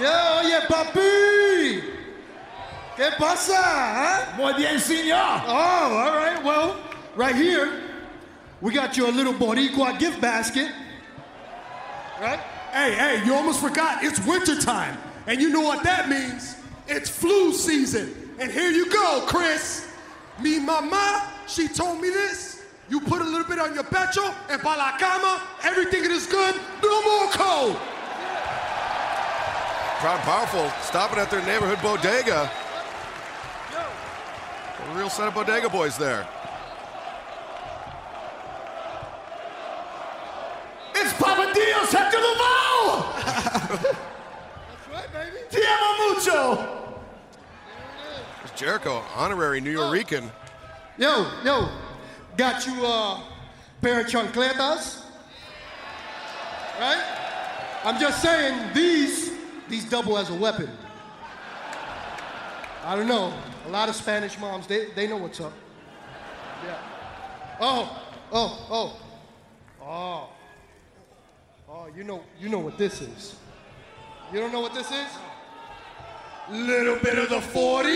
Yeah, oh, oye, papi. ¿Qué pasa? Huh? Muy bien, señor. Oh, all right. Well, right here, we got you a little Boricua gift basket. Right? Hey, hey, you almost forgot. It's wintertime. And you know what that means? It's flu season. And here you go, Chris. Me mama, she told me this. You put a little bit on your pecho, and para la cama, everything is good. No more cold. Proud and powerful, stopping at their neighborhood bodega. A real set of bodega boys there. It's Papa Dios after the ball. That's right, baby. Te amo mucho. There's Jericho, honorary New Yorican. Yo, yo, got you a pair of chancletas. Right? I'm just saying, these, these double as a weapon. I don't know. A lot of Spanish moms, they, they know what's up. Yeah. Oh, oh, oh. Oh. Oh, you know, you know what this is. You don't know what this is? Little bit of the 40.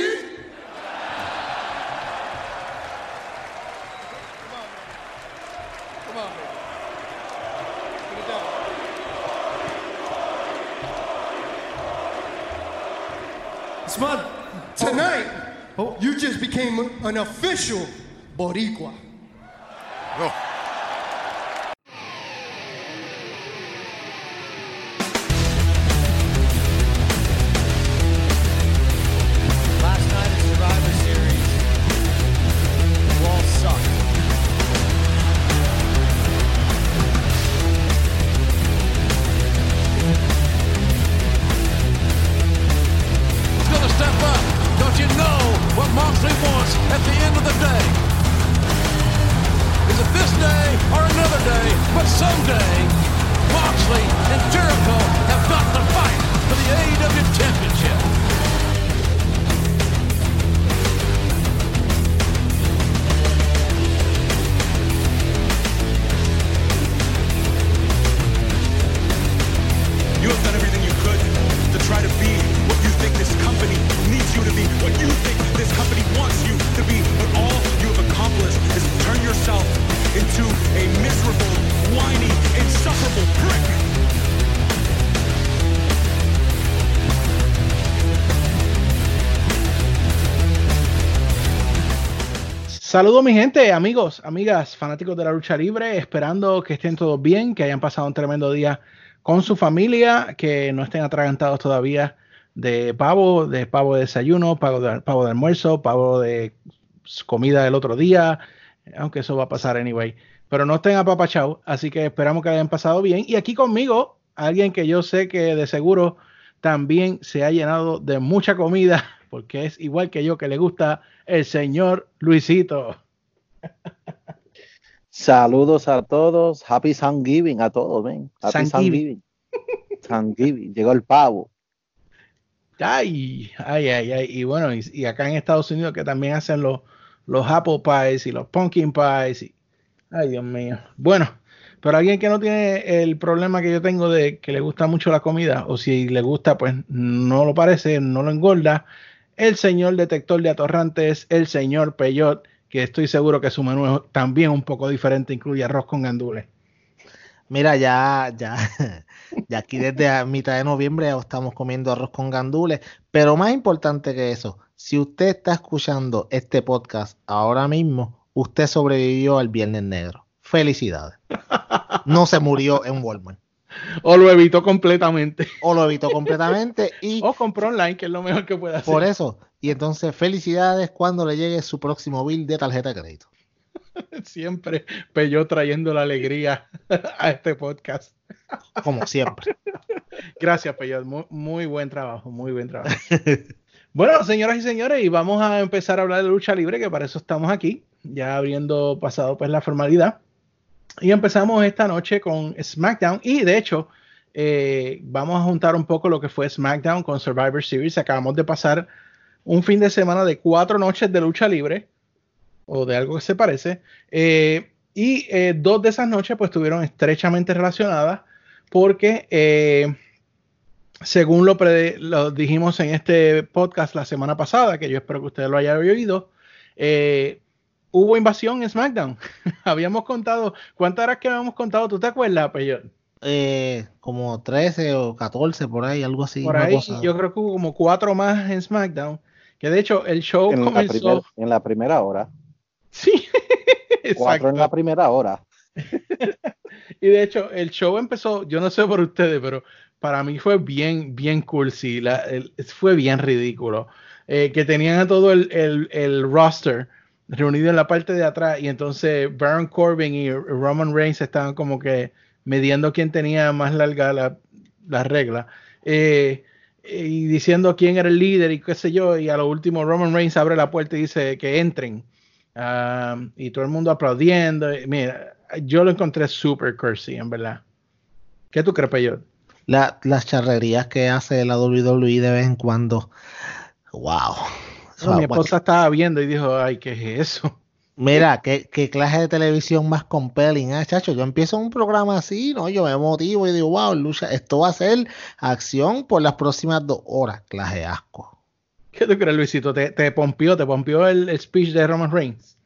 Spud, tonight, oh. you just became an official Boricua. Oh, Saludos mi gente, amigos, amigas, fanáticos de la lucha libre, esperando que estén todos bien, que hayan pasado un tremendo día con su familia, que no estén atragantados todavía de pavo, de pavo de desayuno, pavo de, almuerzo, pavo de comida del otro día, aunque eso va a pasar anyway. Pero no estén apapachados, así que esperamos que hayan pasado bien. Y aquí conmigo, alguien que yo sé que de seguro también se ha llenado de mucha comida, porque es igual que yo que le gusta el señor Luisito. Saludos a todos. Happy Thanksgiving a todos, ven. Happy Thanksgiving. Thanksgiving. Llegó el pavo. Ay, ay, ay, ay. Y bueno, y, y acá en Estados Unidos que también hacen los, los apple pies y los pumpkin pies. Y, ay, Dios mío. Bueno, pero alguien que no tiene el problema que yo tengo de que le gusta mucho la comida, o si le gusta, pues no lo parece, no lo engorda, el señor detector de atorrantes, el señor Peyot, que estoy seguro que su menú es también un poco diferente, incluye arroz con gandules. Mira, ya, ya, ya aquí desde mitad de noviembre estamos comiendo arroz con gandules, pero más importante que eso, si usted está escuchando este podcast ahora mismo, usted sobrevivió al Viernes Negro. Felicidades. No se murió en Walmart. O lo evitó completamente. O lo evitó completamente y O compró online, que es lo mejor que puede hacer. por eso, y entonces felicidades cuando le llegue su próximo bill de tarjeta de crédito. Siempre Peyot trayendo la alegría a este podcast. Como siempre. Gracias, Peyot. Muy, muy buen trabajo, muy buen trabajo. bueno, señoras y señores, y vamos a empezar a hablar de lucha libre, que para eso estamos aquí, ya habiendo pasado pues la formalidad. Y empezamos esta noche con SmackDown. Y de hecho, eh, vamos a juntar un poco lo que fue SmackDown con Survivor Series. Acabamos de pasar un fin de semana de cuatro noches de lucha libre, o de algo que se parece. eh, y eh, dos de esas noches pues estuvieron estrechamente relacionadas porque según lo, lo dijimos en este podcast la semana pasada, que yo espero que ustedes lo hayan oído, eh, hubo invasión en SmackDown. habíamos contado, ¿cuántas horas que habíamos contado? ¿Tú te acuerdas, Peyo? Eh, como 13 o 14 por ahí, algo así. Por ahí cosa. yo creo que hubo como cuatro más en SmackDown. Que de hecho el show En la, comenzó. primer- en la primera hora. Sí, Cuatro en la primera hora. Y de hecho, el show empezó, yo no sé por ustedes, pero para mí fue bien, bien cool, sí, la- el- fue bien ridículo. Eh, que tenían a todo el, el- el roster reunido en la parte de atrás y entonces Baron Corbin y Roman Reigns estaban como que midiendo quién tenía más larga la, la regla. Eh, y diciendo quién era el líder y qué sé yo, y a lo último Roman Reigns abre la puerta y dice que entren. Ah, y todo el mundo aplaudiendo. Mira, yo lo encontré super cursy, en verdad. ¿Qué tú crees, Peyot? La- las charrerías que hace la WWE de vez en cuando. Wow. No, mi esposa estaba viendo y dijo, ay, ¿qué es eso? Mira, ¿qué, qué clase de televisión más compelling, ah, chacho. Yo empiezo un programa así, ¿no? Yo me motivo y digo, wow, lucha, esto va a ser acción por las próximas dos horas. Clase de asco. ¿Qué tú crees, Luisito? ¿Te, te pompió, te pompió el, el speech de Roman Reigns?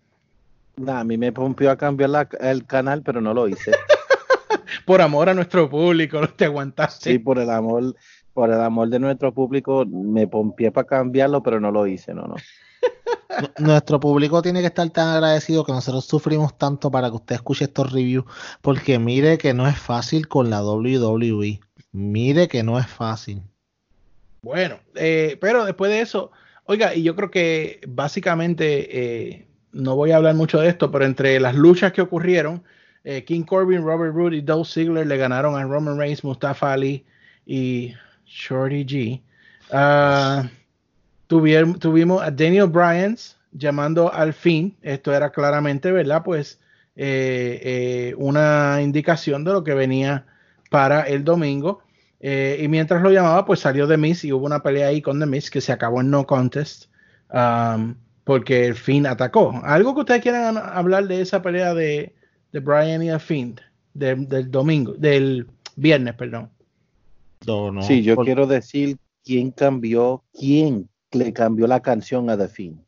Nah, a mí me pompió a cambiar la- el canal, pero no lo hice. Por amor a nuestro público, no te aguantaste. Sí, por el amor, por el amor de nuestro público, me pompié para cambiarlo, pero no lo hice, no, no. Nuestro público tiene que estar tan agradecido que nosotros sufrimos tanto para que usted escuche estos reviews, porque mire que no es fácil con la WWE. Mire que no es fácil. Bueno, eh, pero después de eso, oiga, y yo creo que básicamente, eh, no voy a hablar mucho de esto, pero entre las luchas que ocurrieron, eh, King Corbin, Robert Roode y Dolph Ziggler le ganaron a Roman Reigns, Mustafa Ali y Shorty G. Ah, tuvier- tuvimos a Daniel Bryans llamando al fin, esto era claramente, ¿verdad? Pues eh, eh, una indicación de lo que venía para el domingo. Eh, y mientras lo llamaba, pues salió The Miz y hubo una pelea ahí con The Miz que se acabó en no contest um, porque el Finn atacó. ¿Algo que ustedes quieran an- hablar de esa pelea de, de Brian y el Finn de- del domingo, del viernes, perdón? No, no, sí, yo por- quiero decir quién cambió, quién le cambió la canción a The Fiend.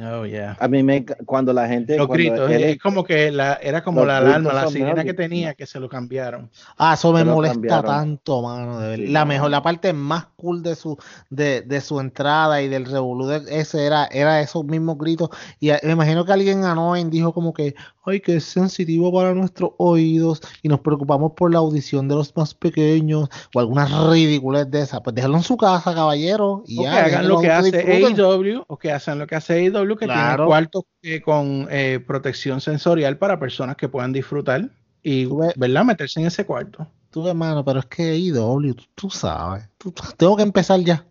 Oh, yeah. A mí me, cuando la gente, Los gritos, él- es como que la, era como la alarma, la sirena que tenía que se lo cambiaron. Ah, eso me molesta cambiaron. tanto, mano, de verdad. Sí, La mejor, la parte más cool de su, de, de su entrada y del revolú ese era, era esos mismos gritos. Y me imagino que alguien annoying dijo como que, ay, que es sensitivo para nuestros oídos y nos preocupamos por la audición de los más pequeños o algunas ridiculez de esas. Pues déjalo en su casa, caballero. Y O ya, que hagan lo que hace. AEW, o que hacen lo que hace AEW, que tiene Claro. cuartos eh, con eh, protección sensorial para personas que puedan disfrutar y, ¿verdad? Meterse en ese cuarto. Tú, hermano, pero es que IW, tú, tú sabes. Tú- tengo que empezar ya.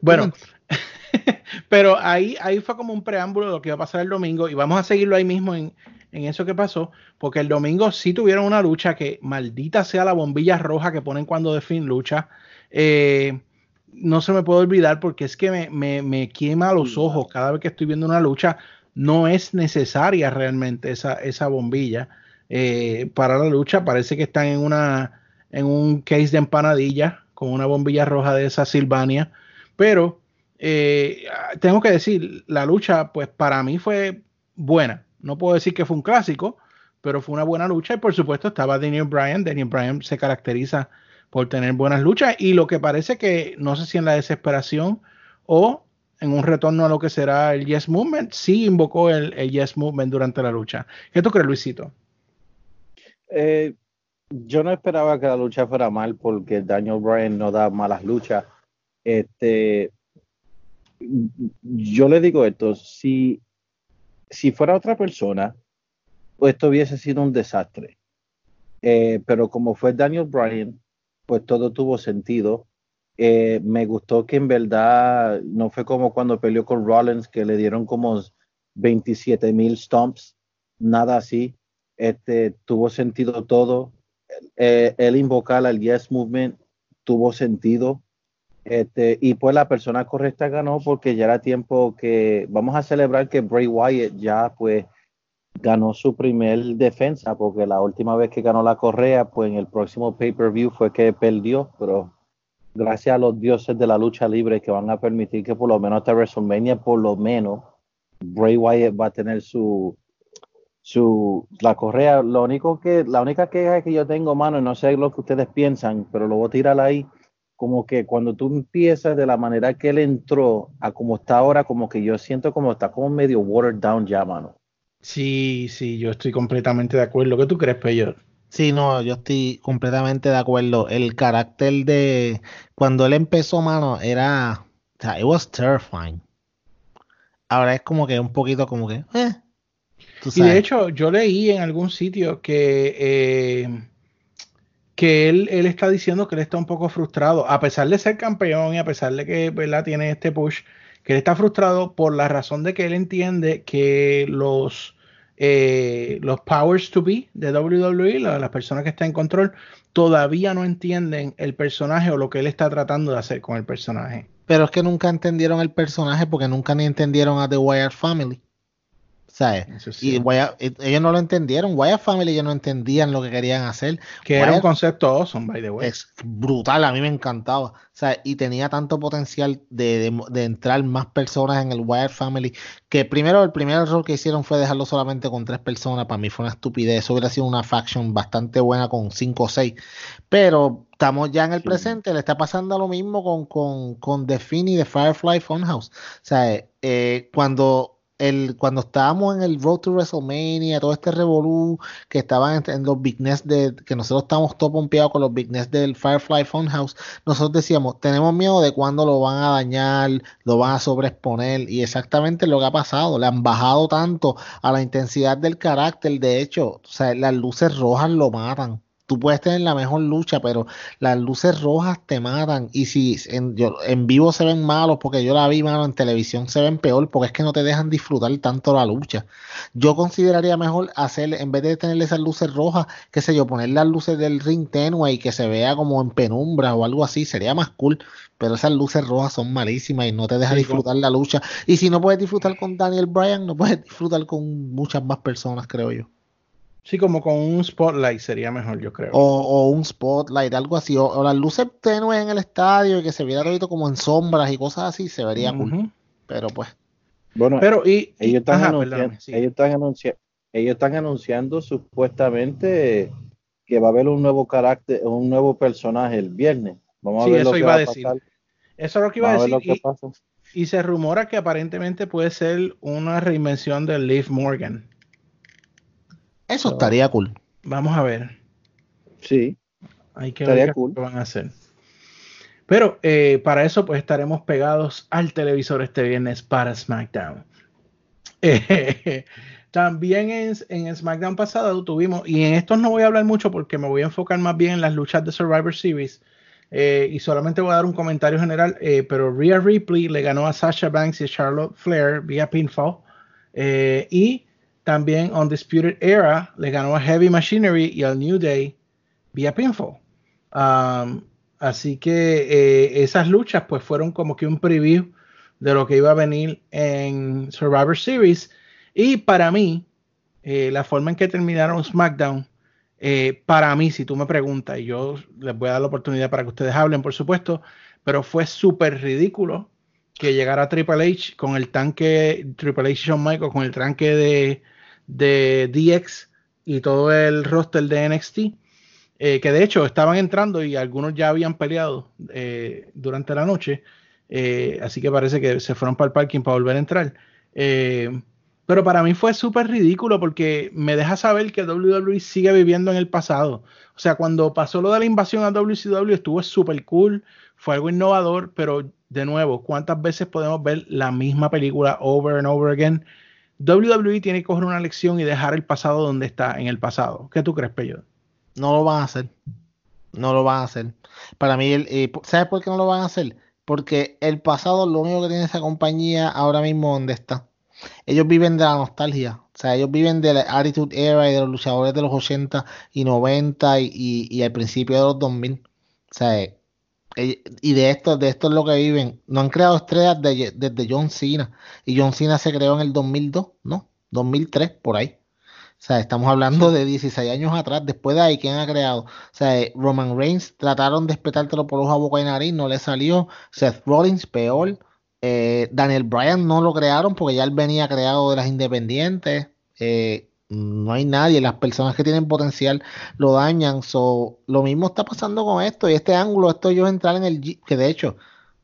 Bueno, pero ahí, ahí fue como un preámbulo de lo que iba a pasar el domingo y vamos a seguirlo ahí mismo en, en eso que pasó, porque el domingo sí tuvieron una lucha que maldita sea la bombilla roja que ponen cuando de fin lucha. Eh, no se me puede olvidar porque es que me, me, me quema los ojos cada vez que estoy viendo una lucha. No es necesaria realmente esa, esa bombilla eh, para la lucha. Parece que están en, una, en un case de empanadilla con una bombilla roja de esa Silvania. Pero eh, tengo que decir, la lucha, pues para mí fue buena. No puedo decir que fue un clásico, pero fue una buena lucha. Y por supuesto estaba Daniel Bryan. Daniel Bryan se caracteriza por tener buenas luchas. Y lo que parece que, no sé si en la desesperación o en un retorno a lo que será el Yes Movement, sí invocó el, Yes Movement durante la lucha. ¿Qué tú crees, Luisito? Eh, yo no esperaba que la lucha fuera mal porque Daniel Bryan no da malas luchas. Este, yo le digo esto, si, si fuera otra persona, pues esto hubiese sido un desastre. Eh, pero como fue Daniel Bryan, pues todo tuvo sentido. Eh, me gustó que en verdad no fue como cuando peleó con Rollins, que le dieron como 27 mil stomps, nada así. Este, tuvo sentido todo. Eh, el invocar al Yes Movement tuvo sentido. Este, y pues la persona correcta ganó porque ya era tiempo que vamos a celebrar que Bray Wyatt ya pues ganó su primer defensa porque la última vez que ganó la correa pues en el próximo pay-per-view fue que perdió pero gracias a los dioses de la lucha libre que van a permitir que por lo menos hasta WrestleMania, por lo menos, Bray Wyatt va a tener su, su, la correa. Lo único que, la única queja que yo tengo, mano, y no sé lo que ustedes piensan, pero lo voy a tirar ahí, como que cuando tú empiezas de la manera que él entró a como está ahora, como que yo siento como está como medio watered down ya, mano. Sí, sí, yo estoy completamente de acuerdo. ¿Qué tú crees, Peyor? Sí, no, yo estoy completamente de acuerdo. El carácter de cuando él empezó, mano, era, o sea, it was terrifying. Ahora es como que un poquito como que, eh, Y de hecho, yo leí en algún sitio que, eh, que él, él está diciendo que él está un poco frustrado, a pesar de ser campeón y a pesar de que ¿verdad? tiene este push, que él está frustrado por la razón de que él entiende que los, eh, los powers to be de WWE, la- las personas que están en control, todavía no entienden el personaje o lo que él está tratando de hacer con el personaje. Pero es que nunca entendieron el personaje porque nunca ni entendieron a The Wyatt Family. ¿Sabes? Es Y. Wyatt- eh, ellos no lo entendieron. Wyatt Family ellos no entendían lo que querían hacer. Que era un concepto awesome, by the way. Es brutal, a mí me encantaba. Sea, y tenía tanto potencial de, de- de entrar más personas en el Wyatt Family. Que primero, el primer error que hicieron fue dejarlo solamente con tres personas. Para mí fue una estupidez. Eso hubiera sido una faction bastante buena con cinco o seis. Pero estamos ya en el Sí. presente. Le está pasando lo mismo con, con, con The Finn y The Firefly Funhouse. O sea, eh, cuando. El, cuando estábamos en el Road to WrestleMania, todo este revolú, que estaban en, los Big Nets de, que nosotros estábamos todo pompeados con los Big Nets del Firefly Funhouse, nosotros decíamos, tenemos miedo de cuándo lo van a dañar, lo van a sobreexponer, y exactamente lo que ha pasado, le han bajado tanto a la intensidad del carácter, de hecho, o sea, las luces rojas lo matan. Tú puedes tener la mejor lucha, pero las luces rojas te matan. Y si en, yo- en vivo se ven malos, porque yo la vi, mano, en televisión se ven peor, porque es que no te dejan disfrutar tanto la lucha. Yo consideraría mejor hacer, en vez de tener esas luces rojas, qué sé yo, poner las luces del ring tenue y que se vea como en penumbra o algo así, sería más cool. Pero esas luces rojas son malísimas y no te deja Sí, disfrutar la lucha. Y si no puedes disfrutar con Daniel Bryan, no puedes disfrutar con muchas más personas, creo yo. Sí, como con un spotlight sería mejor, yo creo. O, o un spotlight, algo así. O, o las luces tenues en el estadio y que se viera todo como en sombras y cosas así, se vería cool. Ujú. Pero pues, Bueno, Pero y, ellos están, ajá, anunciando, sí. ellos, están anuncia- ellos están anunciando supuestamente que va a haber un nuevo carácter, un nuevo personaje el viernes. Vamos Sí, a ver eso lo que iba va a a decir. pasar. Eso es lo que iba a Vamos a ver decir. lo que Y, pasa. y se rumora que aparentemente puede ser una reinvención de Liv Morgan. Eso So, estaría cool. Vamos a ver. Sí, Hay que Estaría ver qué cool. van a hacer. Pero eh, para eso, pues estaremos pegados al televisor este viernes para SmackDown. Eh, también en, en SmackDown pasado tuvimos, y en estos no voy a hablar mucho porque me voy a enfocar más bien en las luchas de Survivor Series. eh, y solamente voy a dar un comentario general, eh, pero Rhea Ripley le ganó a Sasha Banks y a Charlotte Flair vía pinfall. eh, y también Undisputed Era le ganó a Heavy Machinery y al New Day vía pinfall. Um, así que eh, esas luchas pues fueron como que un preview de lo que iba a venir en Survivor Series. Y para mí, eh, la forma en que terminaron SmackDown, eh, para mí, si tú me preguntas, y yo les voy a dar la oportunidad para que ustedes hablen, por supuesto, pero fue súper ridículo que llegara Triple H con el tanque, Triple H y Shawn Michaels con el tanque de, de DX y todo el roster de NXT, eh, que de hecho estaban entrando y algunos ya habían peleado eh, durante la noche, eh, así que parece que se fueron para el parking para volver a entrar. Pero para mí fue súper ridículo porque me deja saber que WWE sigue viviendo en el pasado. O sea, cuando pasó lo de la invasión a WCW estuvo súper cool, fue algo innovador, pero de nuevo, ¿cuántas veces podemos ver la misma película over and over again? WWE tiene que coger una lección y dejar el pasado donde está, en el pasado. ¿Qué tú crees, Pello? No lo van a hacer. No lo van a hacer. Para mí, el, eh, ¿sabes por qué no lo van a hacer? Porque el pasado, lo único que tiene esa compañía ahora mismo donde está. Ellos viven de la nostalgia. O sea, ellos viven de la Attitude Era y de los luchadores de los 80 y 90 y, y, y al principio de los 2000. O sea, y de esto, de esto es lo que viven. No han creado estrellas de- desde John Cena. Y John Cena se creó en el 2002, ¿no? 2003, por ahí. O sea, estamos hablando de 16 años atrás. Después de ahí, ¿quién ha creado? O sea, eh, Roman Reigns trataron de espetártelo por los boca y nariz, no le salió. Seth Rollins, peor. Eh, Daniel Bryan no lo crearon porque ya él venía creado de las independientes. Eh, no hay nadie, las personas que tienen potencial lo dañan. So, lo mismo está pasando con esto y este ángulo, esto yo entrar en el Jeep, que de hecho,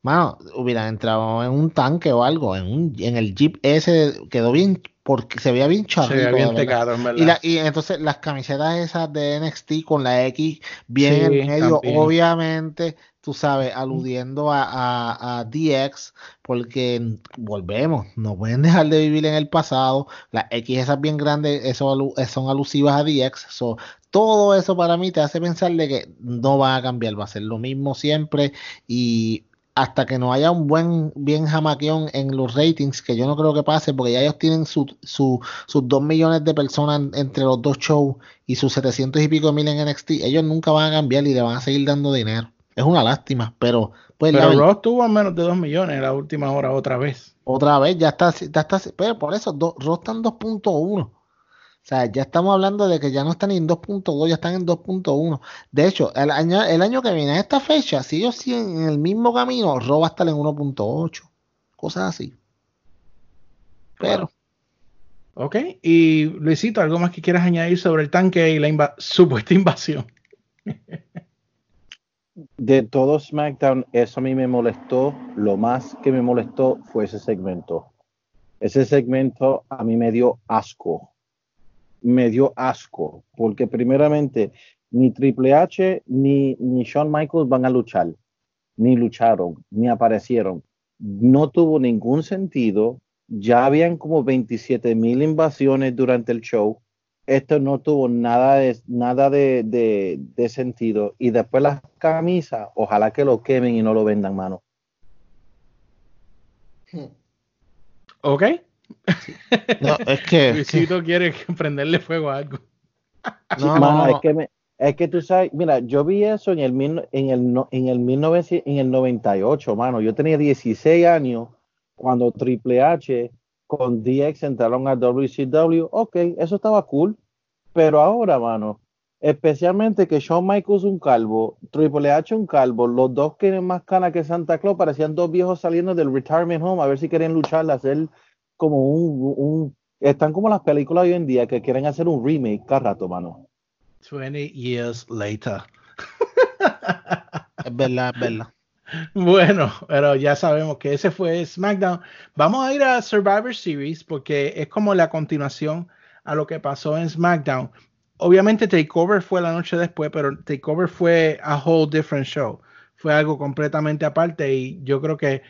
mano, hubieran entrado en un tanque o algo, en, un, en el Jeep ese quedó bien, porque se veía bien charrito. Se veía bien tecado, en verdad. Y, la- y entonces las camisetas esas de NXT con la X bien en Sí, medio, también. obviamente, tú sabes, aludiendo a, a, a DX, porque volvemos, no pueden dejar de vivir en el pasado. Las X esas bien grandes, eso eh, son alusivas a DX. So, todo eso para mí te hace pensar de que no va a cambiar, va a ser lo mismo siempre y hasta que no haya un buen bien jamaqueón en los ratings, que yo no creo que pase, porque ya ellos tienen su, su- sus 2 millones de personas en- entre los dos shows y sus 700 y pico mil en NXT, ellos nunca van a cambiar y le van a seguir dando dinero. Es una lástima, pero pues la Pero verdad- Ross tuvo menos de 2 millones en la última hora otra vez. otra vez ya está, ya está, pero por eso do- Raw está en 2.1. O sea, ya estamos hablando de que ya no están en 2.2, ya están en 2.1. De hecho, el año, el año que viene a esta fecha, si ellos siguen en el mismo camino, Raw va a estar en 1.8. Cosas así. Pero, Ok, y Luisito, ¿algo más que quieras añadir sobre el tanque y la supuesta invasión? De todo SmackDown, eso a mí me molestó. Lo más que me molestó fue ese segmento. Ese segmento a mí me dio asco. Me dio asco. Porque primeramente, ni Triple H ni, Shawn Michaels van a luchar. Ni lucharon, ni aparecieron. No tuvo ningún sentido. Ya habían como 27 mil invasiones durante el show esto no tuvo nada de nada de, de- de sentido. Y después las camisas ojalá que lo quemen y no lo vendan mano. Ok, no, es que, Luisito quiere prenderle fuego a algo. no, Mano, no, es que me- es que tú sabes mira yo vi eso en el mil- en el no- en el 1900 en el 98 mano. Yo tenía 16 años cuando Triple H con DX entraron a WCW ok eso estaba cool pero ahora mano especialmente que Shawn Michaels un calvo, Triple H un calvo, los dos tienen más canas que Santa Claus, parecían dos viejos saliendo del retirement home a ver si quieren luchar, hacer como un, un- están como las películas hoy en día que quieren hacer un remake cada rato, mano. 20 years later. es verdad, es verdad. Bueno, pero ya sabemos que ese fue SmackDown. Vamos a ir a Survivor Series porque es como la continuación a lo que pasó en SmackDown. Obviamente Takeover fue la noche después, pero Takeover fue a whole different show. Fue algo completamente aparte y yo creo que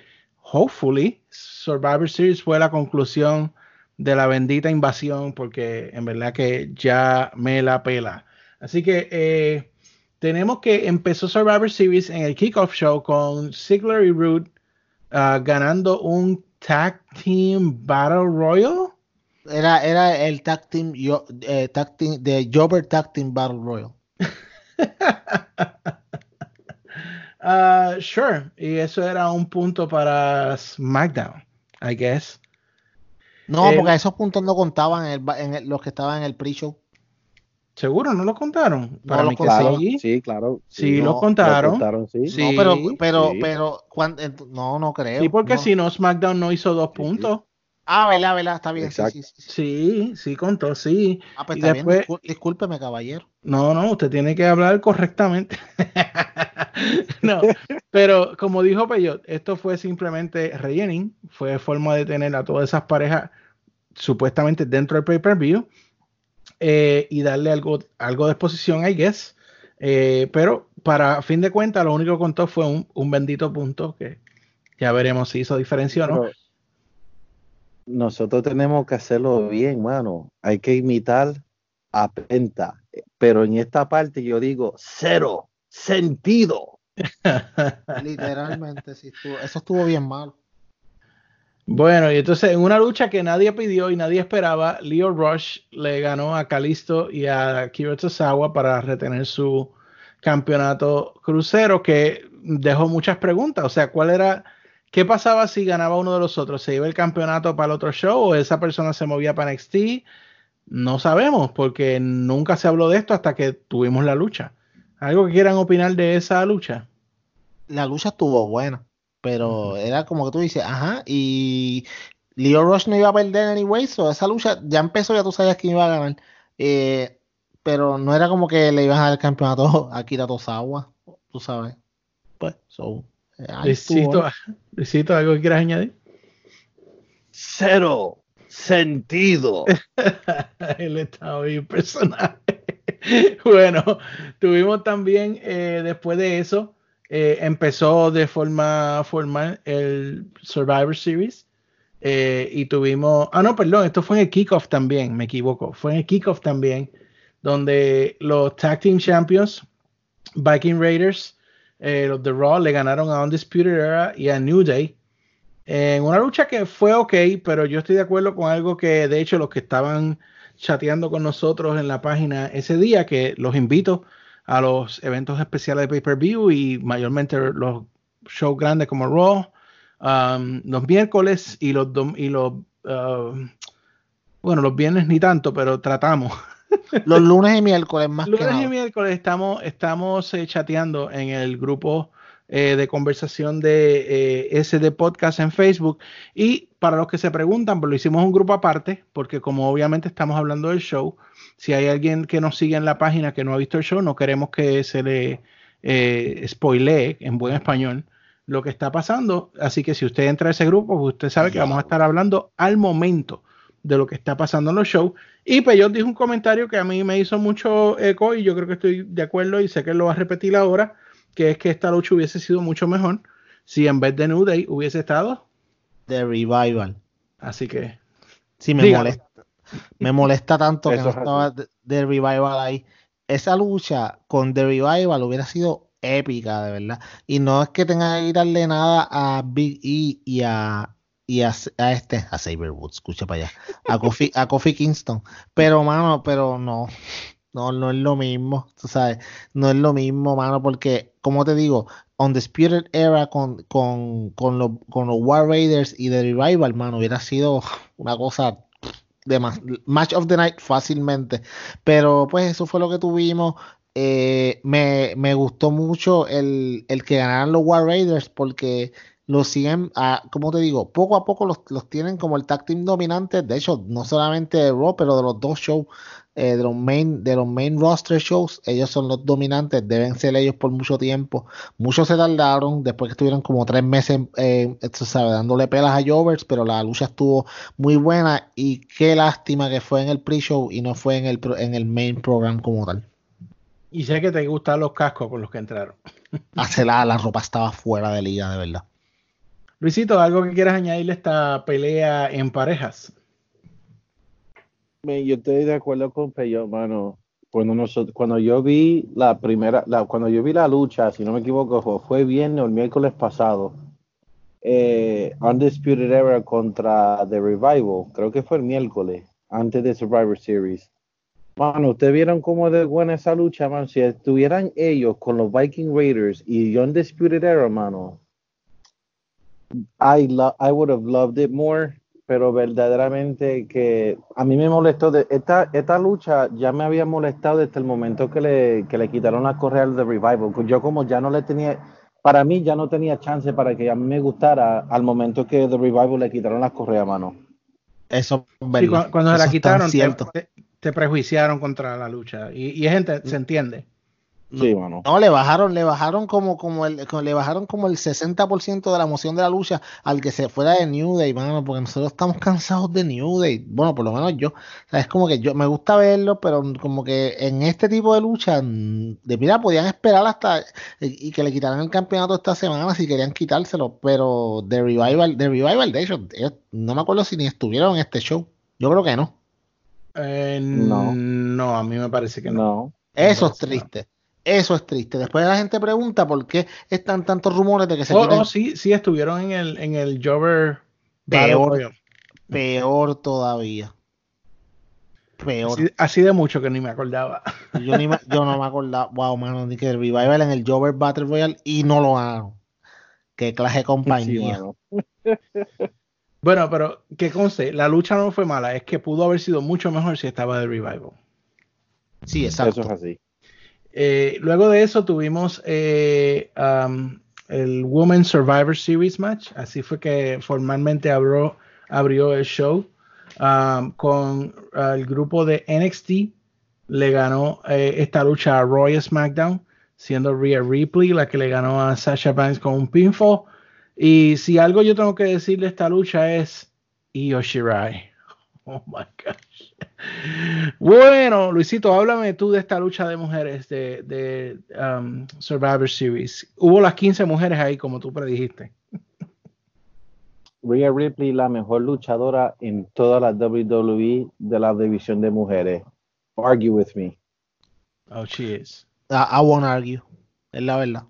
hopefully Survivor Series fue la conclusión de la bendita invasión porque en verdad que ya me la pela. Así que eh, tenemos que empezó Survivor Series en el kickoff show con Ziggler y Root ah, ganando un tag team battle royal. Era, era el tag team, yo, eh, tag team de Jobber Tag Team Battle Royal. Ah, sure, y eso era un punto para SmackDown, I guess. No, Eh, porque esos puntos no contaban en, el ba- en el- los que estaban en el pre-show. Seguro, ¿no lo contaron? Para lo mí que sí. sí, claro. Sí, no, lo Lo contaron. sí. Sí. No, pero, pero, sí. pero, ent- no, no creo. Sí, porque no. si no, SmackDown no hizo dos Sí, sí. puntos. Ah, verdad, verdad, está bien. sí, Exacto. sí, sí, sí. Sí, sí, contó, sí. Ah, pues Y está después- bien. discúlpeme, caballero. No, no, usted tiene que hablar correctamente. no, pero como dijo Peyot, esto fue simplemente rellening, fue forma de tener a todas esas parejas supuestamente dentro del pay-per-view eh, y darle algo, algo de exposición, I guess. Eh, pero para fin de cuentas, lo único que contó fue un, un bendito punto que ya veremos si hizo diferencia o no. Pero nosotros tenemos que hacerlo bien, mano. Hay que imitar a Penta. Pero en esta parte yo digo cero sentido. Literalmente, sí. estuvo- eso estuvo bien malo. Bueno, y entonces en una lucha que nadie pidió y nadie esperaba, Leo Rush le ganó a Kalisto y a Kiro Tosawa para retener su campeonato crucero que dejó muchas preguntas. O sea, ¿cuál era, qué pasaba si ganaba uno de los otros? ¿Se iba el campeonato para el otro show o esa persona se movía para NXT? No sabemos, porque nunca se habló de esto hasta que tuvimos la lucha. ¿Algo que quieran opinar de esa lucha? La lucha estuvo buena, pero era como que tú dices, ajá, y Leo Rush no iba a perder anyway, so esa lucha ya empezó, ya tú sabías quién iba a ganar. Eh, pero no era como que le iban a dar el campeonato a Kira Tosawa, tú sabes. Pues, so, ¿no? Luisito, ¿algo que quieras añadir? Cero sentido. Él está bien personaje. bueno, tuvimos también eh, después de eso, eh, empezó de forma formal el Survivor Series. eh, y tuvimos, ah, no, perdón, esto fue en el kickoff también, me equivoco, fue en el kickoff también, donde los Tag Team Champions, Viking Raiders, eh, los de Raw, le ganaron a Undisputed Era y a New Day en una lucha que fue ok, pero yo estoy de acuerdo con algo que de hecho los que estaban chateando con nosotros en la página ese día, que los invito a los eventos especiales de pay-per-view y mayormente los shows grandes como Raw, um, los miércoles y los, y los um, bueno, los viernes ni tanto, pero tratamos. Los lunes y miércoles más que Lunes nada. y miércoles estamos, estamos eh, chateando en el grupo eh, de conversación de eh, SD Podcast en Facebook. Y para los que se preguntan, pues lo hicimos un grupo aparte, porque como obviamente estamos hablando del show, si hay alguien que nos sigue en la página que no ha visto el show, no queremos que se le eh, spoilee en buen español lo que está pasando. Así que si usted entra a ese grupo, pues usted sabe que vamos a estar hablando al momento de lo que está pasando en los shows. Y Peyot dijo un comentario que a mí me hizo mucho eco y yo creo que estoy de acuerdo y sé que lo va a repetir ahora, que es que esta lucha hubiese sido mucho mejor si en vez de New Day hubiese estado. De Revival. Así que Sí, me Dígalo. molesta. Me molesta tanto que no estaba de Revival ahí. Esa lucha con The Revival hubiera sido épica, de verdad. Y no es que tenga que quitarle nada a Big E y a, y a, este, a Saber Woods, escucha para allá, a Kofi, a Kofi Kingston. Pero, mano, pero no. No, no es lo mismo, tú sabes, no es lo mismo, mano, porque, como te digo, Undisputed Era con, con, con, los, con los War Raiders y The Revival, mano, hubiera sido una cosa de más, Match of the Night fácilmente. Pero pues eso fue lo que tuvimos. Eh, me, me gustó mucho el, el que ganaran los War Raiders porque los siguen, ah, como te digo, poco a poco los, los tienen como el tag team dominante. De hecho, no solamente de Raw, pero de los dos shows, eh, de los main, de los main roster shows, ellos son los dominantes, deben ser ellos por mucho tiempo. Muchos se tardaron, después que estuvieron como tres meses, eh, dándole pelas a Jovers, pero la lucha estuvo muy buena y qué lástima que fue en el pre-show y no fue en el, en el main program como tal. y sé que te gustan los cascos con los que entraron. Hace la, la ropa estaba fuera de liga, de verdad. Luisito, ¿algo que quieras añadirle a esta pelea en parejas? Yo estoy de acuerdo con Peyo, mano. Cuando, nosotros, cuando yo vi la primera, cuando yo vi la lucha, si no me equivoco, fue, viernes el miércoles pasado, eh, Undisputed Era contra The Revival, creo que fue el miércoles, antes de Survivor Series. Mano, ustedes vieron cómo de buena esa lucha, mano. Si estuvieran ellos con los Viking Raiders y Undisputed Era, mano, I, lo- I would have loved it more, pero verdaderamente que a mí me molestó. De, esta, esta lucha ya me había molestado desde el momento que le, que le quitaron la correa al The Revival. Yo como ya no le tenía, para mí ya no tenía chance para que a mí me gustara al momento que The Revival le quitaron la correa, mano. Eso es Sí, cuando se la Eso es tan quitaron, te- te prejuiciaron contra la lucha. Y, y gente, se entiende. Sí, mano. No, le bajaron, le bajaron como, como el, como- le bajaron como el 60% de la emoción de la lucha al que se fuera de New Day, mano, porque nosotros estamos cansados de New Day. Bueno, por lo menos yo. O sea, es como que yo me gusta verlo, pero como que en este tipo de lucha, de mira, podían esperar hasta y, y que le quitaran el campeonato esta semana si querían quitárselo, pero The Revival, The Revival, de hecho, ellos- no me acuerdo si ni estuvieron en este show. Yo creo que no. Eh, No. no, a mí me parece que no. No. Eso es triste. Eso es triste. Después la gente pregunta por qué están tantos rumores de que se Oh, quieren oh, sí, sí, estuvieron en el, en el Jobber Battle Peor. Royal. peor todavía. Peor. Así, así de mucho que ni me acordaba. Yo, ni me- yo no me acordaba. Wow, mano, ni que el Revival en el Jover Battle Royale y no lo ganaron. Qué clase de Sí, compañía. Bueno, pero que conste, la lucha no fue mala, es que pudo haber sido mucho mejor si estaba de revival. Sí, exacto. Eso es así. Eh, luego de eso tuvimos eh, el Women's Survivor Series match. Así fue que formalmente abrió, abrió el show um, con el grupo de NXT. Le ganó eh, esta lucha a Roy SmackDown, siendo Rhea Ripley la que le ganó a Sasha Banks con un pinfall. Y si algo yo tengo que decir de esta lucha es Io Shirai. Oh my gosh. Bueno, Luisito, háblame tú de esta lucha de mujeres de, de um, Survivor Series. Hubo las 15 mujeres ahí, como tú predijiste. Rhea Ripley, la mejor luchadora en toda la WWE de la división de mujeres. Argue with me. Oh, she is. I, I won't argue. Es la verdad.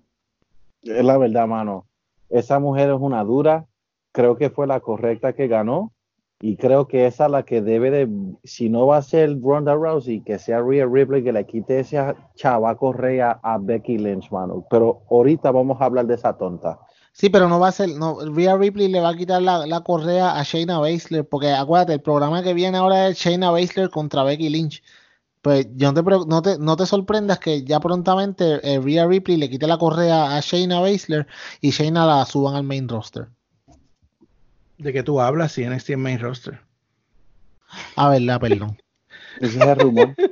Es la verdad, mano. Esa mujer es una dura. Creo que fue la correcta que ganó. Y creo que esa es la que debe de, si no va a ser Ronda Rousey, que sea Rhea Ripley, que le quite ese chavaco rey a, Becky Lynch, mano. Pero ahorita vamos a hablar de esa tonta. Sí, pero no va a ser, no, Rhea Ripley le va a quitar la, correa a Shayna Baszler, porque acuérdate, el programa que viene ahora es Shayna Baszler contra Becky Lynch. Pues yo no te, no te, no te sorprendas que ya prontamente eh, Rhea Ripley le quite la correa a Shayna Baszler y Shayna la suban al main roster. ¿De qué tú hablas si NXT en main roster? A verla, perdón. Ese es el rumor.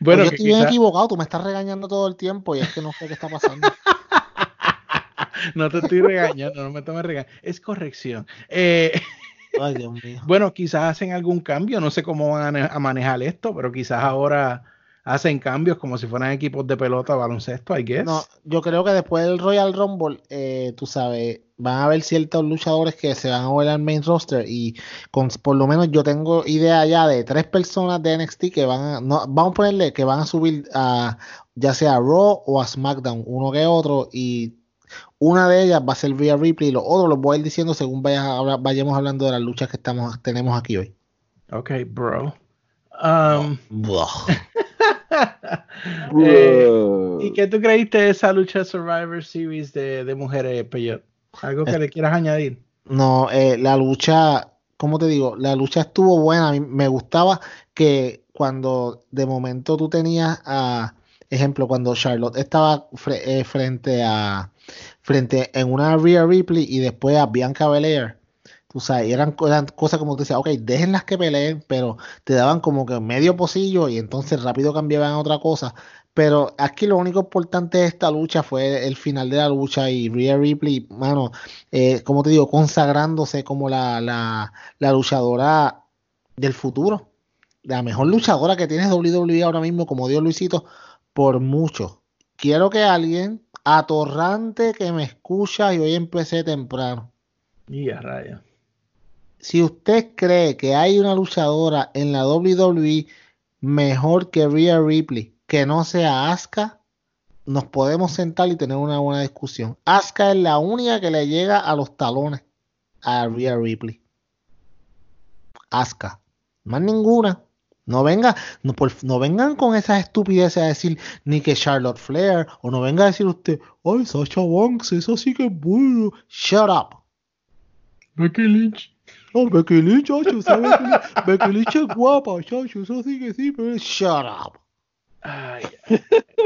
Bueno, yo que estoy bien equivocado, tú me estás regañando todo el tiempo y es que no sé qué está pasando. no te estoy regañando, no me tomes regaño. Es corrección. Eh, Ay, Dios mío. bueno, quizás hacen algún cambio, no sé cómo van a, a manejar esto, pero quizás ahora hacen cambios como si fueran equipos de pelota o baloncesto, I guess. No, yo creo que después del Royal Rumble, eh, tú sabes, van a haber ciertos luchadores que se van a volver al main roster y con, por lo menos yo tengo idea ya de tres personas de NXT que van a, no, vamos a ponerle que van a subir a ya sea a Raw o a SmackDown, uno que otro y una de ellas va a ser Rhea Ripley y los otros los voy a ir diciendo según vayas a hablar- vayamos hablando de las luchas que estamos tenemos aquí hoy. Ok, bro. Um, Buah. Eh, ¿Y qué tú creíste de esa lucha Survivor Series de, de mujeres, Peyot? ¿Algo que Es- le quieras añadir? No, eh, la lucha, ¿cómo te digo? La lucha estuvo buena. Me gustaba que cuando de momento tú tenías a, ejemplo, cuando Charlotte estaba fre- eh, frente a, frente en una Rhea Ripley y después a Bianca Belair. Tú sabes, eran, eran cosas como tú decías, ok, déjenlas que peleen, pero te daban como que medio pocillo y entonces rápido cambiaban a otra cosa. Pero aquí lo único importante de esta lucha fue el final de la lucha y Rhea Ripley, mano, eh, como te digo, consagrándose como la, la, luchadora del futuro. La mejor luchadora que tiene WWE ahora mismo, como dio Luisito, por mucho. Quiero que alguien atorrante que me escucha y hoy empecé temprano. Y a raya. Si usted cree que hay una luchadora en la WWE mejor que Rhea Ripley, que no sea Asuka, nos podemos sentar y tener una buena discusión. Asuka es la única que le llega a los talones a Rhea Ripley. Asuka. Más ninguna. No venga, no, por- no vengan con esas estupideces a decir ni que Charlotte Flair o no venga a decir usted, ay, Sasha Banks, eso sí que es bueno. Shut up. Lynch. No, Becky Lynch, chacho, ¿sabes? Becky, Lynch es guapa, chacho, eso sí que sí, pero shut up. Ay,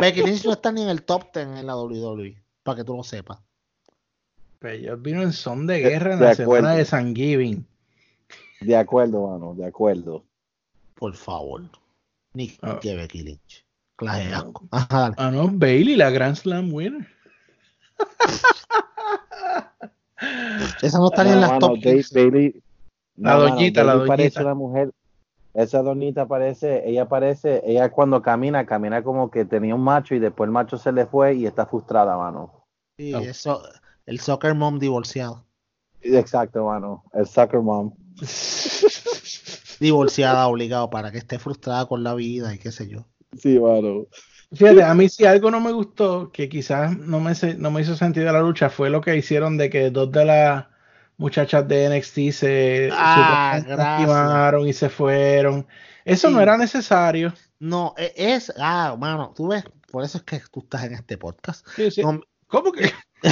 Becky Lynch no está ni en el top 10 en la WWE, para que tú lo sepas. Peyot vino en son de guerra en de la acuerdo. semana de Thanksgiving. De acuerdo, mano, de acuerdo. Por favor. Ni Ah. que Becky Lynch. Clase de asco. Ajá, dale. Ah, no, Bailey, la Grand Slam winner. Esa no está ni en las mano, top Dave 15. Bailey. La no, mano, doñita, la parece doñita. una mujer. Esa doñita parece, ella parece, ella cuando camina, camina como que tenía un macho y después el macho se le fue y está frustrada, mano. Sí, eso, el soccer mom divorciado. Exacto, mano. El soccer mom. Divorciada obligado para que esté frustrada con la vida y qué sé yo. Sí, mano. Fíjate, a mí si algo no me gustó, que quizás no me, se- no me hizo sentido la lucha, fue lo que hicieron de que dos de las muchachas de NXT se Ah, y se fueron. Eso no era necesario. No, e- es, ah, mano, tú ves, por eso es que tú estás en este podcast. Sí, sí. No, ¿Cómo que?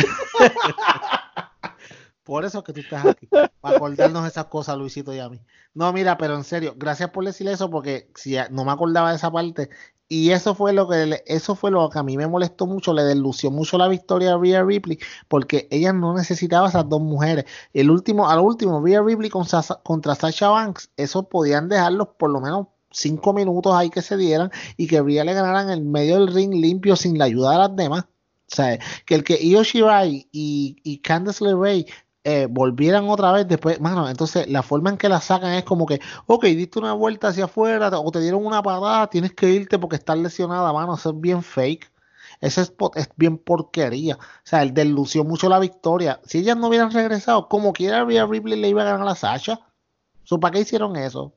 Por eso es que tú estás aquí, para acordarnos esas cosas, Luisito y a mí. No, mira, pero en serio, gracias por decir eso, porque si no me acordaba de esa parte, y eso fue lo que le- eso fue lo que a mí me molestó mucho, le delució mucho la victoria a Rhea Ripley, porque ella no necesitaba esas dos mujeres. El último, al último, Rhea Ripley con contra Sasha Banks, eso podían dejarlos por lo menos cinco minutos ahí que se dieran y que Rhea le ganara en medio del ring limpio sin la ayuda de las demás. O sea, que el que Io Shirai y, y Candice LeRae eh, volvieran otra vez después, mano, entonces la forma en que la sacan es como que, ok, diste una vuelta hacia afuera o te dieron una parada, tienes que irte porque estás lesionada, mano, eso es bien fake. Ese es, po- es bien porquería. O sea, el delució mucho la victoria. Si ellas no hubieran regresado, como quiera, Rhea Ripley le iba a ganar a la Sasha. So, ¿Para qué hicieron eso?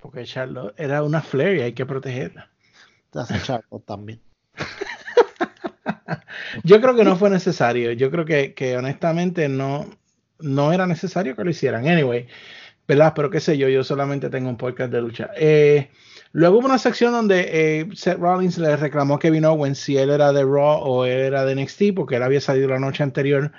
Porque Charlotte era una Flair y hay que protegerla. La Sasha también. Yo creo que no fue necesario. Yo creo que, que honestamente no, no era necesario que lo hicieran. Anyway, ¿verdad? Pero qué sé yo, yo solamente tengo un podcast de lucha. Eh, luego hubo una sección donde eh, Seth Rollins le reclamó a Kevin Owens si él era de Raw o él era de NXT, porque él había salido la noche anterior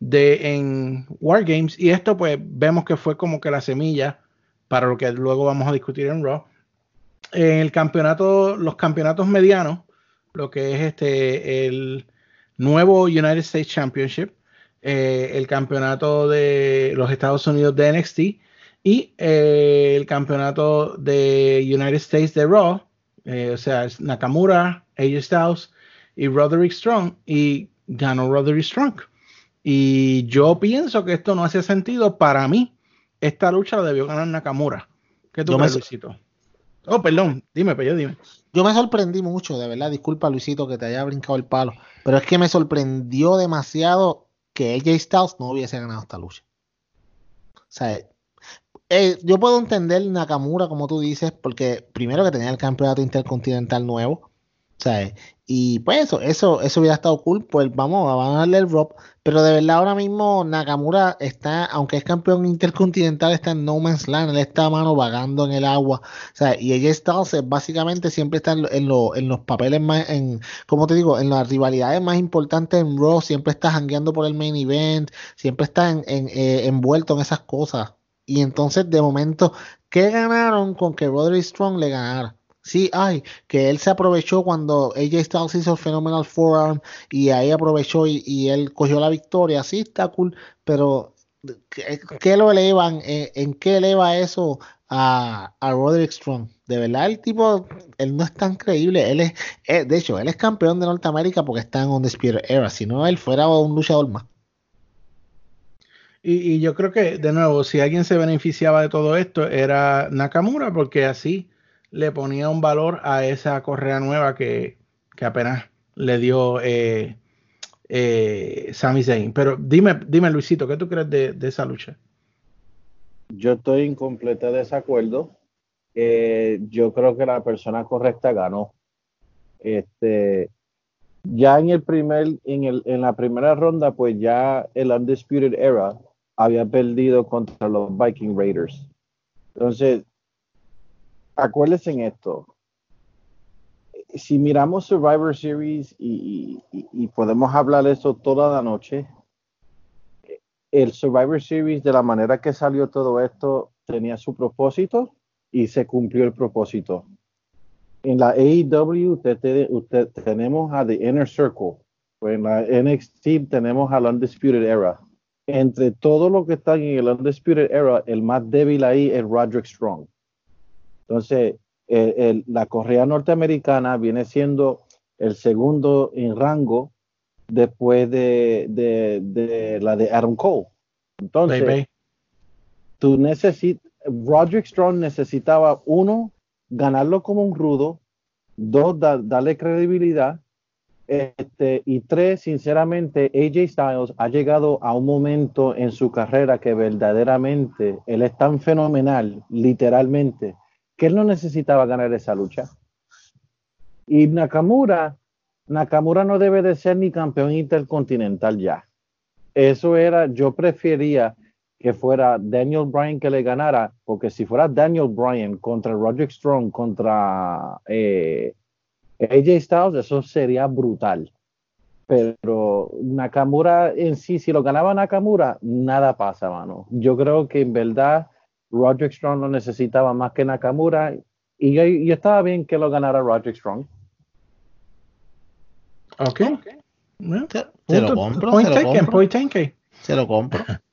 de en War Games. Y esto, pues, vemos que fue como que la semilla para lo que luego vamos a discutir en Raw. En el campeonato, los campeonatos medianos, lo que es este el nuevo United States Championship, eh, el campeonato de los Estados Unidos de NXT y eh, el campeonato de United States de Raw, eh, o sea, es Nakamura, AJ Styles y Roderick Strong, y ganó Roderick Strong. Y yo pienso que esto no hace sentido para mí. Esta lucha la debió ganar Nakamura. ¿Qué tú crees, Luisito? Oh, perdón, dime, pero yo dime. Yo me sorprendí mucho, de verdad. Disculpa, Luisito, que te haya brincado el palo. Pero es que me sorprendió demasiado que AJ Styles no hubiese ganado esta lucha. O sea, eh, yo puedo entender Nakamura, como tú dices, porque primero que tenía el campeonato intercontinental nuevo. Sea, y pues eso, eso, eso hubiera estado cool. Pues vamos, a darle el drop. Pero de verdad, ahora mismo Nakamura está, aunque es campeón intercontinental, está en No Man's Land. Él está a mano vagando en el agua. O y AJ Styles es básicamente siempre está en, en, lo- en los papeles más, en, como te digo, en las rivalidades más importantes en Raw, siempre está jangueando por el main event, siempre está en, eh, envuelto en esas cosas. Y entonces, de momento, ¿qué ganaron con que Roderick Strong le ganara? Sí, ay, que él se aprovechó cuando AJ Styles hizo el Phenomenal Forearm y ahí aprovechó y, él cogió la victoria. Sí, está cool, pero ¿qué, lo elevan? eh, ¿En qué eleva eso a, a Roderick Strong? De verdad, el tipo, él no es tan creíble. Él es, eh, de hecho, él es campeón de Norteamérica porque está en Undisputed Era. Si no, él fuera un luchador más. Y yo creo que, de nuevo, si alguien se beneficiaba de todo esto, era Nakamura, porque así le ponía un valor a esa correa nueva que, que apenas le dio eh, eh, Sami Zayn. Pero dime, dime, Luisito, ¿qué tú crees de, de esa lucha? Yo estoy en completo desacuerdo. Eh, yo creo que la persona correcta ganó. Este, ya en el primer, en, el, en la primera ronda, pues ya el Undisputed Era había perdido contra los Viking Raiders. Entonces, acuérdense en esto. Si miramos Survivor Series y, y- y podemos hablar de eso toda la noche, el Survivor Series, de la manera que salió todo esto, tenía su propósito y se cumplió el propósito. En la AEW usted, te- usted- tenemos a The Inner Circle, en la NXT tenemos al Undisputed Era. Entre todo lo que están en el Undisputed Era, el más débil ahí es Roderick Strong. Entonces, el- el- la correa norteamericana viene siendo el segundo en rango después de, de- de la de Adam Cole. Entonces, Baby. tú necesitas, Roderick Strong necesitaba uno, ganarlo como un rudo, dos, da- darle credibilidad, este, y tres, sinceramente, AJ Styles ha llegado a un momento en su carrera que verdaderamente él es tan fenomenal, literalmente, que él no necesitaba ganar esa lucha. Y Nakamura, Nakamura no debe de ser ni campeón intercontinental ya. Eso era, yo prefería que fuera Daniel Bryan que le ganara, porque si fuera Daniel Bryan contra Roderick Strong, contra eh, AJ Styles, eso sería brutal. Pero Nakamura en sí, si lo ganaba Nakamura, nada pasa, mano. Yo creo que en verdad Roderick Strong lo necesitaba más que Nakamura y yo, yo estaba bien que lo ganara Roderick Strong. Ok. Bueno, Se, se lo compro, point se lo compro. point taken. Se lo compro.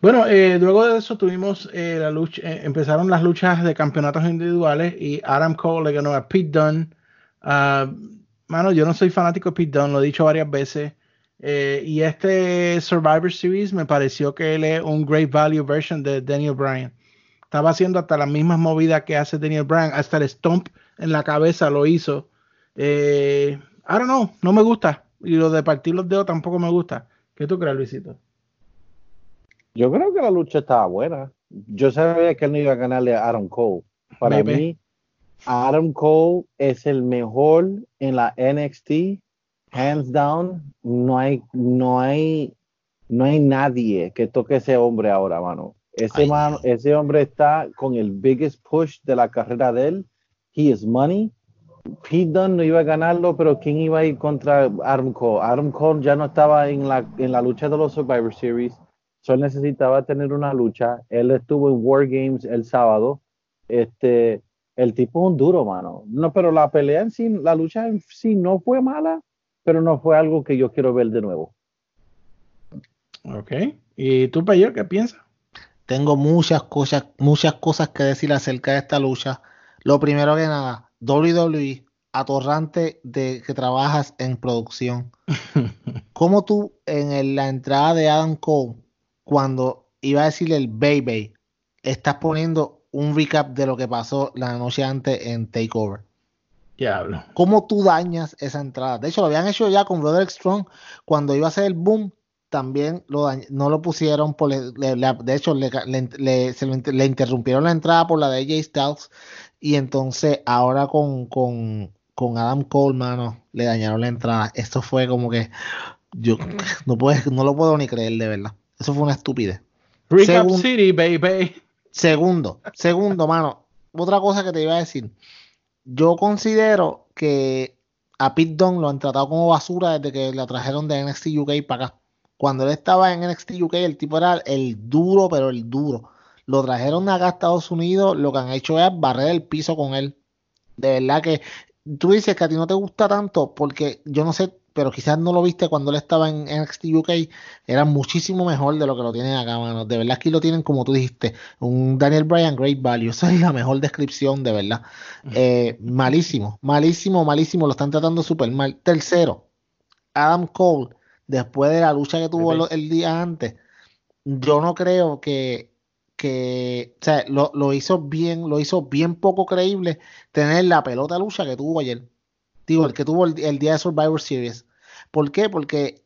Bueno, eh, luego de eso tuvimos eh, la lucha, eh, empezaron las luchas de campeonatos individuales y Adam Cole le ganó a Pete Dunne. Ah, mano, yo no soy fanático de Pete Dunne, lo he dicho varias veces. Eh, y este Survivor Series me pareció que él es un great value version de Daniel Bryan. Estaba haciendo hasta las mismas movidas que hace Daniel Bryan, hasta el stomp en la cabeza lo hizo. Eh, I don't know, no me gusta. Y lo de partir los dedos tampoco me gusta. ¿Qué tú crees, Luisito? Yo creo que la lucha estaba buena. Yo sabía que él no iba a ganarle a Adam Cole. Para Maybe. mí, Adam Cole es el mejor en la NXT, hands down. No hay, no hay, no hay nadie que toque ese hombre ahora, mano. Ese man, ese hombre está con el biggest push de la carrera de él. He is money. Pete Dunne no iba a ganarlo, pero ¿quién iba a ir contra Adam Cole? Adam Cole ya no estaba en la, en la lucha de los Survivor Series. Solo necesitaba tener una lucha. Él estuvo en War Games el sábado. Este, el tipo es un duro, mano. No, pero la pelea en sí, la lucha en sí no fue mala, pero no fue algo que yo quiero ver de nuevo. Ok. ¿Y tú, Payo, qué piensas? Tengo muchas cosas, muchas cosas que decir acerca de esta lucha. Lo primero que nada, WWE, atorrante de que trabajas en producción. ¿Cómo tú en el- la entrada de Adam Cole, cuando iba a decirle el baby, estás poniendo un recap de lo que pasó la noche antes en Takeover? Diablo. ¿Cómo tú dañas esa entrada? De hecho, lo habían hecho ya con Roderick Strong cuando iba a hacer el boom. También lo no lo pusieron por le- de hecho le, ca- le- le- se lo inter- le interrumpieron la entrada por la de AJ Styles y entonces ahora con, con, con Adam Cole, mano, le dañaron la entrada. Esto fue como que yo no puedo, no lo puedo ni creer de verdad. Eso fue una estupidez. Recap Segun- City, baby. Segundo, segundo, mano. Otra cosa que te iba a decir. Yo considero que a Pete Dunne lo han tratado como basura desde que la trajeron de NXT UK para acá. Cuando él estaba en NXT UK, el tipo era el duro, pero el duro. Lo trajeron acá a Estados Unidos, lo que han hecho es barrer el piso con él. De verdad que tú dices que a ti no te gusta tanto porque yo no sé, pero quizás no lo viste cuando él estaba en NXT UK, era muchísimo mejor de lo que lo tienen acá, mano. De verdad aquí lo tienen como tú dijiste, un Daniel Bryan Great Value. Esa es la mejor descripción, de verdad. Eh, malísimo, malísimo, malísimo. Lo están tratando súper mal. Tercero, Adam Cole, después de la lucha que tuvo lo- el día antes, yo no creo que, que o sea, lo, lo hizo bien, lo hizo bien poco creíble tener la pelota lucha que tuvo ayer. Digo, el que tuvo el, el día de Survivor Series. ¿Por qué? Porque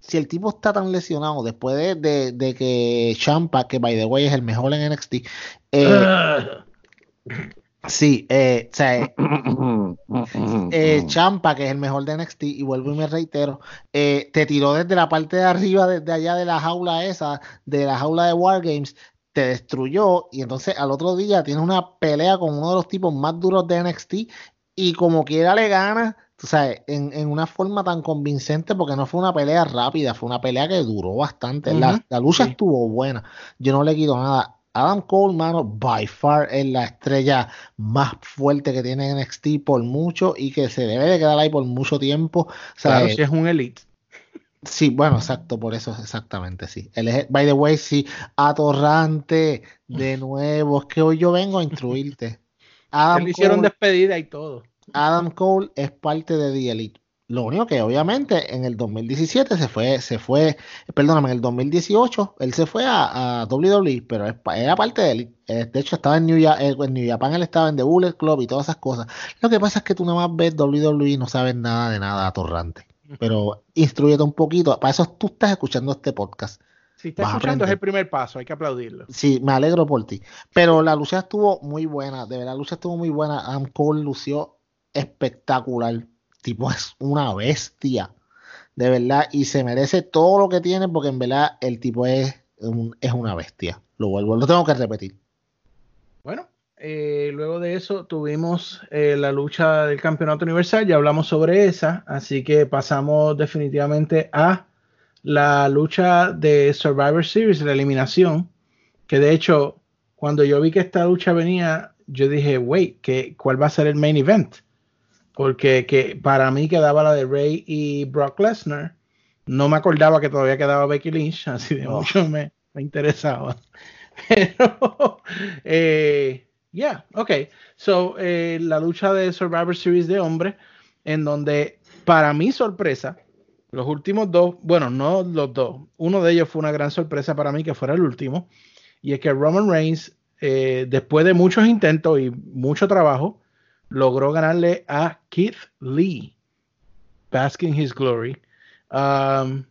si el tipo está tan lesionado después de, de- de que Champa, que by the way es el mejor en NXT, eh, sí, eh, o sea, eh, Champa, que es el mejor de NXT, y vuelvo y me reitero, eh, te tiró desde la parte de arriba, desde allá de la jaula esa, de la jaula de Wargames, te destruyó, y entonces al otro día tienes una pelea con uno de los tipos más duros de NXT, y como quiera le gana, tú sabes, en, en una forma tan convincente, porque no fue una pelea rápida, fue una pelea que duró bastante. La, lucha sí. estuvo buena, yo no le quito nada. Adam Cole, mano, by far es la estrella más fuerte que tiene NXT por mucho y que se debe de quedar ahí por mucho tiempo. O sea, Claro, eh, si es un elite. Sí, bueno, exacto, por eso, exactamente, sí. El, by the way, sí, atorrante, de nuevo, es que hoy yo vengo a instruirte. Adam le hicieron Cole, despedida y todo. Adam Cole es parte de The Elite. Lo único que obviamente en el 2017 se fue, se fue, perdóname, en el 2018 él se fue a, a WWE, pero era parte de Elite. Eh, De hecho, estaba en New, Ya- eh, en New Japan, él estaba en The Bullet Club y todas esas cosas. Lo que pasa es que tú nada más ves WWE y no sabes nada de nada atorrante. Pero instruyete un poquito. Para eso tú estás escuchando este podcast. Si está escuchando es el primer paso, hay que aplaudirlo. Sí, me alegro por ti. Pero la lucha estuvo muy buena. De verdad, la lucha estuvo muy buena. Adam Cole lució espectacular. Tipo, es una bestia. De verdad. Y se merece todo lo que tiene porque en verdad el tipo es, un- es una bestia. Lo vuelvo, lo tengo que repetir. Bueno, eh, luego de eso tuvimos eh, la lucha del campeonato universal, ya hablamos sobre esa, así que pasamos definitivamente a la lucha de Survivor Series, la eliminación, que de hecho, cuando yo vi que esta lucha venía, yo dije, wait, ¿qué, ¿cuál va a ser el main event? Porque que para mí quedaba la de Rey y Brock Lesnar. No me acordaba que todavía quedaba Becky Lynch, así de Oh. mucho me, me interesaba. Pero, eh, yeah, ok. So, eh, la lucha de Survivor Series de hombres, en donde, para mi sorpresa, los últimos dos, bueno, no los dos, uno de ellos fue una gran sorpresa para mí que fuera el último, y es que Roman Reigns, eh, después de muchos intentos y mucho trabajo, logró ganarle a Keith Lee, basking his glory, um,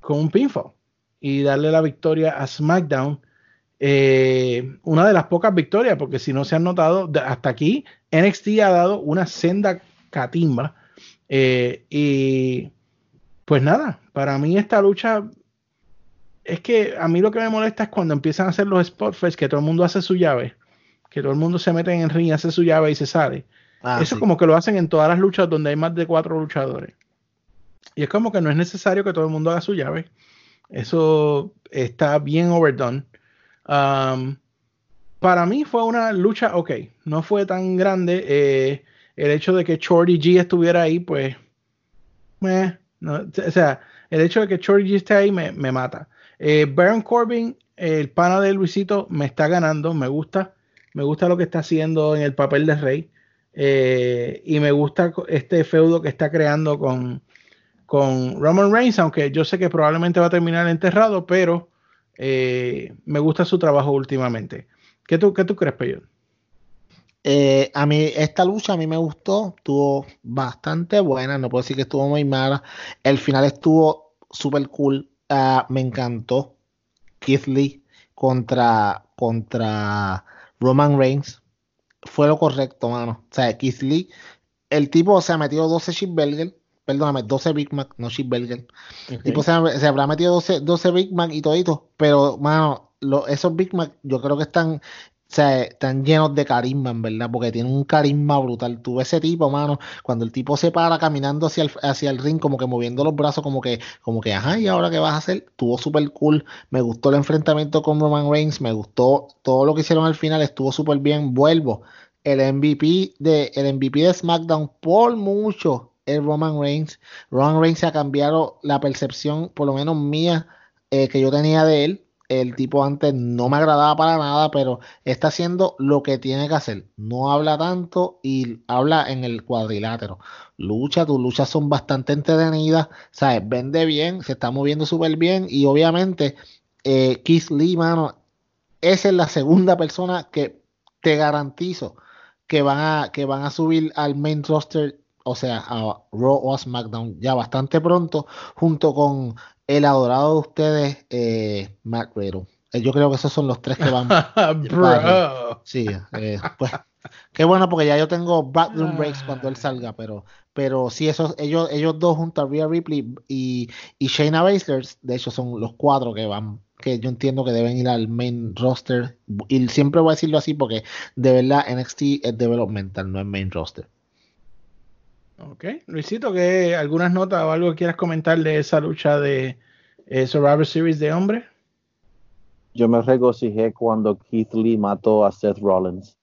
con un pinfall y darle la victoria a SmackDown. Eh, una de las pocas victorias, porque si no se han notado, hasta aquí NXT ha dado una senda catimba. Eh, y pues nada, para mí esta lucha es que a mí lo que me molesta es cuando empiezan a hacer los spot fest, que todo el mundo hace su llave, que todo el mundo se mete en el ring, hace su llave y se sale. Ah, Eso sí. como que lo hacen en todas las luchas donde hay más de cuatro luchadores. Y es como que no es necesario que todo el mundo haga su llave. Eso está bien overdone. Um, para mí fue una lucha, ok, no fue tan grande. eh, el hecho de que Shorty G estuviera ahí, pues, meh, no, o sea, el hecho de que Shorty G esté ahí me, me mata. Eh, Baron Corbin, el pana de Luisito, me está ganando, me gusta, me gusta lo que está haciendo en el papel de rey. eh, y me gusta este feudo que está creando con, con Roman Reigns, aunque yo sé que probablemente va a terminar enterrado, pero eh, me gusta su trabajo últimamente. ¿Qué tú, qué tú crees, Peyo? Eh, a mí, esta lucha a mí me gustó, estuvo bastante buena, no puedo decir que estuvo muy mala. El final estuvo súper cool, ah, me encantó. Keith Lee contra, contra Roman Reigns fue lo correcto, mano. O sea, Keith Lee, el tipo se ha metido 12 cheeseburger, perdóname, 12 Big Mac, no cheeseburger. El tipo se, ha- se habrá metido 12, 12 Big Mac y todito, pero, mano, lo- esos Big Mac yo creo que están, o sea, están llenos de carisma, en verdad, porque tienen un carisma brutal. Tú ves ese tipo, mano, cuando el tipo se para caminando hacia el, hacia el ring, como que moviendo los brazos, como que, como que, ajá, ¿y ahora qué vas a hacer? Estuvo súper cool. Me gustó el enfrentamiento con Roman Reigns, me gustó todo lo que hicieron al final, estuvo súper bien. Vuelvo. El MVP de, el MVP de SmackDown por mucho es Roman Reigns. Roman Reigns ha cambiado la percepción, por lo menos mía, eh, que yo tenía de él. El tipo antes no me agradaba para nada, pero está haciendo lo que tiene que hacer. No habla tanto y habla en el cuadrilátero. Lucha, tus luchas son bastante entretenidas, ¿sabes? Vende bien, se está moviendo súper bien y obviamente eh, Keith Lee, mano, esa es la segunda persona que te garantizo que van a, que van a subir al main roster, o sea, a Raw o a SmackDown ya bastante pronto, junto con el adorado de ustedes, eh, Matt Riddle. Eh, Yo creo que esos son los tres que van. Bro. Sí, eh, pues qué bueno porque ya yo tengo backroom breaks cuando él salga, pero, pero sí, esos, ellos, ellos dos junto a Rhea Ripley y, y Shayna Baszler, de hecho son los cuatro que van, que yo entiendo que deben ir al main roster. Y siempre voy a decirlo así porque de verdad NXT es developmental, no es main roster. Ok, Luisito, ¿qué, ¿algunas notas o algo que quieras comentar de esa lucha de eh, Survivor Series de hombres? Yo me regocijé cuando Keith Lee mató a Seth Rollins.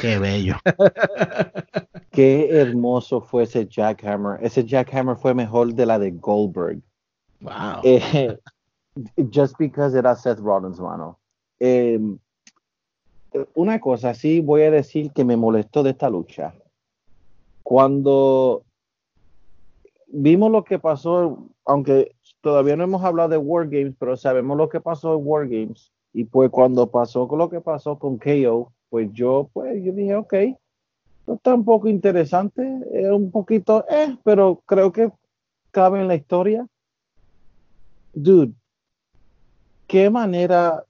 Qué bello. Qué hermoso fue ese jackhammer. Ese jackhammer fue mejor de la de Goldberg. Wow. Eh, just because era Seth Rollins, mano. Eh, una cosa, sí voy a decir que me molestó de esta lucha. Cuando vimos lo que pasó, aunque todavía no hemos hablado de War Games, pero sabemos lo que pasó en War Games. Y pues cuando pasó con lo que pasó con KO, pues yo, pues yo dije, ok, no está un poco interesante, es un poquito, eh, pero creo que cabe en la historia. Dude, qué manera,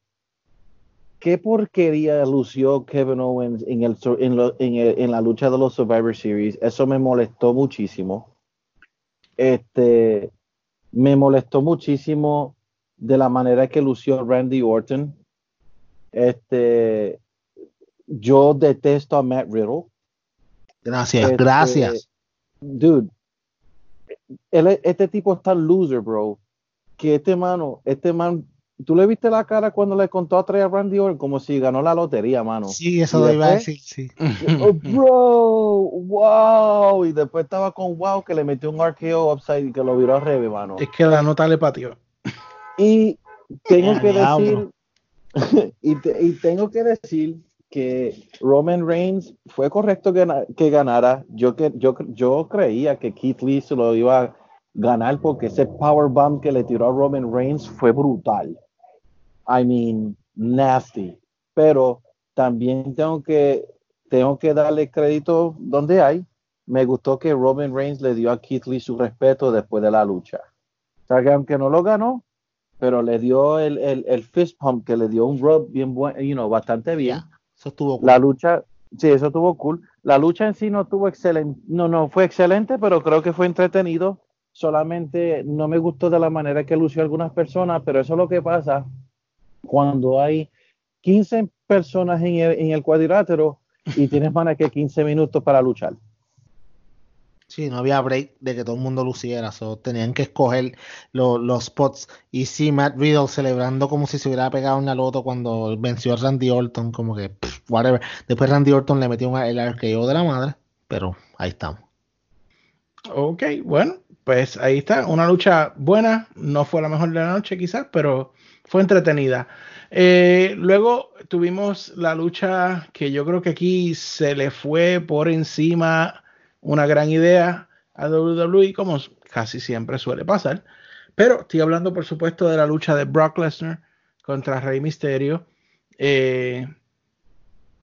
qué porquería lució Kevin Owens en, el, sur- en, lo- en, el- en la lucha de los Survivor Series. Eso me molestó muchísimo. Este, me molestó muchísimo de la manera que lució Randy Orton. Este, yo detesto a Matt Riddle. Gracias, Este, gracias. Dude, él- este tipo es tan loser, bro, que este mano, este man, ¿tú le viste la cara cuando le contó a Trey a Randy Orton como si ganó la lotería, mano? Sí, eso lo iba a decir, sí. Oh, bro, wow, y después estaba con wow que le metió un RKO upside y que lo viró al revés, mano. Es que la nota le pateó. Y tengo que decir, y, te- y tengo que decir que Roman Reigns fue correcto que, que ganara. Yo, que, yo, yo creía que Keith Lee se lo iba a ganar porque ese powerbomb que le tiró a Roman Reigns fue brutal. I mean, nasty. Pero también tengo que, tengo que darle crédito donde hay. Me gustó que Roman Reigns le dio a Keith Lee su respeto después de la lucha. O sea que aunque no lo ganó, pero le dio el, el, el fist pump que le dio un rub bien bueno, you know, bastante bien. Ya, eso estuvo cool. La lucha, sí, eso estuvo cool. La lucha en sí no tuvo excelente, no, no fue excelente, pero creo que fue entretenido. Solamente no me gustó de la manera que lució algunas personas, pero eso es lo que pasa cuando hay 15 personas en el, en el cuadrilátero y tienes más que 15 minutos para luchar. Sí, no había break de que todo el mundo luciera, so, tenían que escoger lo- los spots. Y sí, Matt Riddle celebrando como si se hubiera pegado una loto cuando venció a Randy Orton, como que, pff, whatever. Después Randy Orton le metió un- el arqueo de la madre, pero ahí estamos. Ok, bueno, pues ahí está. Una lucha buena. No fue la mejor de la noche, quizás, pero fue entretenida. Eh, luego tuvimos la lucha que yo creo que aquí se le fue por encima una gran idea a WWE, como casi siempre suele pasar. Pero estoy hablando, por supuesto, de la lucha de Brock Lesnar contra Rey Mysterio. eh,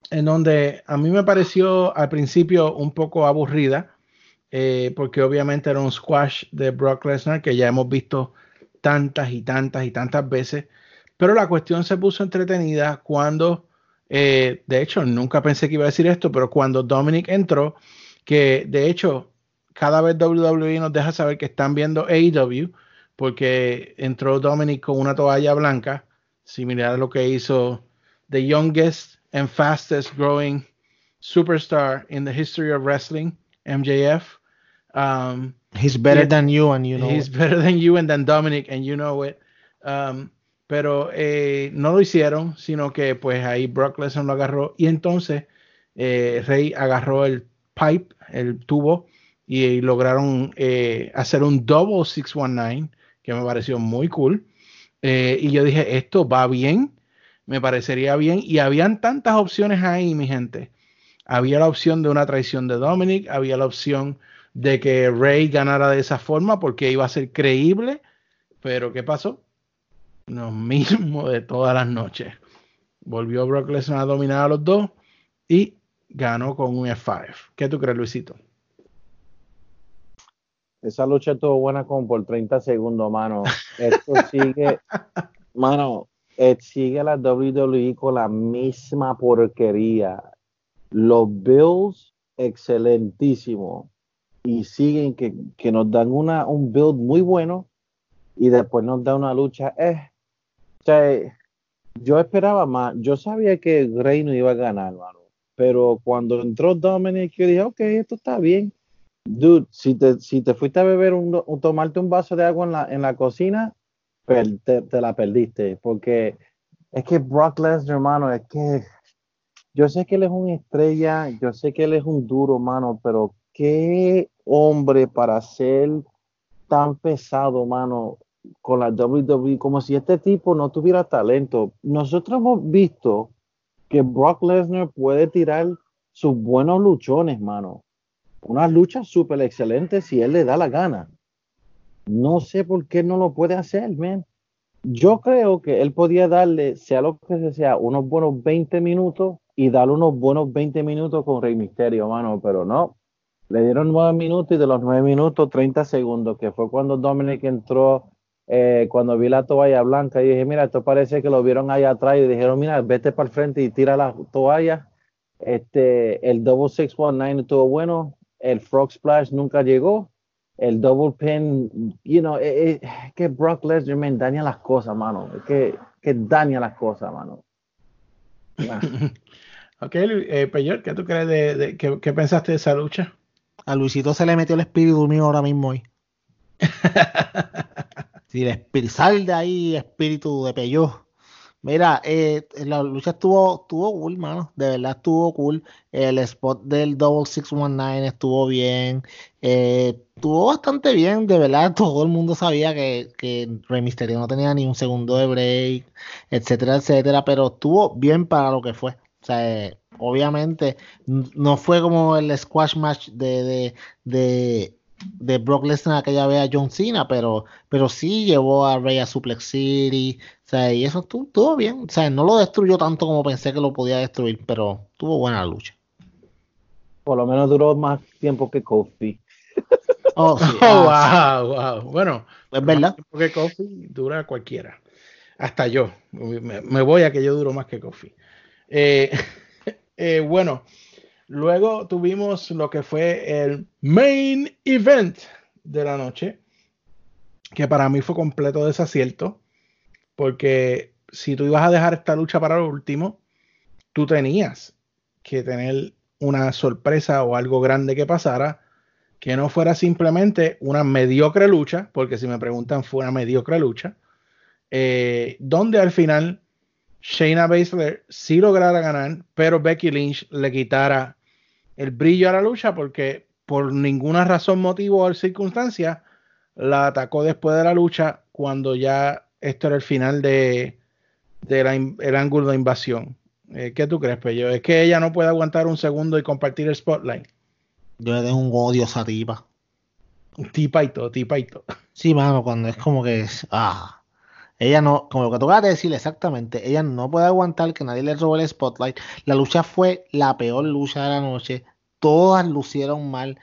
en donde a mí me pareció al principio un poco aburrida eh, porque obviamente era un squash de Brock Lesnar que ya hemos visto tantas y tantas y tantas veces, pero la cuestión se puso entretenida cuando, eh, de hecho, nunca pensé que iba a decir esto, pero cuando Dominic entró, que de hecho, cada vez WWE nos deja saber que están viendo AEW, porque entró Dominic con una toalla blanca, similar a lo que hizo the youngest and fastest growing superstar in the history of wrestling, MJF. Um, He's better than you and you know he's it. better than you and than Dominic, and you know it. Um, pero eh, no lo hicieron, sino que pues ahí Brock Lesnar lo agarró y entonces eh, Rey agarró el pipe, el tubo, y, lograron eh, hacer un double 619, que me pareció muy cool. Eh, y yo dije, esto va bien, me parecería bien. Y habían tantas opciones ahí, mi gente. Había la opción de una traición de Dominic, había la opción de que Rey ganara de esa forma porque iba a ser creíble. Pero ¿qué pasó? Lo mismo de todas las noches. Volvió Brock Lesnar a dominar a los dos y ganó con un F5. ¿Qué tú crees, Luisito? Esa lucha estuvo buena como por 30 segundos, mano. Esto sigue, mano, eh, sigue la WWE con la misma porquería. Los Bills, excelentísimo. Y siguen que, que nos dan una, un build muy bueno y después nos da una lucha. Eh, o sea, eh, yo esperaba más. Yo sabía que Rey no iba a ganar, mano. Pero cuando entró Dominic, yo dije, ok, esto está bien. Dude, si te, si te fuiste a beber un, un- tomarte un vaso de agua en la, en la cocina, te, te la perdiste. Porque es que Brock Lesnar, hermano, es que yo sé que él es una estrella, yo sé que él es un duro, mano, pero qué hombre para ser tan pesado, mano, con la WWE, como si este tipo no tuviera talento. Nosotros hemos visto que Brock Lesnar puede tirar sus buenos luchones, mano unas luchas súper excelentes si él le da la gana. No sé por qué no lo puede hacer, man. Yo creo que él podía darle, sea lo que sea, unos buenos 20 minutos y darle unos buenos 20 minutos con Rey Misterio, mano, pero no. Le dieron 9 minutos y de los 9 minutos 30 segundos, que fue cuando Dominic entró, eh, cuando vi la toalla blanca y dije, mira, esto parece que lo vieron ahí atrás y dijeron, mira, vete para el frente y tira la toalla. Este, el double 619 estuvo bueno, el frog splash nunca llegó, el double pin, you know, eh, eh, es que Brock Lesnar daña las cosas, mano, es que, que daña las cosas, mano. Ok, Peyor, ¿qué tú crees de, de qué, qué pensaste de esa lucha? A Luisito se le metió el espíritu mío ahora mismo hoy. Si el espíritu, sal de ahí, espíritu de Peyó. Mira, eh, la lucha estuvo, estuvo cool, mano. De verdad estuvo cool. El spot del Double 619 estuvo bien. Eh, estuvo bastante bien, de verdad. Todo el mundo sabía que, que Rey Mysterio no tenía ni un segundo de break, etcétera, etcétera. Pero estuvo bien para lo que fue. O sea, eh, obviamente no fue como el squash match de, de, de, de Brock Lesnar aquella vez a John Cena, pero, pero sí llevó a Rey a Suplex City, o sea, y eso estuvo, estuvo bien, o sea, no lo destruyó tanto como pensé que lo podía destruir, pero tuvo buena la lucha. Por lo menos duró más tiempo que Kofi. Oh, sí, Oh, ah, wow, wow. Bueno, es verdad. porque Kofi dura cualquiera. Hasta yo. Me, me voy a que yo duro más que Kofi. Eh, eh, bueno, luego tuvimos lo que fue el main event de la noche, que para mí fue completo desacierto, porque si tú ibas a dejar esta lucha para lo último, tú tenías que tener una sorpresa o algo grande que pasara, que no fuera simplemente una mediocre lucha, porque si me preguntan fue una mediocre lucha, eh, donde al final Shayna Baszler sí lograra ganar, pero Becky Lynch le quitara el brillo a la lucha porque por ninguna razón, motivo o circunstancia la atacó después de la lucha cuando ya esto era el final de, de la el ángulo de invasión. Eh, ¿Qué tú crees, Pello? Es que ella no puede aguantar un segundo y compartir el spotlight. Yo le tengo un odio a esa tipa. Tipa y todo, tipa y todo. Sí, mano, cuando es como que es, ah, ella no, como lo que tú acabas de decir exactamente, ella no puede aguantar que nadie le robe el spotlight. La lucha fue la peor lucha de la noche, todas lucieron mal.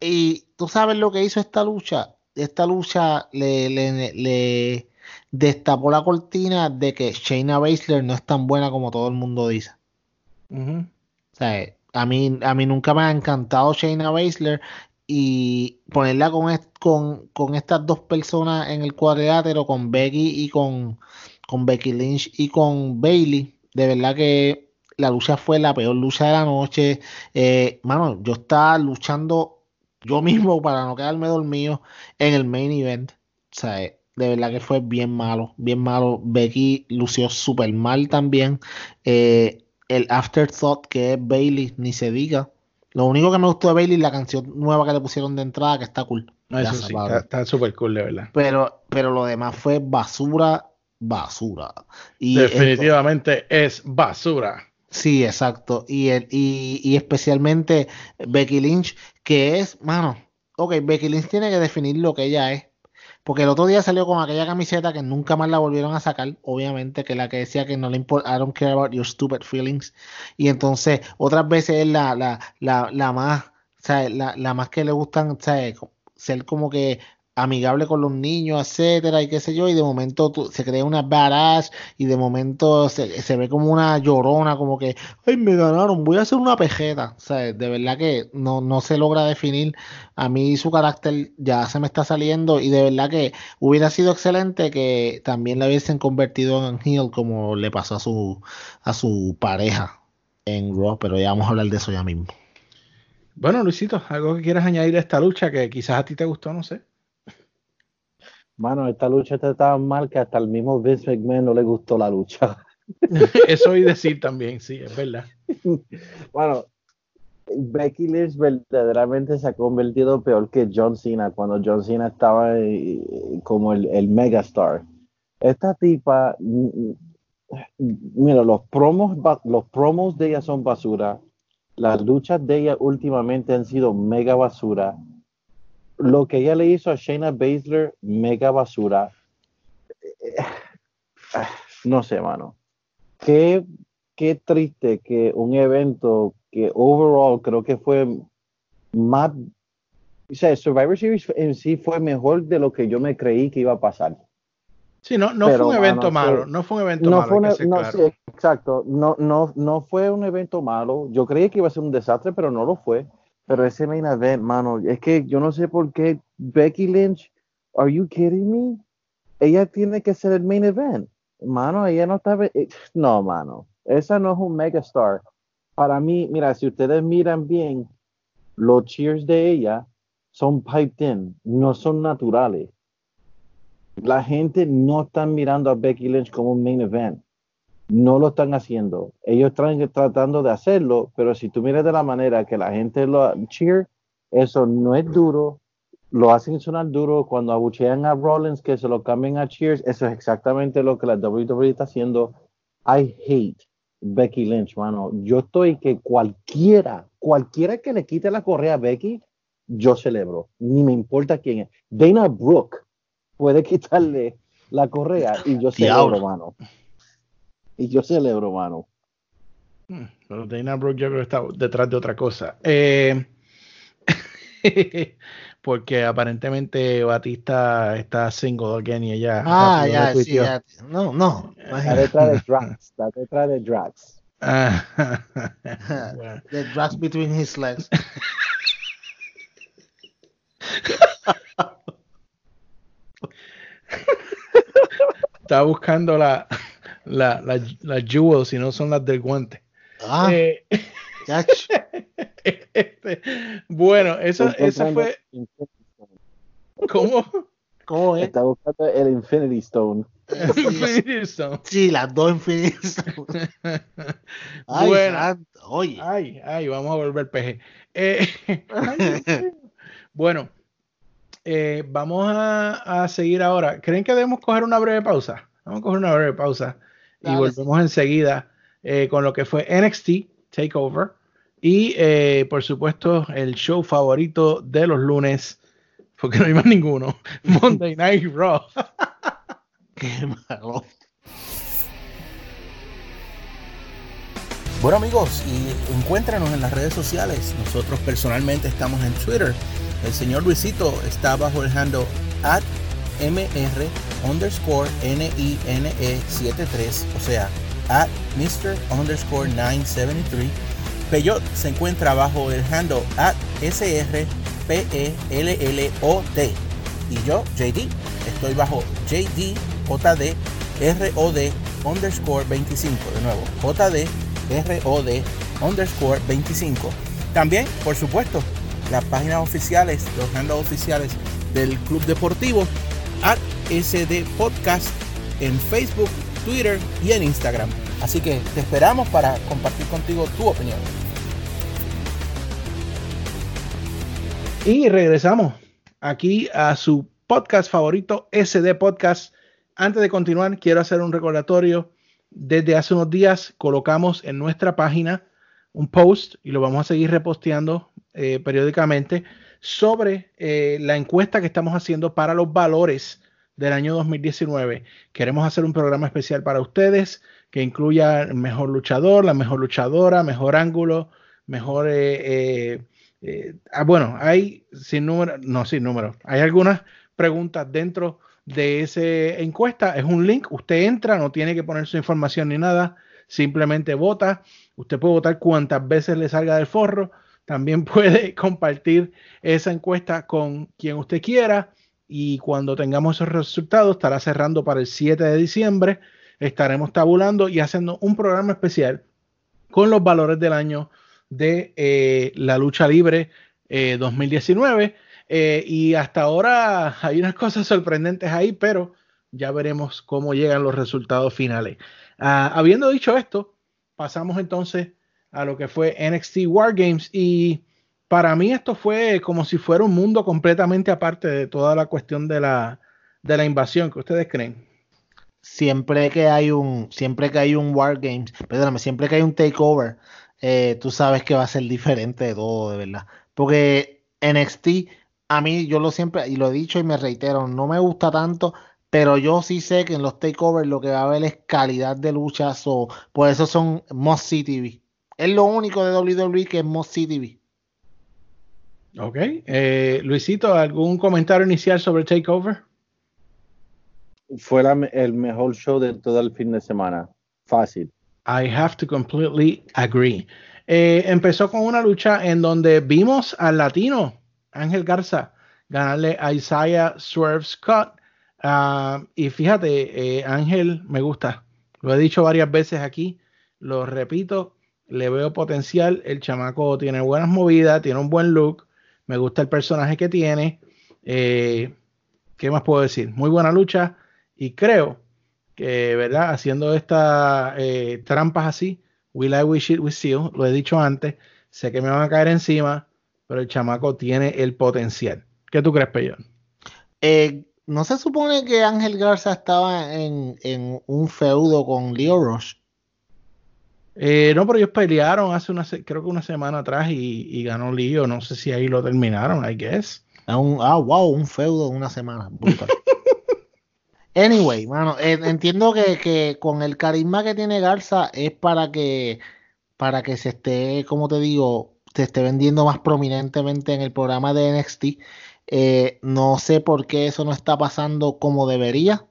Y tú sabes lo que hizo esta lucha. Esta lucha le, le, le destapó la cortina de que Shayna Baszler no es tan buena como todo el mundo dice. O sea, a mí, a mí nunca me ha encantado Shayna Baszler y ponerla con, con, con estas dos personas en el cuadrilátero, con Becky y con, con Becky Lynch y con Bailey, de verdad que la lucha fue la peor lucha de la noche. Eh, mano, yo estaba luchando yo mismo para no quedarme dormido en el main event. O sea, de verdad que fue bien malo, bien malo. Becky lució súper mal también. Eh, el afterthought que es Bailey, ni se diga. Lo único que me gustó de Bailey es la canción nueva que le pusieron de entrada, que está cool. No, eso sí, está- está súper cool, de verdad. Pero, pero lo demás fue basura, basura. Y Definitivamente es basura. Sí, exacto. Y, el, y, y especialmente Becky Lynch, que es, mano, ok, Becky Lynch tiene que definir lo que ella es. Porque el otro día salió con aquella camiseta que nunca más la volvieron a sacar, obviamente, que la que decía que no le importa, I don't care about your stupid feelings. Y entonces, otras veces es la, la, la, la más, o sea, la, la más que le gustan, o sea, ser como que amigable con los niños, etcétera, y qué sé yo, y de momento se crea una badass, y de momento se, se ve como una llorona, como que, ay, me ganaron, voy a hacer una pejeta. O sea, de verdad que no, no se logra definir. A mí su carácter ya se me está saliendo, y de verdad que hubiera sido excelente que también la hubiesen convertido en heel como le pasó a su, a su pareja en Raw, pero ya vamos a hablar de eso ya mismo. Bueno, Luisito, algo que quieras añadir a esta lucha que quizás a ti te gustó, no sé. Mano, esta lucha está tan mal que hasta el mismo Vince McMahon no le gustó la lucha. Eso oí decir también, sí, es verdad. Bueno, Becky Lynch verdaderamente se ha convertido peor que John Cena cuando John Cena estaba eh, como el, el megastar. Esta tipa, mm, mm, mira, los promos, los promos de ella son basura. Las luchas de ella últimamente han sido mega basura. Lo que ella le hizo a Shayna Baszler, mega basura. No sé, mano. Qué, qué triste que un evento que overall creo que fue más, o sea, Survivor Series en sí fue mejor de lo que yo me creí que iba a pasar. Sí, no, no Pero, fue un evento mano, malo, no fue un evento No malo, fue, que ser no, claro. sí, exacto, no, no, no fue un evento malo. Yo creí que iba a ser un desastre, pero no lo fue. Pero ese main event, mano, es que yo no sé por qué Becky Lynch, are you kidding me? Ella tiene que ser el main event. Mano, ella no está. eh, No, mano. Esa no es un megastar. para mí, mira, si ustedes miran bien, los cheers de ella son piped in, no son naturales. La gente no está mirando a Becky Lynch como un main event. No lo están haciendo. Ellos están tratando de hacerlo, pero si tú miras de la manera que la gente lo cheer, eso no es duro. Lo hacen sonar duro cuando abuchean a Rollins, que se lo cambien a cheers. Eso es exactamente lo que la WWE está haciendo. I hate Becky Lynch, mano. Yo estoy que cualquiera, cualquiera que le quite la correa a Becky, yo celebro. Ni me importa quién es. Dana Brooke puede quitarle la correa y yo celebro, Diablo. mano. Y yo celebro, mano. Hmm, Pero Dana Brooke yo creo que está detrás de otra cosa. Eh, porque aparentemente Batista está single again y ella. Ah, ya, sí, ya. No, no. Está detrás de Drax. Está detrás de Drax. Ah, bueno. The drugs between his legs. Está buscando la, la, la, las jewels y no son las del guante. Ah, Eh, este, bueno, eso buscando fue. Infinity ¿Cómo? ¿Cómo es? Está buscando el Infinity Stone. Eso. Sí, las dos infinitas. Ay, Bueno. santo, Oye. Ay, ay, vamos a volver peje. Eh, ay, bueno, eh, vamos a, a seguir ahora. ¿Creen que debemos coger una breve pausa? Vamos a coger una breve pausa y volvemos enseguida eh, con lo que fue NXT Takeover y, eh, por supuesto, el show favorito de los lunes, porque no hay más ninguno, Monday Night Raw. Qué malo. Bueno amigos, y encuéntranos en las redes sociales. Nosotros personalmente estamos en Twitter. El señor Luisito está bajo el handle at mr underscore NINE73, o sea, at Mr. underscore 973. Peyot se encuentra bajo el handle at SRPELLOT. Y yo, JD, estoy bajo JDJD ROD underscore 25. De nuevo, JD ROD underscore 25. También, por supuesto, las páginas oficiales, los handles oficiales del Club Deportivo, at SD Podcast en Facebook, Twitter y en Instagram. Así que te esperamos para compartir contigo tu opinión. Y regresamos aquí a su podcast favorito, SD Podcast. Antes de continuar, quiero hacer un recordatorio. Desde hace unos días colocamos en nuestra página un post y lo vamos a seguir reposteando eh, periódicamente sobre eh, la encuesta que estamos haciendo para los valores del año 2019. Queremos hacer un programa especial para ustedes que incluya el mejor luchador, la mejor luchadora, mejor ángulo, mejor... eh, eh, eh, ah, bueno, hay sin número, no sin número, hay algunas preguntas dentro de esa encuesta. Es un link, usted entra, no tiene que poner su información ni nada, simplemente vota. Usted puede votar cuantas veces le salga del forro. También puede compartir esa encuesta con quien usted quiera. Y cuando tengamos esos resultados, estará cerrando para el 7 de diciembre. Estaremos tabulando y haciendo un programa especial con los valores del año de eh, la lucha libre eh, 2019. Eh, y hasta ahora hay unas cosas sorprendentes ahí, pero ya veremos cómo llegan los resultados finales. Ah, habiendo dicho esto, pasamos entonces a lo que fue NXT War Games y para mí esto fue como si fuera un mundo completamente aparte de toda la cuestión de la, de la invasión que ustedes creen. Siempre que hay un, siempre que hay un War Games, perdóname, siempre que hay un takeover, eh, tú sabes que va a ser diferente de todo, de verdad. Porque NXT, a mí, yo lo siempre, y lo he dicho y me reitero, no me gusta tanto, pero yo sí sé que en los takeovers lo que va a haber es calidad de luchas, o por eso son Must See TV. Es lo único de WWE que es See TV. Ok. Eh, Luisito, ¿algún comentario inicial sobre Takeover? Fue la el mejor show de todo el fin de semana. Fácil. I have to completely agree. Eh, empezó con una lucha en donde vimos al latino Ángel Garza ganarle a Isaiah Swerve Scott. Ah, y fíjate, eh, Ángel me gusta. Lo he dicho varias veces aquí, lo repito. Le veo potencial. El chamaco tiene buenas movidas, tiene un buen look. Me gusta el personaje que tiene. Eh, ¿Qué más puedo decir? Muy buena lucha. Y creo que, ¿verdad? Haciendo estas eh, trampas así, Will I Wish It With You, lo he dicho antes, sé que me van a caer encima, pero el chamaco tiene el potencial. ¿Qué tú crees, Peyón? Eh, ¿No se supone que Ángel Garza estaba en, en un feudo con Leo Rush? Eh, no, pero ellos pelearon hace una, creo que una semana atrás y, y ganó Leo. No sé si ahí lo terminaron, I guess. Ah, un- ah, wow, un feudo en una semana. Brutal. anyway, mano, eh, entiendo que, que con el carisma que tiene Garza es para que, para que se esté, como te digo, se esté vendiendo más prominentemente en el programa de NXT. Eh, no sé por qué eso no está pasando como debería,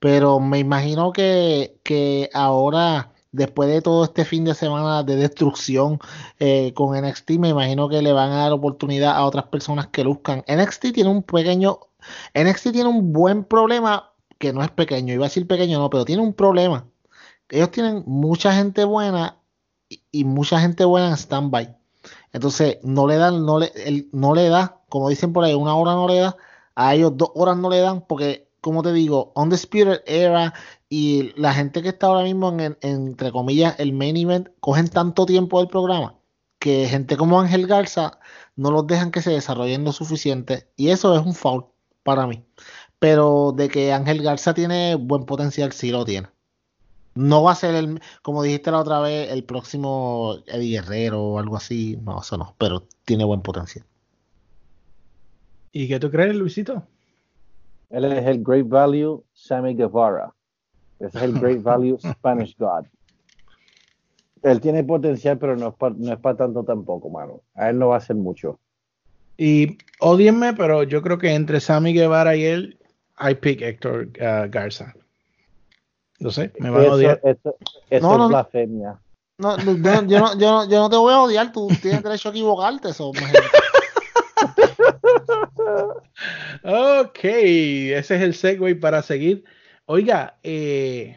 pero me imagino que, que ahora, después de todo este fin de semana de destrucción eh, con NXT, me imagino que le van a dar oportunidad a otras personas que luzcan. NXT tiene un pequeño, NXT tiene un buen problema que no es pequeño, iba a decir pequeño, no, pero tiene un problema. Ellos tienen mucha gente buena y, mucha gente buena en stand-by. Entonces, no le dan, no le, no le da, como dicen por ahí, una hora no le da, a ellos dos horas no le dan, porque, como te digo, Undisputed Era y la gente que está ahora mismo en, en- entre comillas, el main event, cogen tanto tiempo del programa que gente como Ángel Garza no los dejan que se desarrollen lo suficiente, y eso es un foul para mí. Pero de que Ángel Garza tiene buen potencial, sí lo tiene. No va a ser el, como dijiste la otra vez, el próximo Eddie Guerrero o algo así. No, eso no, pero tiene buen potencial. ¿Y qué tú crees, Luisito? Él es el Great Value Sammy Guevara. Ese es el Great Value Spanish God. Él tiene potencial, pero no es para no es pa tanto tampoco, mano. A él no va a hacer mucho. Y odienme, pero yo creo que entre Sammy Guevara y él, I pick Héctor uh, Garza. No sé, me van a odiar. eso- eso No, es no, blasfemia. No, no, yo, yo no, yo, no, yo no te voy a odiar, tú tienes derecho a equivocarte. Eso. Ok, ese es el segue para seguir. Oiga, eh,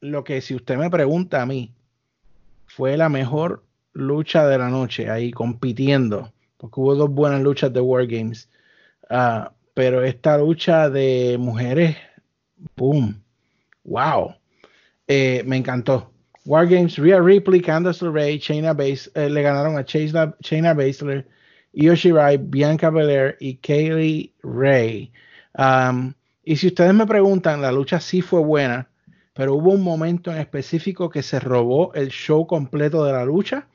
lo que si usted me pregunta a mí, fue la mejor lucha de la noche ahí compitiendo, porque hubo dos buenas luchas de War Games. Ah, pero esta lucha de mujeres, boom, wow, eh, me encantó. War Games, Rhea Ripley, Candice LeRae, Shayna Bas eh, le ganaron a Shayna, Shayna Baszler, Io Shirai, Bianca Belair y Kaylee Ray. Um, y si ustedes me preguntan, la lucha sí fue buena, pero hubo un momento en específico que se robó el show completo de la lucha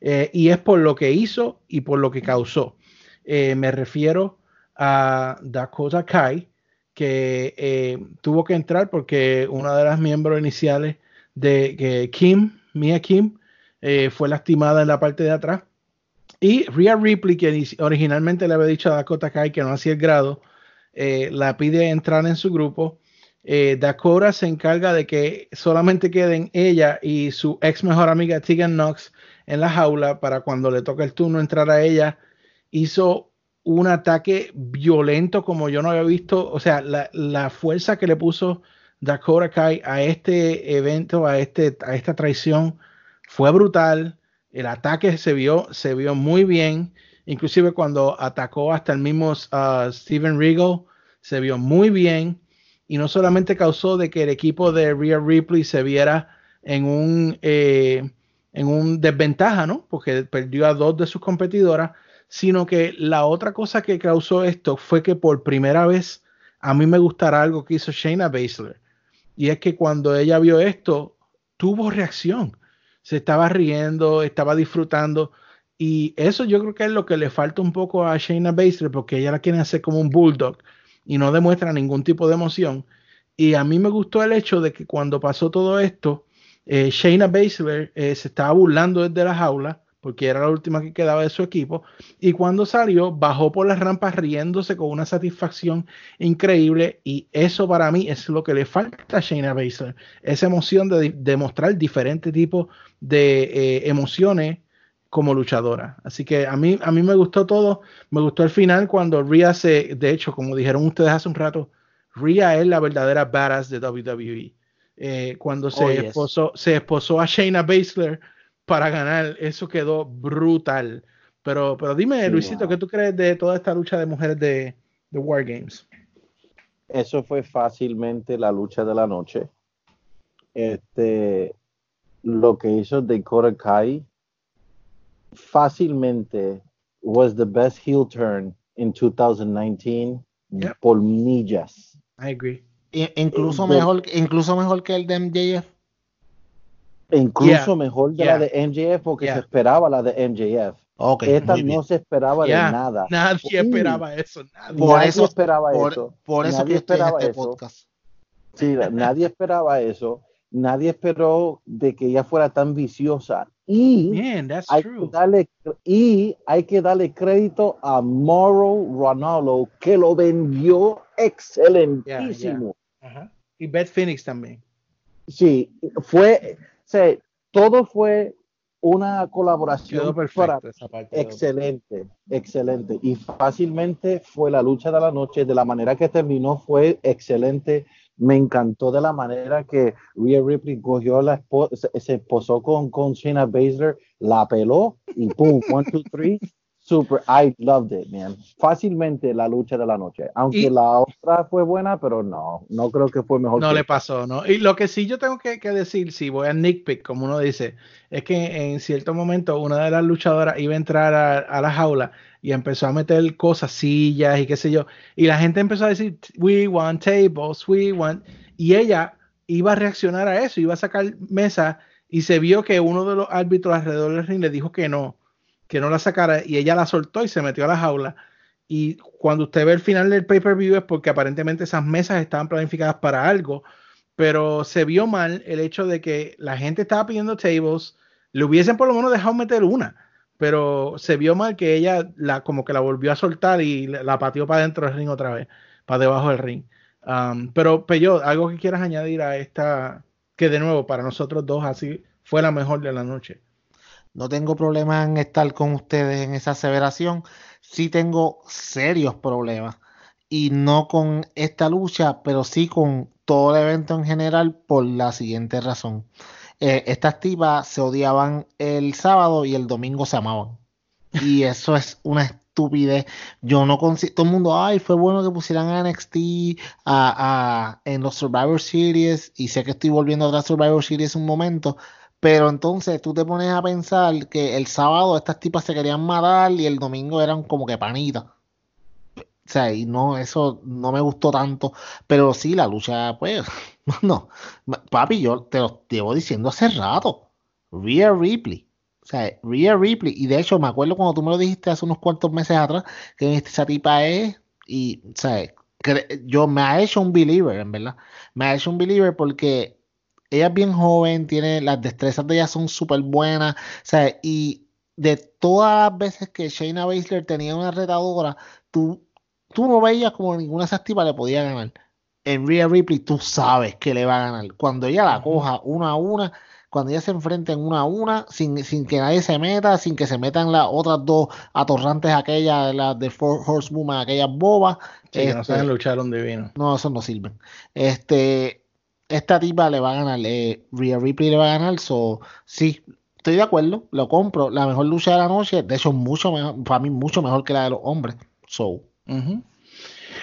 eh, y es por lo que hizo y por lo que causó. Eh, me refiero a Dakota Kai, que eh, tuvo que entrar porque una de las miembros iniciales de Kim, Mia Kim, fue lastimada en la parte de atrás. Y Rhea Ripley, que originalmente le había dicho a Dakota Kai que no hacía el grado, eh, la pide entrar en su grupo. Eh, Dakota se encarga de que solamente queden ella y su ex mejor amiga Tegan Knox en la jaula para cuando le toque el turno entrar a ella. Hizo un ataque violento como yo no había visto. O sea, la, la fuerza que le puso Dakota Kai a este evento, a, este, a esta traición, fue brutal. El ataque se vio, se vio muy bien. Inclusive cuando atacó hasta el mismo uh, Steven Regal, se vio muy bien. Y no solamente causó de que el equipo de Rhea Ripley se viera en un, eh, en un desventaja, ¿no? Porque perdió a dos de sus competidoras, sino que la otra cosa que causó esto fue que por primera vez a mí me gustará algo que hizo Shayna Baszler. Y es que cuando ella vio esto, tuvo reacción. Se estaba riendo, estaba disfrutando. Y eso yo creo que es lo que le falta un poco a Shayna Baszler, porque ella la quiere hacer como un bulldog y no demuestra ningún tipo de emoción. Y a mí me gustó el hecho de que cuando pasó todo esto, eh, Shayna Baszler eh, se estaba burlando desde la jaula, porque era la última que quedaba de su equipo, y cuando salió, bajó por las rampas riéndose con una satisfacción increíble, y eso para mí es lo que le falta a Shayna Baszler, esa emoción de demostrar diferentes tipos de eh, emociones como luchadora. Así que a mí, a mí me gustó todo. Me gustó el final cuando Rhea se, de hecho, como dijeron ustedes hace un rato, Rhea es la verdadera badass de WWE. Eh, cuando se, Oh, yes. esposó, se esposó a Shayna Baszler, para ganar, eso quedó brutal. Pero, pero dime, Sí, Luisito, wow. ¿qué tú crees de toda esta lucha de mujeres de, de War Games? Eso fue fácilmente la lucha de la noche. Este, lo que hizo Dakota Kai fácilmente was the best heel turn in 2019 Yep. por millas. Eh, I agree. I- incluso Yo- mejor, incluso mejor que el de MJF. E incluso Yeah, mejor de yeah, la de MJF porque yeah. se esperaba la de MJF. Ok, Esta bien. no se esperaba de nada. Nadie Sí. esperaba eso. nadie. Por nadie eso- esperaba Por, eso. por eso Nadie que en esperaba este eso. podcast. Sí, nadie esperaba eso. Nadie esperó de que ella fuera tan viciosa. Y Man, that's hay true. que darle y hay que darle crédito a Mauro Ronaldo que lo vendió excelentísimo. Ajá. Y Beth Phoenix también. Sí, fue, o sea, todo fue una colaboración para- perfecto excelente, excelente. Y fácilmente fue la lucha de la noche. De la manera que terminó fue excelente. Me encantó de la manera que Rhea Ripley cogió la espo- se, se posó con, con Shayna Baszler, la peló y pum, one, two, three. Super, I loved it, man. Fácilmente la lucha de la noche. Aunque Y- la otra fue buena, pero no, no creo que fue mejor. No que le pasó, ¿no? Y lo que sí yo tengo que, que decir, si voy a nitpick, como uno dice, es que en cierto momento una de las luchadoras iba a entrar a, a la jaula y empezó a meter cosas, sillas y qué sé yo, y la gente empezó a decir, we want tables, we want, y ella iba a reaccionar a eso, iba a sacar mesa y se vio que uno de los árbitros alrededor del ring le dijo que no, que no la sacara y ella la soltó y se metió a la jaula. Y cuando usted ve el final del pay-per-view es porque aparentemente esas mesas estaban planificadas para algo, pero se vio mal el hecho de que la gente estaba pidiendo tables, le hubiesen por lo menos dejado meter una, pero se vio mal que ella la como que la volvió a soltar y la, pateó para dentro del ring otra vez, para debajo del ring. Um, pero Peyo, algo que quieras añadir a esta, que de nuevo para nosotros dos así fue la mejor de la noche. No tengo problema en estar con ustedes en esa aseveración. Sí tengo serios problemas. Y no con esta lucha, pero sí con todo el evento en general por la siguiente razón. Eh, estas tipas se odiaban el sábado y el domingo se amaban. Y eso es una estupidez. Yo no consigo. Todo el mundo, ay, fue bueno que pusieran a NXT a, a- en los Survivor Series. Y sé que estoy volviendo a Survivor Series un momento. Pero entonces tú te pones a pensar que el sábado estas tipas se querían matar y el domingo eran como que panitas. O sea, y no, eso no me gustó tanto. Pero sí, la lucha, pues, no. Papi, yo te lo llevo diciendo hace rato. Rhea Ripley. O sea, Rhea Ripley. Y de hecho, me acuerdo cuando tú me lo dijiste hace unos cuantos meses atrás, que esa tipa es. Y, o sea, yo me ha hecho un believer, en verdad. Me ha hecho un believer porque ella es bien joven, tiene las destrezas de ella son súper buenas, o sea, y de todas las veces que Shayna Baszler tenía una retadora, tú, tú no veías como ninguna de esas tipas le podía ganar. En Rhea Ripley tú sabes que le va a ganar. Cuando ella la coja una a una, cuando ella se enfrenten una a una, sin, sin que nadie se meta, sin que se metan las otras dos atorrantes aquellas, las de Four Horsewoman, aquellas bobas. Sí, que no este, saben luchar un divino. no, esos no sirven. Este, esta tipa le va a ganar, eh, Rhea Ripley le va a ganar, so, sí, estoy de acuerdo, lo compro. La mejor lucha de la noche, de hecho, mucho mejor, para mí, mucho mejor que la de los hombres. So,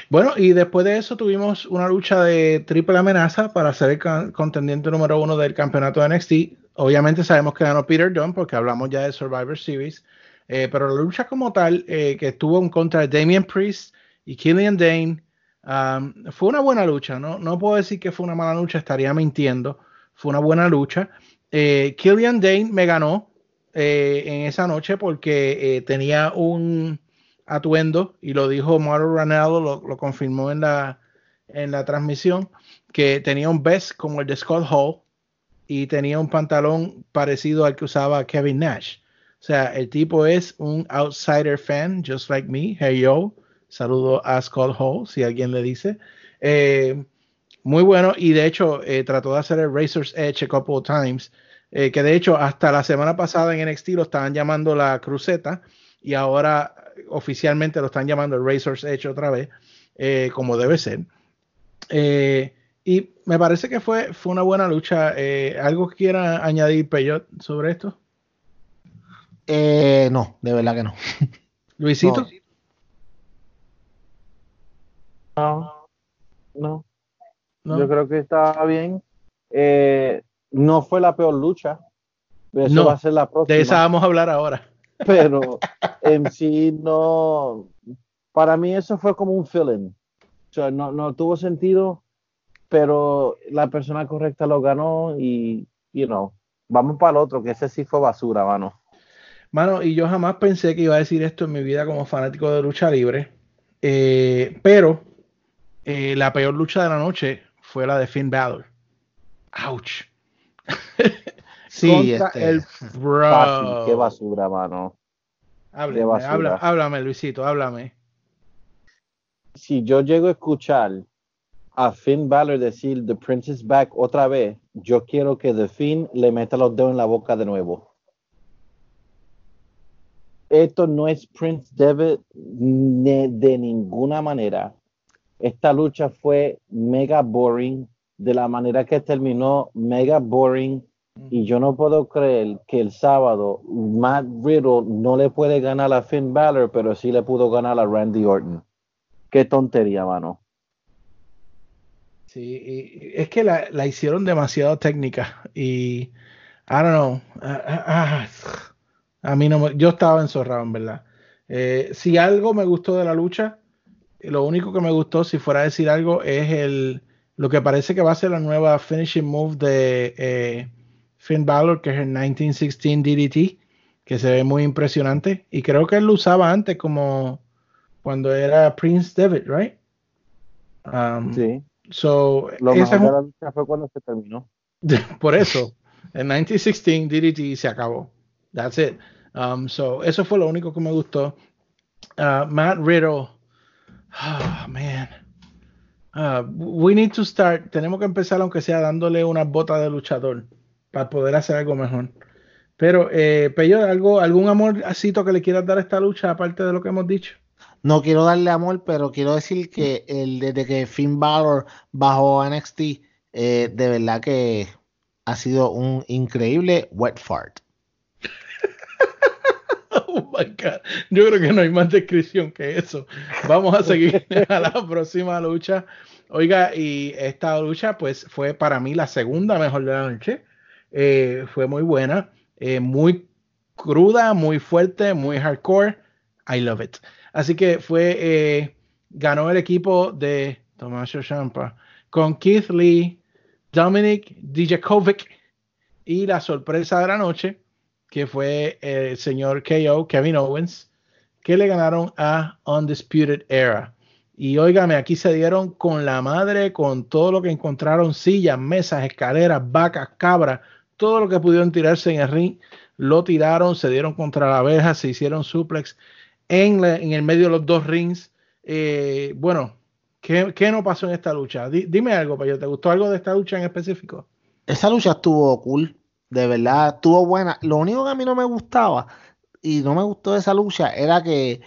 Bueno, y después de eso tuvimos una lucha de triple amenaza para ser el con- contendiente número uno del campeonato de NXT. Obviamente sabemos que ganó Peter Dunne porque hablamos ya de Survivor Series, eh, pero la lucha como tal, eh, que estuvo en contra de Damian Priest y Killian Dane, um, fue una buena lucha. ¿no? puedo decir que fue una mala lucha, estaría mintiendo. Fue una buena lucha. Eh, Killian Dane me ganó en esa noche porque tenía un atuendo y lo dijo Mauro Ranaldo, lo, lo confirmó en la, en la transmisión, que tenía un vest como el de Scott Hall y tenía un pantalón parecido al que usaba Kevin Nash. O sea, el tipo es un outsider fan, just like me. Hey yo, saludo a Scott Hall, si alguien le dice. Eh, muy bueno, y de hecho eh, trató de hacer el Razor's Edge a couple of times, eh, que de hecho hasta la semana pasada en NXT lo estaban llamando la cruceta y ahora oficialmente lo están llamando el Razor's Edge otra vez, eh, como debe ser. Eh, y me parece que fue, fue una buena lucha. Eh, ¿Algo que quiera añadir, Peyot, sobre esto? Eh, no, de verdad que no. Luisito. No. No, no. No. Yo creo que está bien. Eh, no fue la peor lucha. Eso No, va a ser la próxima. De esa vamos a hablar ahora. Pero en sí no. Para mí eso fue como un feeling. O sea, no, no tuvo sentido, pero la persona correcta lo ganó y, you know, vamos para el otro, que ese sí fue basura, mano. Mano, y yo jamás pensé que iba a decir esto en mi vida como fanático de lucha libre. Eh, pero eh, la peor lucha de la noche fue la de Finn Balor. Ouch. Sí, Contra este, el Fácil, bro. qué basura, mano. Háblame, qué basura. habla- háblame, Luisito, háblame. Si yo llego a escuchar a Finn Balor decir The Prince is back otra vez, yo quiero que The Finn le meta los dedos en la boca de nuevo. Esto no es Prince David ne- de ninguna manera. Esta lucha fue mega boring, de la manera que terminó, mega boring. Y yo no puedo creer que el sábado Matt Riddle no le puede ganar a Finn Balor, pero sí le pudo ganar a Randy Orton. Qué tontería, mano. Sí, es que la, hicieron demasiado técnica y I don't know. ah, ah, ah, a mí no me, yo estaba enzorrado en verdad. Eh, si algo me gustó de la lucha, lo único que me gustó, si fuera a decir algo, es el lo que parece que va a ser la nueva finishing move de eh, Finn Balor, que es el 1916 DDT, que se ve muy impresionante y creo que él lo usaba antes como cuando era Prince David, right? Um, Sí. So, Lo esa mejor de la lucha fue cuando se terminó. por eso, en 1916 DDT se acabó. That's it. Um, so, eso fue lo único que me gustó. Uh, Matt Riddle. Oh, man. Uh, we need to start. Tenemos que empezar, aunque sea dándole una bota de luchador para poder hacer algo mejor. Pero, eh, Peyo, ¿algo, ¿algún amorcito que le quieras dar a esta lucha, aparte de lo que hemos dicho? No quiero darle amor, pero quiero decir que el, desde que Finn Balor bajó a NXT, eh, de verdad que ha sido un increíble wet fart. Oh my God. Yo creo que no hay más descripción que eso. Vamos a seguir a la próxima lucha. Oiga, y esta lucha, pues, fue para mí la segunda mejor de la noche. Eh, fue muy buena, eh, muy cruda, muy fuerte, muy hardcore. I love it. Así que fue, eh, ganó el equipo de Tommaso Ciampa con Keith Lee, Dominic Dijakovic y la sorpresa de la noche, que fue el señor KO, Kevin Owens, que le ganaron a Undisputed Era. Y óigame, aquí se dieron con la madre, con todo lo que encontraron, sillas, mesas, escaleras, vacas, cabras, todo lo que pudieron tirarse en el ring, lo tiraron, se dieron contra la verja, se hicieron suplex en, el medio de los dos rings. Eh, bueno, ¿qué, no pasó en esta lucha? Di- dime algo, Payo, ¿te gustó algo de esta lucha en específico? Esa lucha estuvo cool, de verdad, estuvo buena. Lo único que a mí no me gustaba y no me gustó de esa lucha era que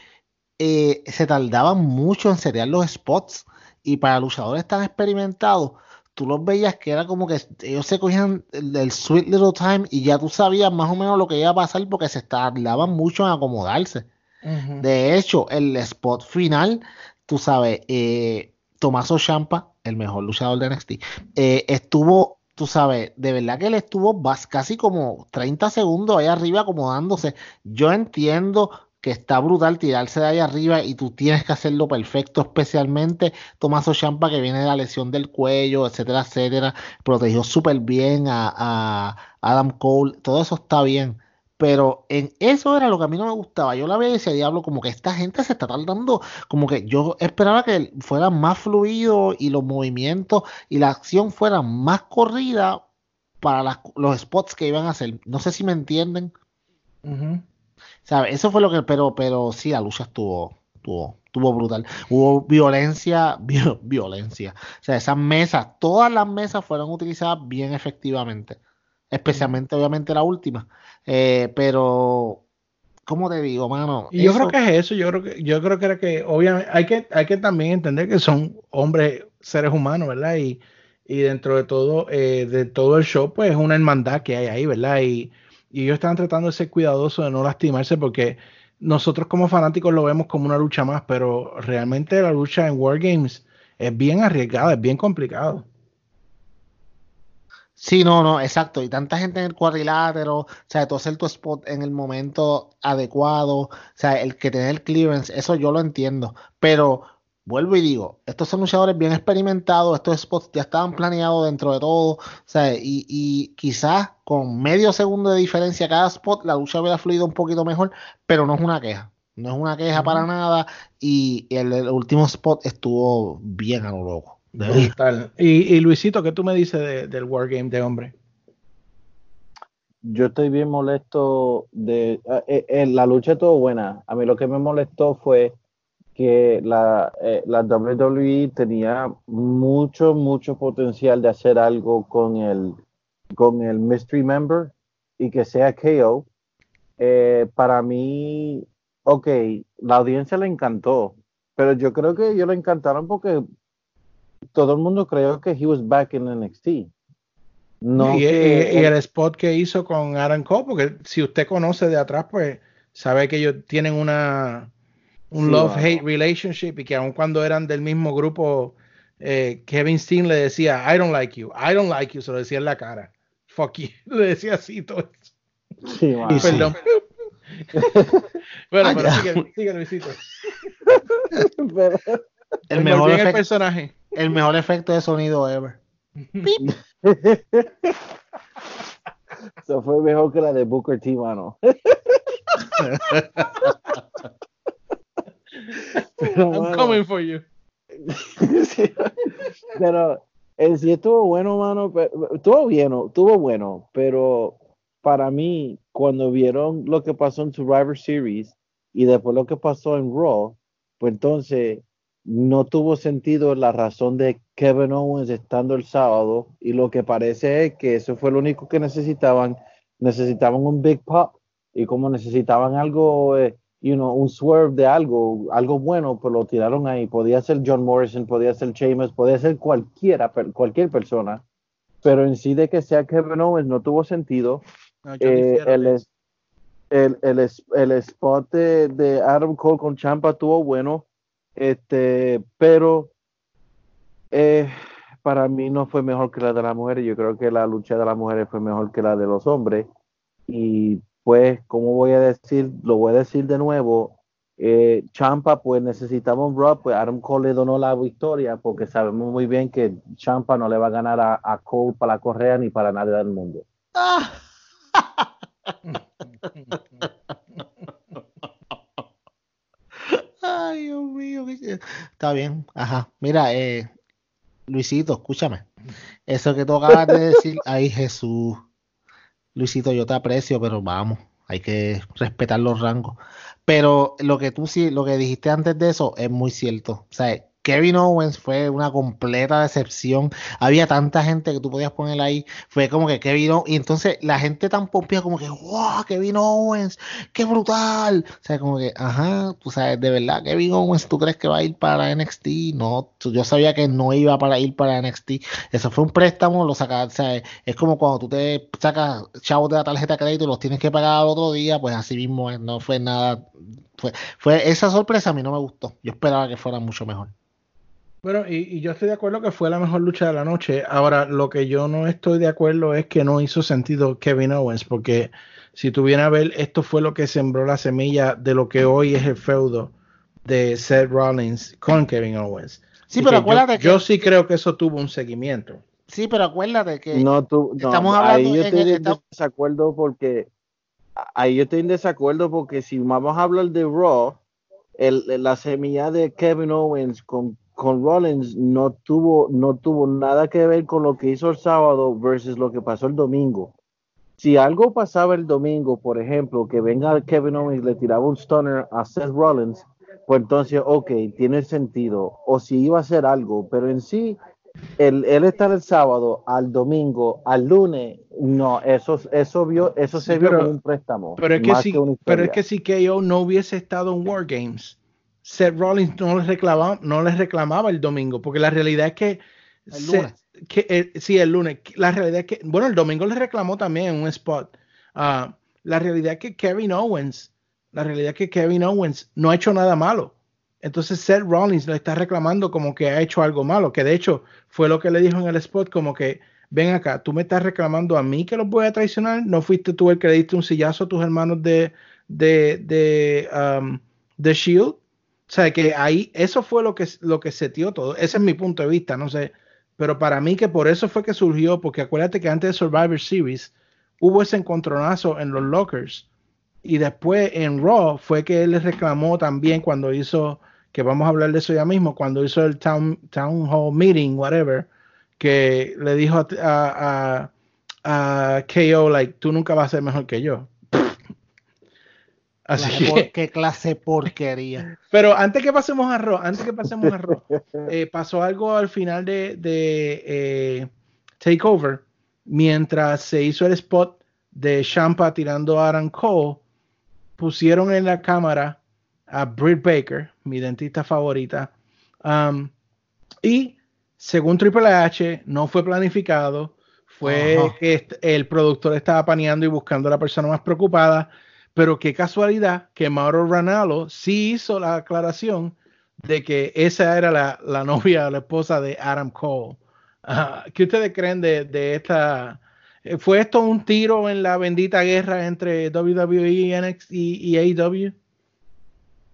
eh, se tardaban mucho en seriar los spots y para luchadores tan experimentados, tú los veías que era como que ellos se cogían el, sweet little time y ya tú sabías más o menos lo que iba a pasar porque se tardaban mucho en acomodarse. De hecho, el spot final, tú sabes, eh, Tomaso Champa, el mejor luchador de NXT, eh, estuvo, tú sabes, de verdad que él estuvo casi como 30 segundos ahí arriba acomodándose. Yo entiendo que está brutal tirarse de ahí arriba y tú tienes que hacerlo perfecto, especialmente Tomaso Champa que viene de la lesión del cuello, etcétera, etcétera, protegió súper bien a, Adam Cole, todo eso está bien. Pero en eso era lo que a mí no me gustaba. Yo la veía y decía, diablo, como que esta gente se está tardando, como que yo esperaba que fuera más fluido y los movimientos y la acción fuera más corrida para los spots que iban a hacer. No sé si me entienden. ¿Sabes? Eso fue lo que, pero, pero sí, la lucha estuvo, estuvo, estuvo brutal. Hubo violencia, vi- violencia. O sea, esas mesas, todas las mesas fueron utilizadas bien efectivamente. Especialmente, obviamente, la última. Eh, pero, ¿cómo te digo, mano? Y yo Eso- creo que es eso, yo creo que, yo creo que era que, obviamente, hay que, hay que también entender que son hombres, seres humanos, ¿verdad? Y, y dentro de todo, eh, de todo el show, pues es una hermandad que hay ahí, ¿verdad? Y y ellos estaban tratando de ser cuidadosos de no lastimarse porque nosotros como fanáticos lo vemos como una lucha más, pero realmente la lucha en Wargames es bien arriesgada, es bien complicado. Sí, no, no, exacto. Y tanta gente en el cuadrilátero, o sea, tú hacer tu spot en el momento adecuado, o sea, el que tener el clearance, eso yo lo entiendo. Pero vuelvo y digo, estos son luchadores bien experimentados, estos spots ya estaban planeados dentro de todo, o sea, y, y quizás con medio segundo de diferencia cada spot, la lucha hubiera fluido un poquito mejor, pero no es una queja. No es una queja para nada. Y el, el último spot estuvo bien a lo loco. y Luisito, ¿qué tú me dices de- del Wargame de hombre? Yo estoy bien molesto de eh, eh, la lucha estuvo buena. A mí lo que me molestó fue que la, eh, la WWE tenía mucho, mucho potencial de hacer algo con el, con el Mystery Member y que sea KO. Eh, para mí, ok, la audiencia le encantó, pero yo creo que ellos le encantaron porque todo el mundo creyó que he was back in NXT. No y, que- y- y el spot que hizo con Adam Cole, porque si usted conoce de atrás, pues sabe que ellos tienen una un Sí, love-hate relationship y que aun cuando eran del mismo grupo, eh, Kevin Steen le decía, I don't like you, I don't like you, se lo decía en la cara. Fuck you, le decía así todo. Sí, mano. Perdón. bueno, pero sigue, sigue, Luisito. Pero- El Me mejor, el efecto, personaje. el mejor efecto de sonido ever. Eso fue mejor que la de Booker T, mano. Pero, I'm mano, coming for you. sí, pero en sí estuvo bueno, mano. pero- Estuvo bien, estuvo bueno, pero para mí, cuando vieron lo que pasó en Survivor Series y después lo que pasó en Raw, pues entonces no tuvo sentido la razón de Kevin Owens estando el sábado y lo que parece es que eso fue lo único que necesitaban. Necesitaban un big pop y como necesitaban algo, eh, you know, un swerve de algo, algo bueno, pues lo tiraron ahí. Podía ser John Morrison, podía ser Sheamus, podía ser cualquiera, cualquier persona. Pero en sí de que sea Kevin Owens no tuvo sentido. No, Eh, el, el, el, el spot de, de Adam Cole con Champa estuvo bueno, este, pero eh, para mí no fue mejor que la de las mujeres. Yo creo que la lucha de las mujeres fue mejor que la de los hombres. Y pues, como voy a decir? Lo voy a decir de nuevo. eh, Champa, pues necesitaba un Raw, pues Adam Cole le donó la victoria porque sabemos muy bien que Champa no le va a ganar a, Cole para la correa ni para nadie del mundo. Ah. Ay, Dios mío. Está bien. Ajá. Mira, eh, Luisito, escúchame. Eso que tú acabas de decir, ay Jesús. Luisito, yo te aprecio, pero vamos, hay que respetar los rangos. Pero lo que tú sí, lo que dijiste antes de eso es muy cierto. O sea, Kevin Owens fue una completa decepción. Había tanta gente que tú podías poner ahí. Fue como que Kevin Owens. Y entonces la gente tan pompía como que, wow, Kevin Owens, qué brutal. O sea, como que, ajá, tú sabes, de verdad, Kevin Owens, ¿tú crees que va a ir para NXT? No, yo sabía que no iba para ir para NXT. Eso fue un préstamo, lo sacas, o sea, es como cuando tú te sacas chavos de la tarjeta de crédito y los tienes que pagar al otro día, pues así mismo no fue nada. Fue, fue esa sorpresa a mí no me gustó. Yo esperaba que fuera mucho mejor. Bueno, y, y yo estoy de acuerdo que fue la mejor lucha de la noche. Ahora, lo que yo no estoy de acuerdo es que no hizo sentido Kevin Owens, porque si tú vienes a ver, esto fue lo que sembró la semilla de lo que hoy es el feudo de Seth Rollins con Kevin Owens. Sí, pero que acuérdate yo, que- yo sí creo que eso tuvo un seguimiento. Sí, pero acuérdate que No, tú, no, estamos ahí hablando yo en estoy el- en estamos- desacuerdo porque ahí yo estoy en desacuerdo porque si vamos a hablar de Raw, el, la semilla de Kevin Owens con, con Rollins no tuvo, no tuvo nada que ver con lo que hizo el sábado versus lo que pasó el domingo. Si algo pasaba el domingo, por ejemplo, que venga Kevin Owens y le tiraba un stunner a Seth Rollins, pues entonces, ok, tiene sentido. O si iba a hacer algo, pero en sí, el, él estar el sábado, al domingo, al lunes, no, eso, eso vio, eso se Sí, vio pero- como un préstamo. Pero es, que si, una pero es que si KO no hubiese estado en War Games, Seth Rollins no les reclamaba, no les reclamaba el domingo, porque la realidad es que, El eh, sí, el lunes, la realidad es que, bueno, el domingo les reclamó también en un spot Ah, la realidad es que Kevin Owens, la realidad es que Kevin Owens no ha hecho nada malo. Entonces Seth Rollins le está reclamando como que ha hecho algo malo, que de hecho fue lo que le dijo en el spot, como que ven acá, tú me estás reclamando a mí que los voy a traicionar, no fuiste tú el que le diste un sillazo a tus hermanos de, de, de, um, de Shield. O sea, que ahí, eso fue lo que, lo que setió todo. Ese es mi punto de vista, no sé. Pero para mí que por eso fue que surgió, porque acuérdate que antes de Survivor Series hubo ese encontronazo en los lockers. Y después en Raw fue que él le reclamó también cuando hizo, que vamos a hablar de eso ya mismo, cuando hizo el town, town hall meeting, whatever, que le dijo a, a, a, a KO, like, tú nunca vas a ser mejor que yo. Así que, por- ¿Qué clase porquería? pero antes que pasemos a Raw, antes que pasemos a Raw, eh, pasó algo al final de, de eh, Takeover, mientras se hizo el spot de Champa tirando a Aaron Cole, pusieron en la cámara a Britt Baker, mi dentista favorita, um, y según Triple H, no fue planificado, fue que el productor estaba paneando y buscando a la persona más preocupada, pero qué casualidad que Mauro Ranallo sí hizo la aclaración de que esa era la, la novia, la esposa de Adam Cole. ¿Qué ustedes creen de, de esta? eh, ¿Fue esto un tiro en la bendita guerra entre WWE, NXT y, y AEW?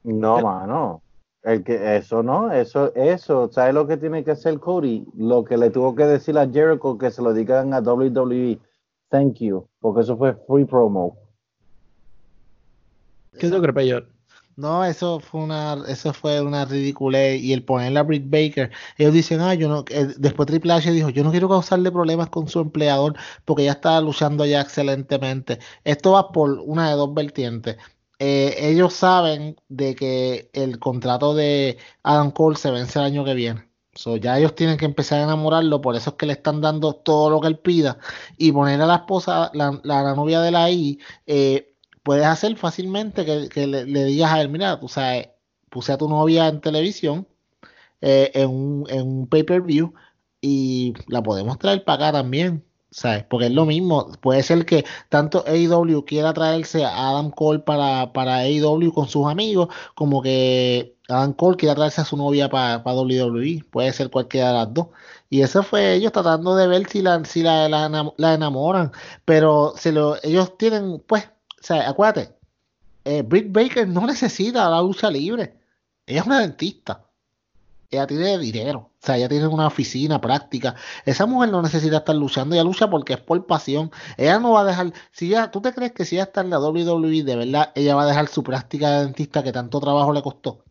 No, mano. El que, eso no, eso, eso, ¿sabes lo que tiene que hacer Cody? Lo que le tuvo que decir a Jericho que se lo digan a WWE. Thank you, porque eso fue free promo. ¿Qué tú crees, Peyot? No, eso fue una, eso fue una ridiculez y el poner a Britt Baker, ellos dicen, ah, yo no, eh, después Triple H dijo, yo no quiero causarle problemas con su empleador porque ya estaba luchando ya excelentemente. Esto va por una de dos vertientes. Eh, ellos saben de que el contrato de Adam Cole se vence el año que viene. So, ya ellos tienen que empezar a enamorarlo, por eso es que le están dando todo lo que él pida y poner a la esposa, la, la, la novia de la I, eh, puedes hacer fácilmente que, que le, digas a él, mira, tú sabes, puse a tu novia en televisión, eh, en un, en un pay-per-view, y la podemos traer para acá también, ¿sabes? Porque es lo mismo, puede ser que tanto AEW quiera traerse a Adam Cole para, para AEW con sus amigos, como que Adam Cole quiera traerse a su novia para, para WWE, puede ser cualquiera de las dos. Y eso fue ellos tratando de ver si la, si la, la enamoran, pero se lo, ellos tienen, pues, o sea, acuérdate, eh, Britt Baker no necesita la lucha libre. Ella es una dentista. Ella tiene dinero. O sea, ella tiene una oficina práctica. Esa mujer no necesita estar luchando. Ella lucha porque es por pasión. Ella no va a dejar. Si ella, ¿Tú te crees que si ella está en la WWE, de verdad, ella va a dejar su práctica de dentista que tanto trabajo le costó?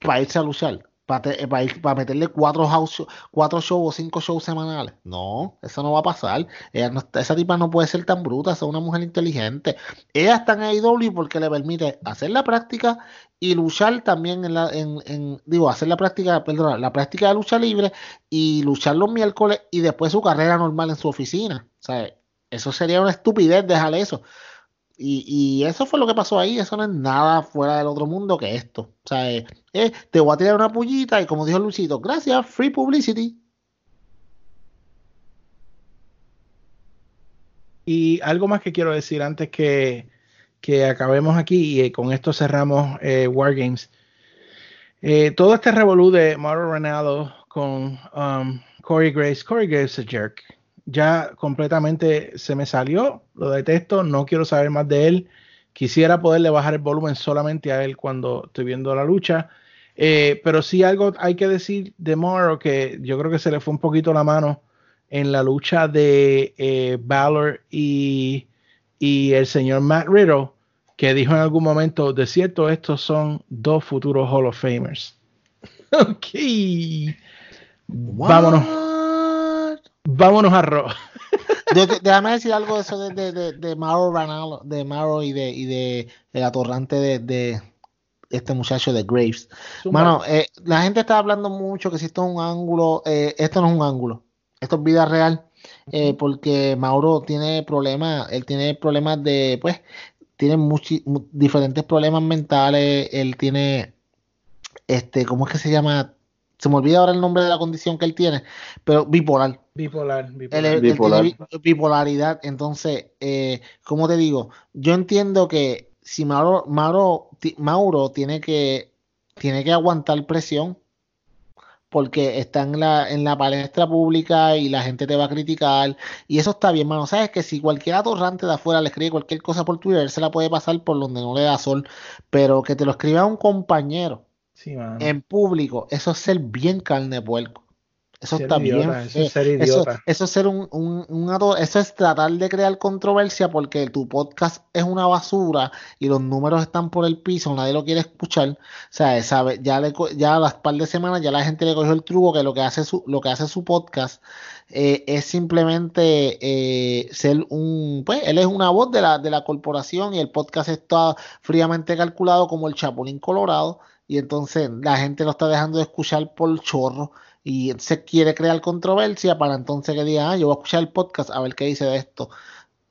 Para irse a luchar. Para, te- para para meterle cuatro, house, cuatro shows o cinco shows semanales. No, eso no va a pasar. Ella no esa tipa no puede ser tan bruta, es una mujer inteligente. Ella está en AEW porque le permite hacer la práctica y luchar también en la, en, en- digo, hacer la práctica, la práctica de lucha libre y luchar los miércoles y después su carrera normal en su oficina. O sea, eso sería una estupidez dejar eso. Y, eso fue lo que pasó ahí, eso no es nada fuera del otro mundo que esto. O sea, eh, eh, te voy a tirar una pullita y como dijo Luisito, gracias, free publicity. Y algo más que quiero decir antes que, acabemos aquí y eh, con esto cerramos eh, Wargames. Todo este revolú de Mauro Ranallo con um, Corey Grace. Corey Grace es jerk. Ya completamente se me salió, lo detesto, no quiero saber más de él. Quisiera poderle bajar el volumen solamente a él cuando estoy viendo la lucha. Eh, pero sí algo hay que decir de Mauro que yo creo que se le fue un poquito la mano en la lucha de eh, Balor y, y el señor Matt Riddle, que dijo en algún momento, de cierto, estos son dos futuros Hall of Famers. ok. Vámonos? Vámonos a Raw. De- déjame decir algo de eso de, de, de, de Mauro Ranallo, de Mauro y de, y de el atorrante de, de este muchacho de Graves. Mano, eh, la gente está hablando mucho que si esto es un ángulo, eh, esto no es un ángulo, esto es vida real, eh, porque Mauro tiene problemas, él tiene problemas de, pues, tiene muchi- mu- diferentes problemas mentales, él tiene, este, ¿cómo es que se llama? se me olvida ahora el nombre de la condición que él tiene, pero bipolar. Bipolar, bipolar. bipolaridad. Entonces, eh, como te digo, yo entiendo que si Mauro, Mauro, ti- Mauro tiene que tiene que aguantar presión porque está en la, en la palestra pública y la gente te va a criticar y eso está bien, mano. Sabes que si cualquier atorrante de afuera le escribe cualquier cosa por Twitter, él se la puede pasar por donde no le da sol, pero que te lo escriba un compañero Sí, mano. en público, eso es ser bien carne de puerco. Eso Ser está bien idiota, eso es ser Eso, idiota. eso es ser un, un, eso es tratar de crear controversia porque tu podcast es una basura y los números están por el piso, nadie lo quiere escuchar. O sea, sabe, ya le, ya a las par de semanas ya la gente le cogió el truco que lo que hace su, lo que hace su podcast eh, es simplemente eh, ser un, pues, él es una voz de la, de la corporación y el podcast está fríamente calculado como el Chapulín Colorado y entonces la gente lo está dejando de escuchar por chorro y se quiere crear controversia para entonces que diga, ah, yo voy a escuchar el podcast a ver qué dice de esto.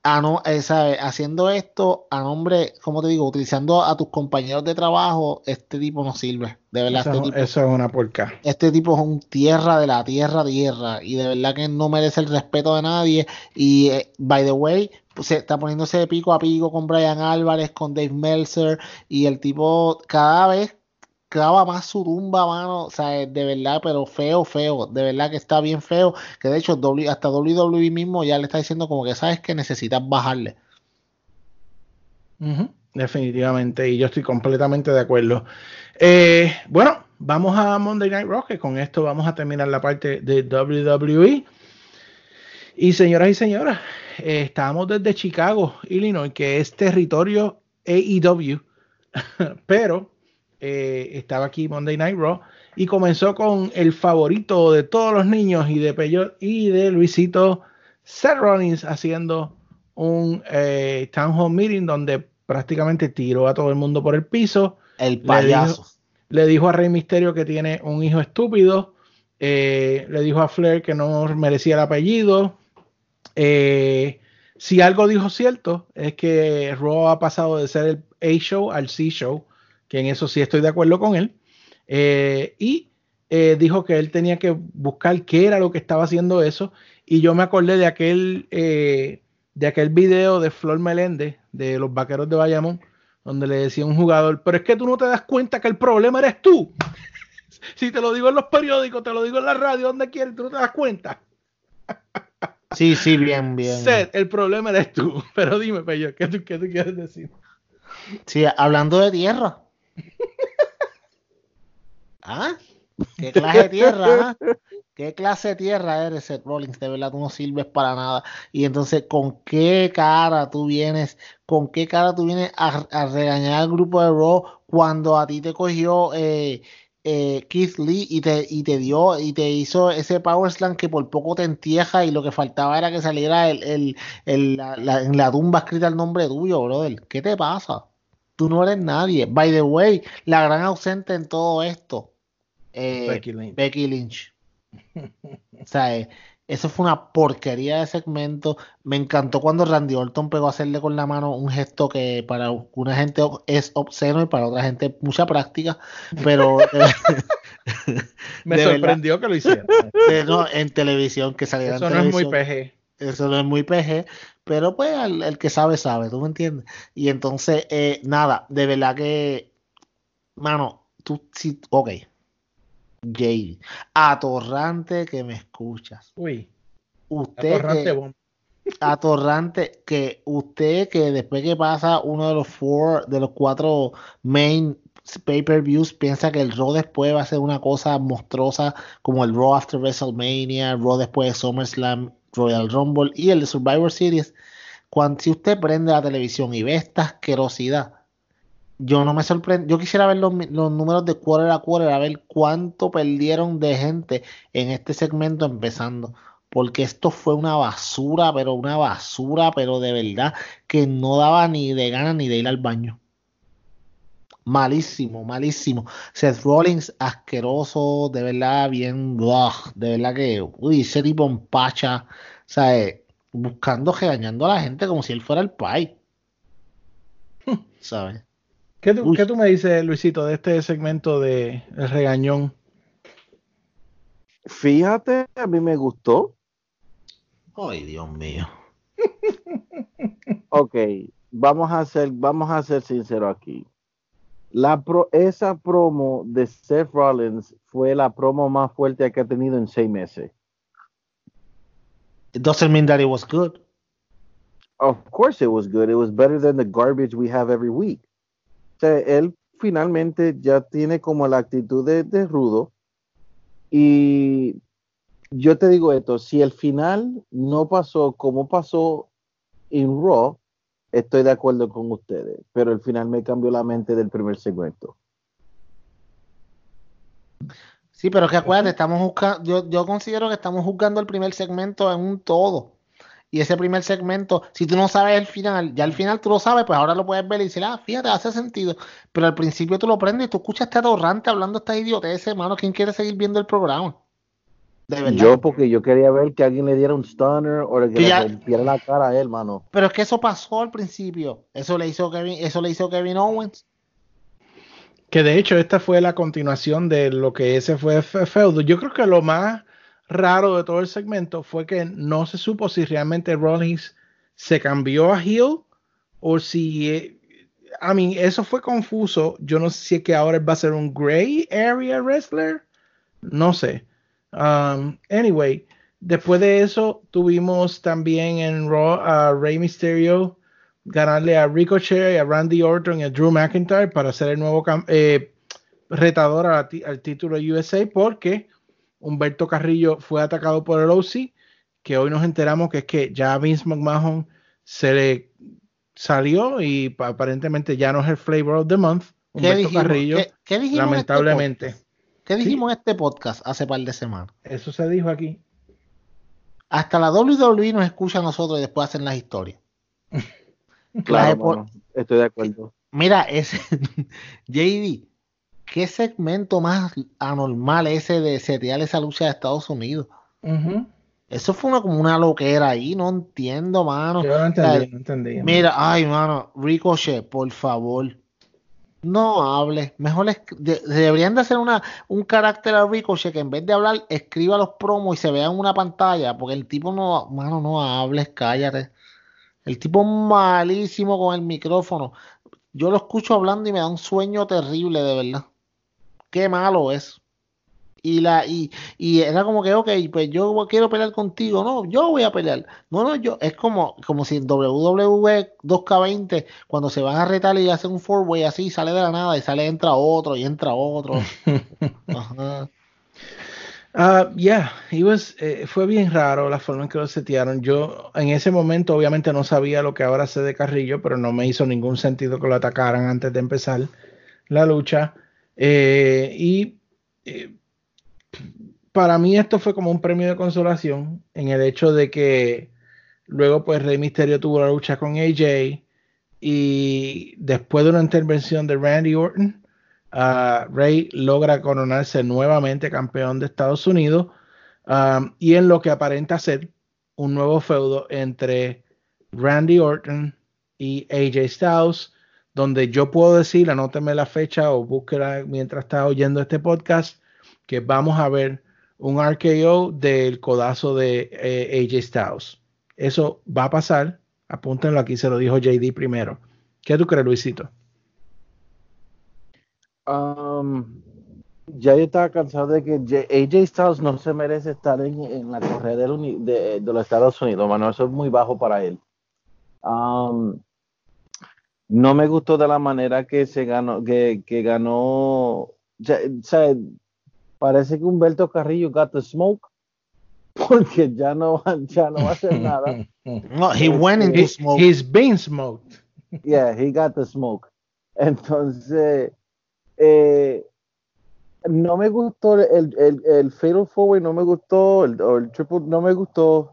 Ah, no, eh, ¿sabe? Haciendo esto a nombre, como te digo, utilizando a tus compañeros de trabajo, este tipo no sirve. De verdad, Eso, este es- tipo, eso es una porca. este tipo es un tierra de la tierra tierra y de verdad que no merece el respeto de nadie y eh, by the way pues, se está poniéndose de pico a pico con Brian Álvarez con Dave Meltzer y el tipo cada vez clava más su tumba mano. O sea eh, de verdad pero feo feo. De verdad que está bien feo. Que de hecho hasta WWE mismo ya le está diciendo como que sabes que necesitas bajarle. Ujú, Definitivamente, y yo estoy completamente de acuerdo. Eh, bueno, vamos a Monday Night Raw, que con esto vamos a terminar la parte de WWE. Y señoras y señoras, eh, estamos desde Chicago, Illinois, que es territorio AEW, pero eh, estaba aquí Monday Night Raw y comenzó con el favorito de todos los niños y de Peyot y de Luisito Seth Rollins haciendo un eh, town hall meeting donde prácticamente tiró a todo el mundo por el piso. el Le payaso dijo, le dijo a Rey Misterio que tiene un hijo estúpido. eh, le dijo a Flair que no merecía el apellido. eh, si algo dijo cierto, es que Raw ha pasado de ser el A show al C show, que en eso sí estoy de acuerdo con él. Eh, y eh, dijo que él tenía que buscar qué era lo que estaba haciendo eso. Y yo me acordé de aquel, eh, de aquel video de Flor Meléndez, de los vaqueros de Bayamón, donde le decía a un jugador, pero es que tú no te das cuenta que el problema eres tú. si te lo digo en los periódicos, te lo digo en la radio, donde quieras, tú no te das cuenta. sí sí bien bien Seth, el problema eres tú. Pero dime, Pello, ¿qué tú, qué tú quieres decir? Sí, hablando de tierra. ¿Ah? ¿Qué clase de tierra? ah? ¿Qué clase de tierra eres, Seth Rollins? De verdad, tú no sirves para nada. Y entonces, ¿con qué cara tú vienes? ¿Con qué cara tú vienes a, regañar al grupo de Raw cuando a ti te cogió eh, eh, Keith Lee y te, y te dio y te hizo ese Power Slam que por poco te entierra y lo que faltaba era que saliera el, el, en la tumba escrita el nombre tuyo, brother? ¿Qué te pasa? Tú no eres nadie. By the way, la gran ausente en todo esto, eh, Becky Lynch. Becky Lynch. O sea, eh, eso fue una porquería de segmento. Me encantó cuando Randy Orton pegó a hacerle con la mano un gesto que para una gente es obsceno y para otra gente mucha práctica, pero eh, Me verdad, sorprendió que lo hiciera. eh, no, en televisión que saliera Eso en no es muy. PG. Eso no es muy PG, pero pues el, el que sabe, sabe, ¿tú me entiendes? Y entonces, eh, nada, de verdad que, mano, tú sí, ok, Jay, atorrante que me escuchas. Uy, Usted atorrante que, bomba. atorrante que usted que después que pasa uno de los four, de los cuatro main pay-per-views piensa que el Raw después va a ser una cosa monstruosa como el Raw after WrestleMania, Raw después de SummerSlam, Royal Rumble y el de Survivor Series. Cuando si usted prende la televisión y ve esta asquerosidad, yo no me sorprendo, yo quisiera ver los, los números de quarter a quarter, a ver cuánto perdieron de gente en este segmento empezando porque esto fue una basura, pero una basura, pero de verdad que no daba ni de ganas ni de ir al baño. Malísimo, malísimo. Seth Rollins, asqueroso, de verdad, bien, ugh, de verdad que, uy, ese tipo empacha, sea, eh, buscando, regañando a la gente como si él fuera el pai. ¿Sabes? ¿Qué tú, qué tú me dices, Luisito, de este segmento de El Regañón? Fíjate, a mí me gustó. Ay, Dios mío. Ok, vamos a ser, vamos a ser sinceros aquí. La pro- esa promo de Seth Rollins fue la promo más fuerte que ha tenido en seis meses. It doesn't mean that it was good. Of course it was good. It was better than the garbage we have every week. O sea, él finalmente ya tiene como la actitud de, de rudo. Y yo te digo esto, si el final no pasó como pasó en Raw, estoy de acuerdo con ustedes. Pero el final me cambió la mente del primer segmento. Sí, pero que acuérdate, estamos buscando, yo, yo considero que estamos juzgando el primer segmento en un todo. Y ese primer segmento, si tú no sabes el final, ya al final tú lo sabes, pues ahora lo puedes ver y decir, ah, fíjate, hace sentido. Pero al principio tú lo prendes y tú escuchas a este atorrante hablando esta idiotez, hermano. ¿Quién quiere seguir viendo el programa? De verdad. Yo, porque yo quería ver que alguien le diera un stunner o que Que le rompiera la cara a él, mano. Pero es que eso pasó al principio. Eso le hizo Kevin, eso le hizo Kevin Owens. Que de hecho esta fue la continuación de lo que ese fue fe- feudo. Yo creo que lo más raro de todo el segmento fue que no se supo si realmente Rollins se cambió a heel o si... eh, I mean, eso fue confuso. Yo no sé si es que ahora él va a ser un gray area wrestler. No sé. Um, anyway, después de eso tuvimos también en Raw a Rey Mysterio ganarle a Ricochet, a Randy Orton y a Drew McIntyre para ser el nuevo eh, retador a al título USA porque Humberto Carrillo fue atacado por el OC, que hoy nos enteramos que es que ya Vince McMahon se le salió y pa- aparentemente ya no es el flavor of the month. ¿Qué Humberto dijimos? Carrillo, ¿Qué- en este lamentablemente. ¿Qué dijimos en este podcast hace par de semanas? Eso se dijo aquí. Hasta la WWE nos escucha a nosotros y después hacen las historias. Claro, mano, estoy de acuerdo. Mira, ese JD, ¿qué segmento más anormal ese de setear esa lucha de Estados Unidos? Eso fue una, como una loquera ahí, no entiendo, mano. Yo no O sea, entendí, no entendí. Mira, ay, mano, Ricochet, por favor. No hable. Mejor deberían de hacer una, un carácter a Ricochet que en vez de hablar, escriba los promos y se vea en una pantalla. Porque el tipo no, mano, no hables, cállate. El tipo malísimo con el micrófono. Yo lo escucho hablando y me da un sueño terrible, de verdad. Qué malo es. Y la, y, y era como que, ok, pues yo quiero pelear contigo. No, yo voy a pelear. No, no, yo, es como, como si en WWE 2K20, cuando se van a retar y hacen un four-way así, sale de la nada y sale, entra otro y entra otro. Ajá. Ah, yeah, it was, eh, fue bien raro la forma en que lo setearon. Yo en ese momento obviamente no sabía lo que ahora sé de Carrillo, pero no me hizo ningún sentido que lo atacaran antes de empezar la lucha. Eh, y eh, para mí esto fue como un premio de consolación en el hecho de que luego pues Rey Misterio tuvo la lucha con AJ y después de una intervención de Randy Orton, ah, Rey logra coronarse nuevamente campeón de Estados Unidos um, y en lo que aparenta ser un nuevo feudo entre Randy Orton y AJ Styles, donde yo puedo decir, anóteme la fecha o búsquela mientras está oyendo este podcast, que vamos a ver un RKO del codazo de eh, AJ Styles. Eso va a pasar, apúntenlo aquí, se lo dijo JD primero. ¿Qué tú crees, Luisito? Um, ya yo estaba cansado de que AJ Styles no se merece estar en, la correa de, los Estados Unidos, mano. Eso es muy bajo para él. Um, no me gustó de la manera que se ganó, que, que ganó. ya- o sea, parece que Humberto Carrillo got the smoke. Porque ya no, va- ya no va a hacer nada. No, he went into He- smoke. he's been smoked. Yeah, he got the smoke. Entonces, eh, no me gustó el, el, el Fatal Forward, no me gustó, el, o el Triple, no me gustó.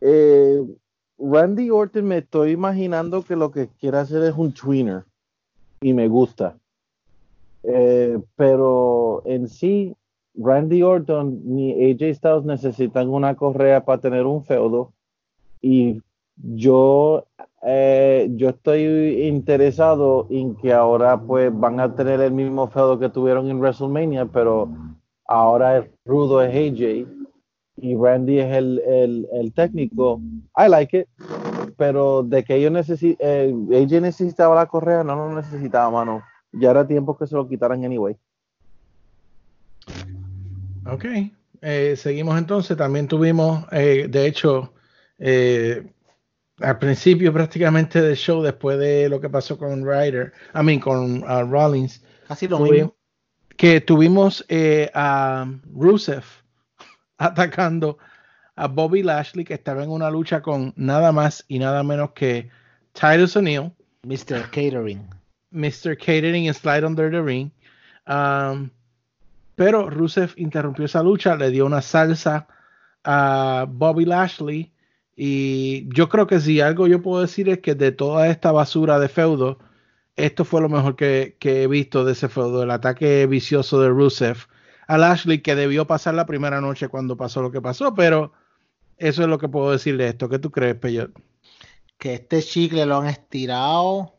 Eh, Randy Orton me estoy imaginando que lo que quiere hacer es un tweener y me gusta. Eh, pero en sí, Randy Orton ni AJ Styles necesitan una correa para tener un feudo y yo eh, yo estoy interesado en que ahora pues van a tener el mismo feudo que tuvieron en WrestleMania, pero ahora el rudo es AJ y Randy es el, el, el técnico. I like it. Pero de que ellos necesi eh, AJ necesitaba la correa, no lo necesitaba, mano. Ya era tiempo que se lo quitaran anyway. Ok. Eh, seguimos entonces. También tuvimos, eh, de hecho, eh, al principio prácticamente del show, después de lo que pasó con Ryder, I mean, con uh, Rollins, Casi lo tuvi- mismo. que tuvimos a Rusev atacando a Bobby Lashley, que estaba en una lucha con nada más y nada menos que Titus O'Neil, Mr. Catering. Mr. Catering y Slide Under the Ring. Um, pero Rusev interrumpió esa lucha, le dio una salsa a Bobby Lashley. Y yo creo que si algo yo puedo decir es que de toda esta basura de feudo, esto fue lo mejor que, que he visto de ese feudo, el ataque vicioso de Rusev a Lashley, que debió pasar la primera noche cuando pasó lo que pasó, pero eso es lo que puedo decir de esto. ¿Qué tú crees, Peyot? Que este chicle lo han estirado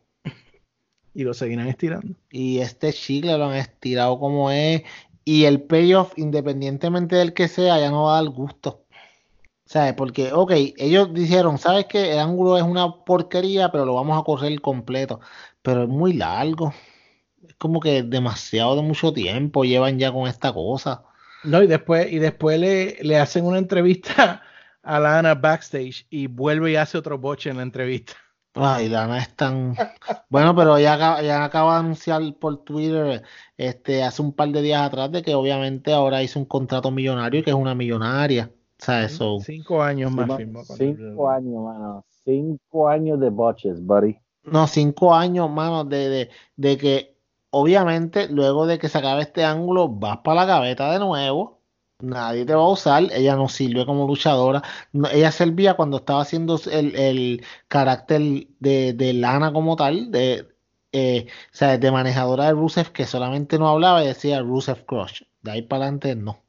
Y lo seguirán estirando. y este chicle lo han estirado como es. Y el payoff, independientemente del que sea, ya no va a dar gusto. ¿Sabes? Porque, ok, ellos dijeron, ¿sabes qué? El ángulo es una porquería, pero lo vamos a correr completo. Pero es muy largo. Es como que demasiado de mucho tiempo llevan ya con esta cosa. No, y después, y después le, le hacen una entrevista a Lana backstage y vuelve y hace otro boche en la entrevista. Ay, Lana es tan... Bueno, pero ya, acaba- ya acaba de anunciar por Twitter este, hace un par de días atrás de que obviamente ahora hizo un contrato millonario y que es una millonaria. O sea, eso... Cinco años más Cinco- firmó con Cinco años, mano. Cinco años de botches, buddy. No, cinco años, mano, de, de, de que obviamente luego de que se acabe este ángulo vas para la gaveta de nuevo. Nadie te va a usar. Ella no sirve como luchadora. Ella servía cuando estaba haciendo el, el carácter de, de Lana como tal, de, eh, o sea, de manejadora de Rusev, que solamente no hablaba y decía Rusev Crush. De ahí para adelante, no.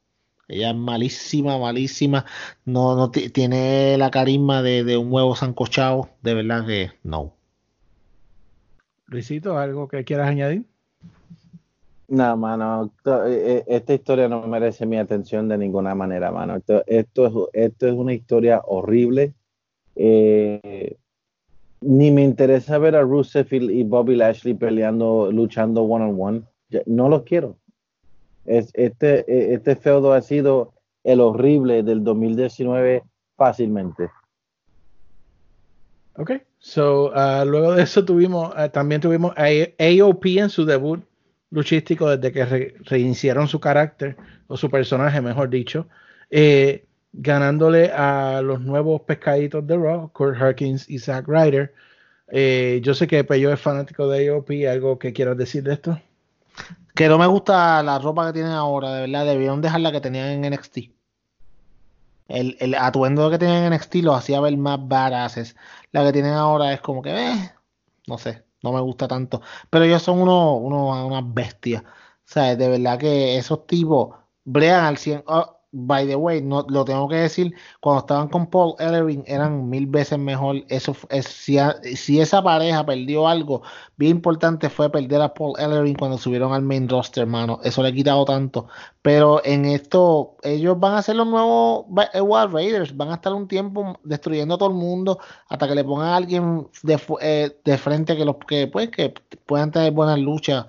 Ella es malísima, malísima. No, no ti- tiene la carisma de, de un huevo sancochado. De verdad que no. Luisito, ¿algo que quieras añadir? No, mano, eh, eh, esta historia no merece mi atención de ninguna manera, mano. Esto, es, esto es una historia horrible. Eh, ni me interesa ver a Rusev y, Bobby Lashley peleando, luchando one on one. No los quiero. Es, este, este feudo ha sido el horrible del 2019 fácilmente. Ok, so uh, luego de eso tuvimos, uh, también tuvimos a AOP en su debut luchístico desde que re- reiniciaron su carácter, o su personaje, mejor dicho, eh, ganándole a los nuevos pescaditos de Raw, Kurt Harkins y Zack Ryder. Eh, yo sé que Peyo es fanático de AOP, ¿algo que quieras decir de esto? Que no me gusta la ropa que tienen ahora, de verdad. Debieron dejar la que tenían en NXT. El, el atuendo que tenían en NXT los hacía ver más badasses. La que tienen ahora es como que, eh, no sé, no me gusta tanto. Pero ellos son unos, unos, unas bestias. O sea, de verdad que esos tipos bregan al 100. Oh, by the way, no, lo tengo que decir, cuando estaban con Paul Ellering eran mil veces mejor. Eso es, si, a- si esa pareja perdió algo, bien importante fue perder a Paul Ellering cuando subieron al main roster, hermano. Eso le ha quitado tanto. Pero en esto, ellos van a ser los nuevos eh, Wild Raiders. Van a estar un tiempo destruyendo a todo el mundo hasta que le pongan a alguien de, eh, de frente que los que pues que puedan tener buenas luchas.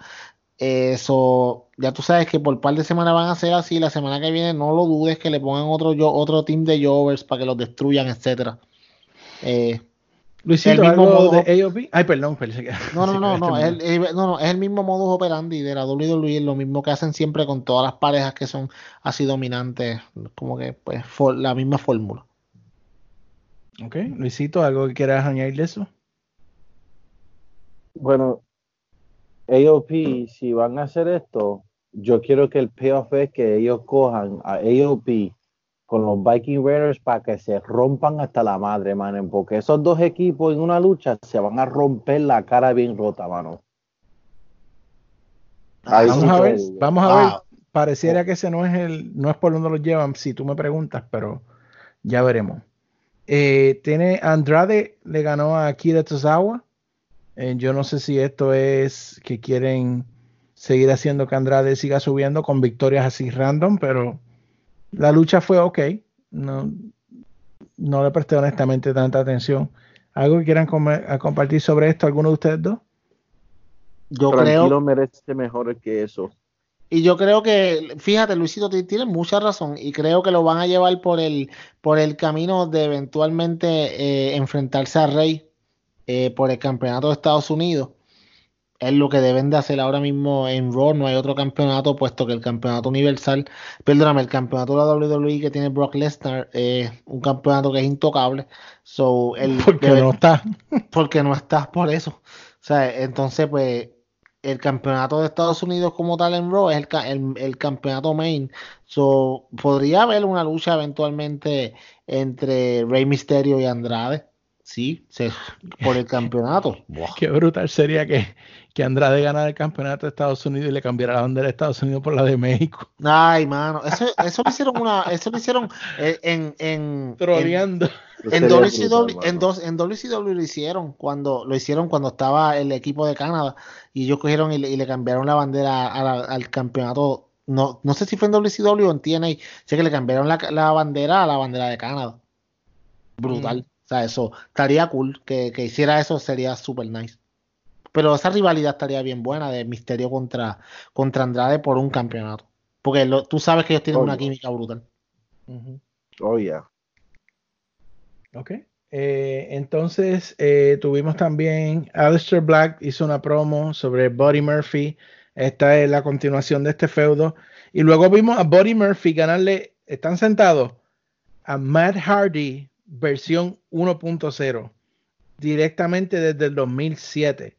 Eso, ya tú sabes que por par de semanas van a ser así. La semana que viene no lo dudes que le pongan otro yo, otro team de Jovers para que los destruyan, etcétera. Eh, Luisito, El mismo algo modo- de AOP. Ay, perdón, pensé que- no, no, no, que no, este es el, eh, no, no, es el mismo modus operandi de la WWE, es lo mismo que hacen siempre con todas las parejas que son así dominantes, como que pues for- la misma fórmula. Ok, Luisito, ¿algo que quieras añadir de eso? Bueno, AOP, si van a hacer esto, yo quiero que el payoff es que ellos cojan a AOP con los Viking Raiders para que se rompan hasta la madre, mano, porque esos dos equipos en una lucha se van a romper la cara bien rota, mano. Ahí Vamos sí a que- ver, vamos a Wow. ver. Pareciera que ese no es el, no es por donde los llevan, si tú me preguntas, pero ya veremos. Eh, tiene Andrade le ganó a Akira Tozawa. Eh, yo no sé si esto es que quieren seguir haciendo que Andrade siga subiendo con victorias así random, pero la lucha fue ok. No, no le presté honestamente tanta atención. ¿Algo que quieran a compartir sobre esto, alguno de ustedes dos? Yo Tranquilo creo, merece mejor que eso. y yo creo que, fíjate, Luisito, ti- tienes mucha razón, y creo que lo van a llevar por el, por el camino de eventualmente eh, enfrentarse a Rey eh, por el campeonato de Estados Unidos. Es lo que deben de hacer ahora mismo en Raw. No hay otro campeonato, puesto que el campeonato universal, perdóname, el campeonato de la WWE que tiene Brock Lesnar es un campeonato que es intocable. So, el, Porque debe- no está. porque no estás por eso. O sea, entonces, pues, el campeonato de Estados Unidos como tal en Raw es el, el, el campeonato main. So, podría haber una lucha eventualmente entre Rey Mysterio y Andrade. Sí, se- por el campeonato. Buah. Qué brutal sería que, que Andrade ganara el campeonato de Estados Unidos y le cambiara la bandera de Estados Unidos por la de México. Ay, mano, eso, eso lo hicieron una, eso lo hicieron eh, en, en, en, Troleando. En sería WCW, brutal, en, dos, en WCW lo hicieron cuando lo hicieron cuando estaba el equipo de Canadá y ellos cogieron y le, y le cambiaron la bandera a la- al campeonato. No, no sé si fue en WCW o en TNA. Sé que le cambiaron la, la bandera a la bandera de Canadá. Brutal. O sea, eso estaría cool que, que hiciera eso, sería super nice. Pero esa rivalidad estaría bien buena de Misterio contra, contra Andrade por un campeonato. Porque lo- tú sabes que ellos tienen una química brutal. Oh, yeah. Ok. Eh, entonces eh, tuvimos también Aleister Black hizo una promo sobre Buddy Murphy. Esta es la continuación de este feudo. Y luego vimos a Buddy Murphy ganarle, están sentados, a Matt Hardy versión 1.0 directamente desde el 2007.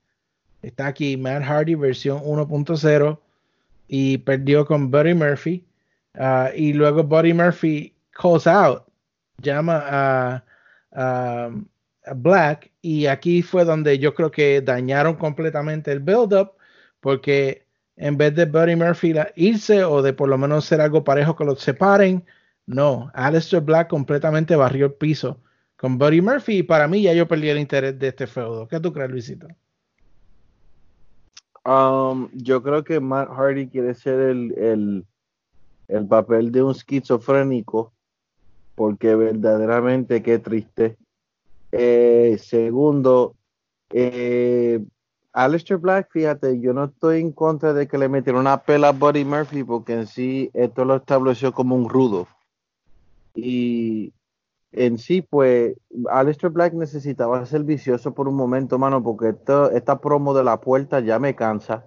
Está aquí Matt Hardy versión 1.0 y perdió con Buddy Murphy. Ah, y luego Buddy Murphy calls out, llama a, Black y aquí fue donde yo creo que dañaron completamente el build-up porque en vez de Buddy Murphy irse o de por lo menos ser algo parejo que los separen, no, Aleister Black completamente barrió el piso con Buddy Murphy y para mí ya yo perdí el interés de este feudo. ¿Qué tú crees, Luisito? Um, yo creo que Matt Hardy quiere ser el, el, el papel de un esquizofrénico, porque verdaderamente qué triste. Eh, segundo, eh, Aleister Black, fíjate, yo no estoy en contra de que le metieran una pela a Buddy Murphy, porque en sí esto lo estableció como un rudo. Y en sí, pues, Aleister Black necesitaba ser vicioso por un momento, mano, porque esto, esta promo de la puerta ya me cansa.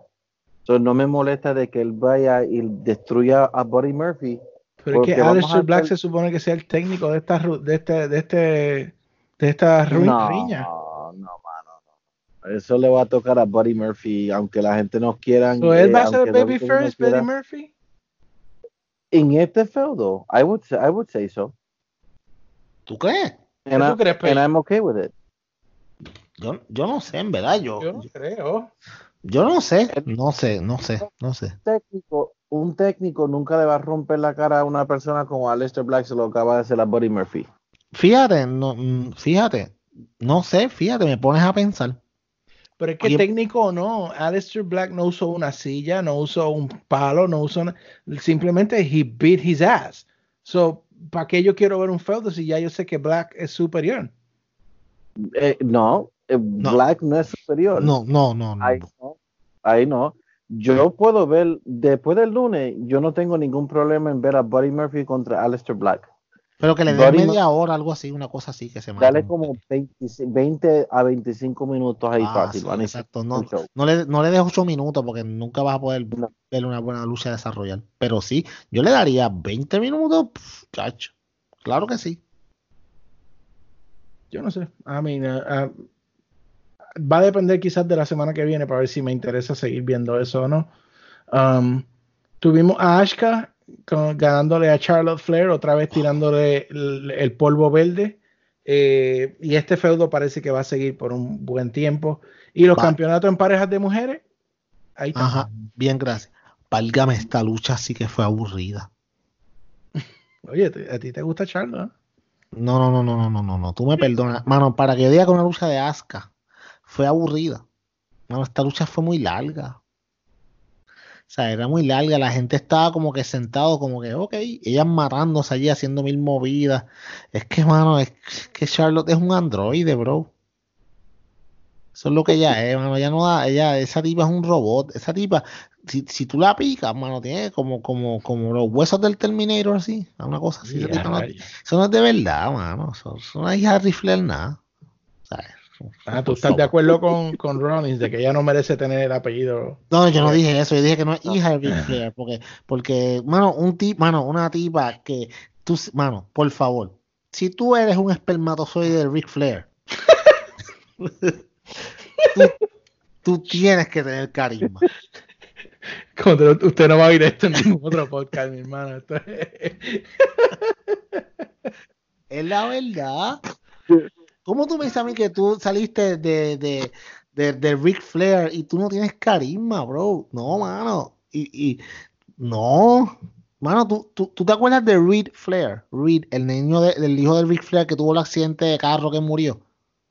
So, no me molesta de que él vaya y destruya a Buddy Murphy. Pero es que Aleister Black hacer- se supone que sea el técnico de esta de este de este de esta ru- No, riña. no, mano, no. Eso le va a tocar a Buddy Murphy, aunque la gente no quiera. So, él eh, va a ser baby first. Buddy Murphy. En este feudo, I would say, I would say so. ¿Tú crees? ¿Qué And, tú I, crees, and I'm okay with it. Yo, yo no sé, en verdad, yo, Yo no creo. yo no sé, no sé, no sé, no sé. Técnico, un técnico nunca le va a romper la cara a una persona como Aleister Black se lo acaba de hacer a Buddy Murphy. Fíjate, no, mm, fíjate, no sé, fíjate, me pones a pensar. Pero es que Oye- técnico o no, Aleister Black no usó una silla, no usó un palo, no usó na- simplemente he beat his ass. So, ¿para qué yo quiero ver un feudo si ya yo sé que Black es superior? Eh, no, eh, Black no es superior. No, no, no, no. Ahí no. Ahí no. Yo puedo ver, después del lunes, yo no tengo ningún problema en ver a Buddy Murphy contra Aleister Black. Pero que le den Buddy media hora, algo así, una cosa así que se Dale mate. como 20, 20 a 25 minutos ahí Ah, fácil. sí, exacto. No, no le, no le des ocho minutos porque nunca vas a poder No. ver una buena lucha desarrollar. Pero sí, yo le daría 20 minutos, pf, chacho. Claro que sí. Yo no sé. I mean, uh, uh, va a depender quizás de la semana que viene para ver si me interesa seguir viendo eso o no. Um, tuvimos a Ashka con- ganándole a Charlotte Flair, otra vez tirándole el, el polvo verde. Eh, y este feudo parece que va a seguir por un buen tiempo. Y los Va. campeonatos en parejas de mujeres, ahí está. Ajá, bien, gracias. Válgame, esta lucha sí que fue aburrida. Oye, ¿te- ¿a ti te gusta Charlotte? No, no, no, no, no, no, no, no. Tú me perdonas. Mano, para que yo diga que una lucha de Asuka fue aburrida. Mano, esta lucha fue muy larga. Sea, era muy larga, la gente estaba como que sentado, como que, ok, ellas matándose allí, haciendo mil movidas. Es que, mano, es que Charlotte es un androide, bro. Eso es lo que ella es, mano. Ella no da, ella, esa tipa es un robot. Esa tipa, si, si tú la picas, mano, tiene como, como, como los huesos del Terminator, así, una cosa así. Esa tipa no- eso no es de verdad, mano. Eso, eso no es hija de rifle nada. Ah, tú estás de acuerdo con, con Rollins de que ella no merece tener el apellido. No, yo no dije eso, yo dije que no es hija de Ric Flair, porque, porque, mano, un tip, mano, una tipa que tú, mano, por favor, si tú eres un espermatozoide de Ric Flair, tú, tú tienes que tener carisma. Contra- Usted no va a oír esto en ningún otro podcast, mi hermano. Esto es- Es la verdad. ¿Cómo tú me dices a mí que tú saliste de, de, de, de Ric Flair y tú no tienes carisma, bro? No, mano. Y, y no. Mano, ¿tú, tú, tú te acuerdas de Reed Flair? Reed, el niño de- del hijo de Ric Flair que tuvo el accidente de carro que murió.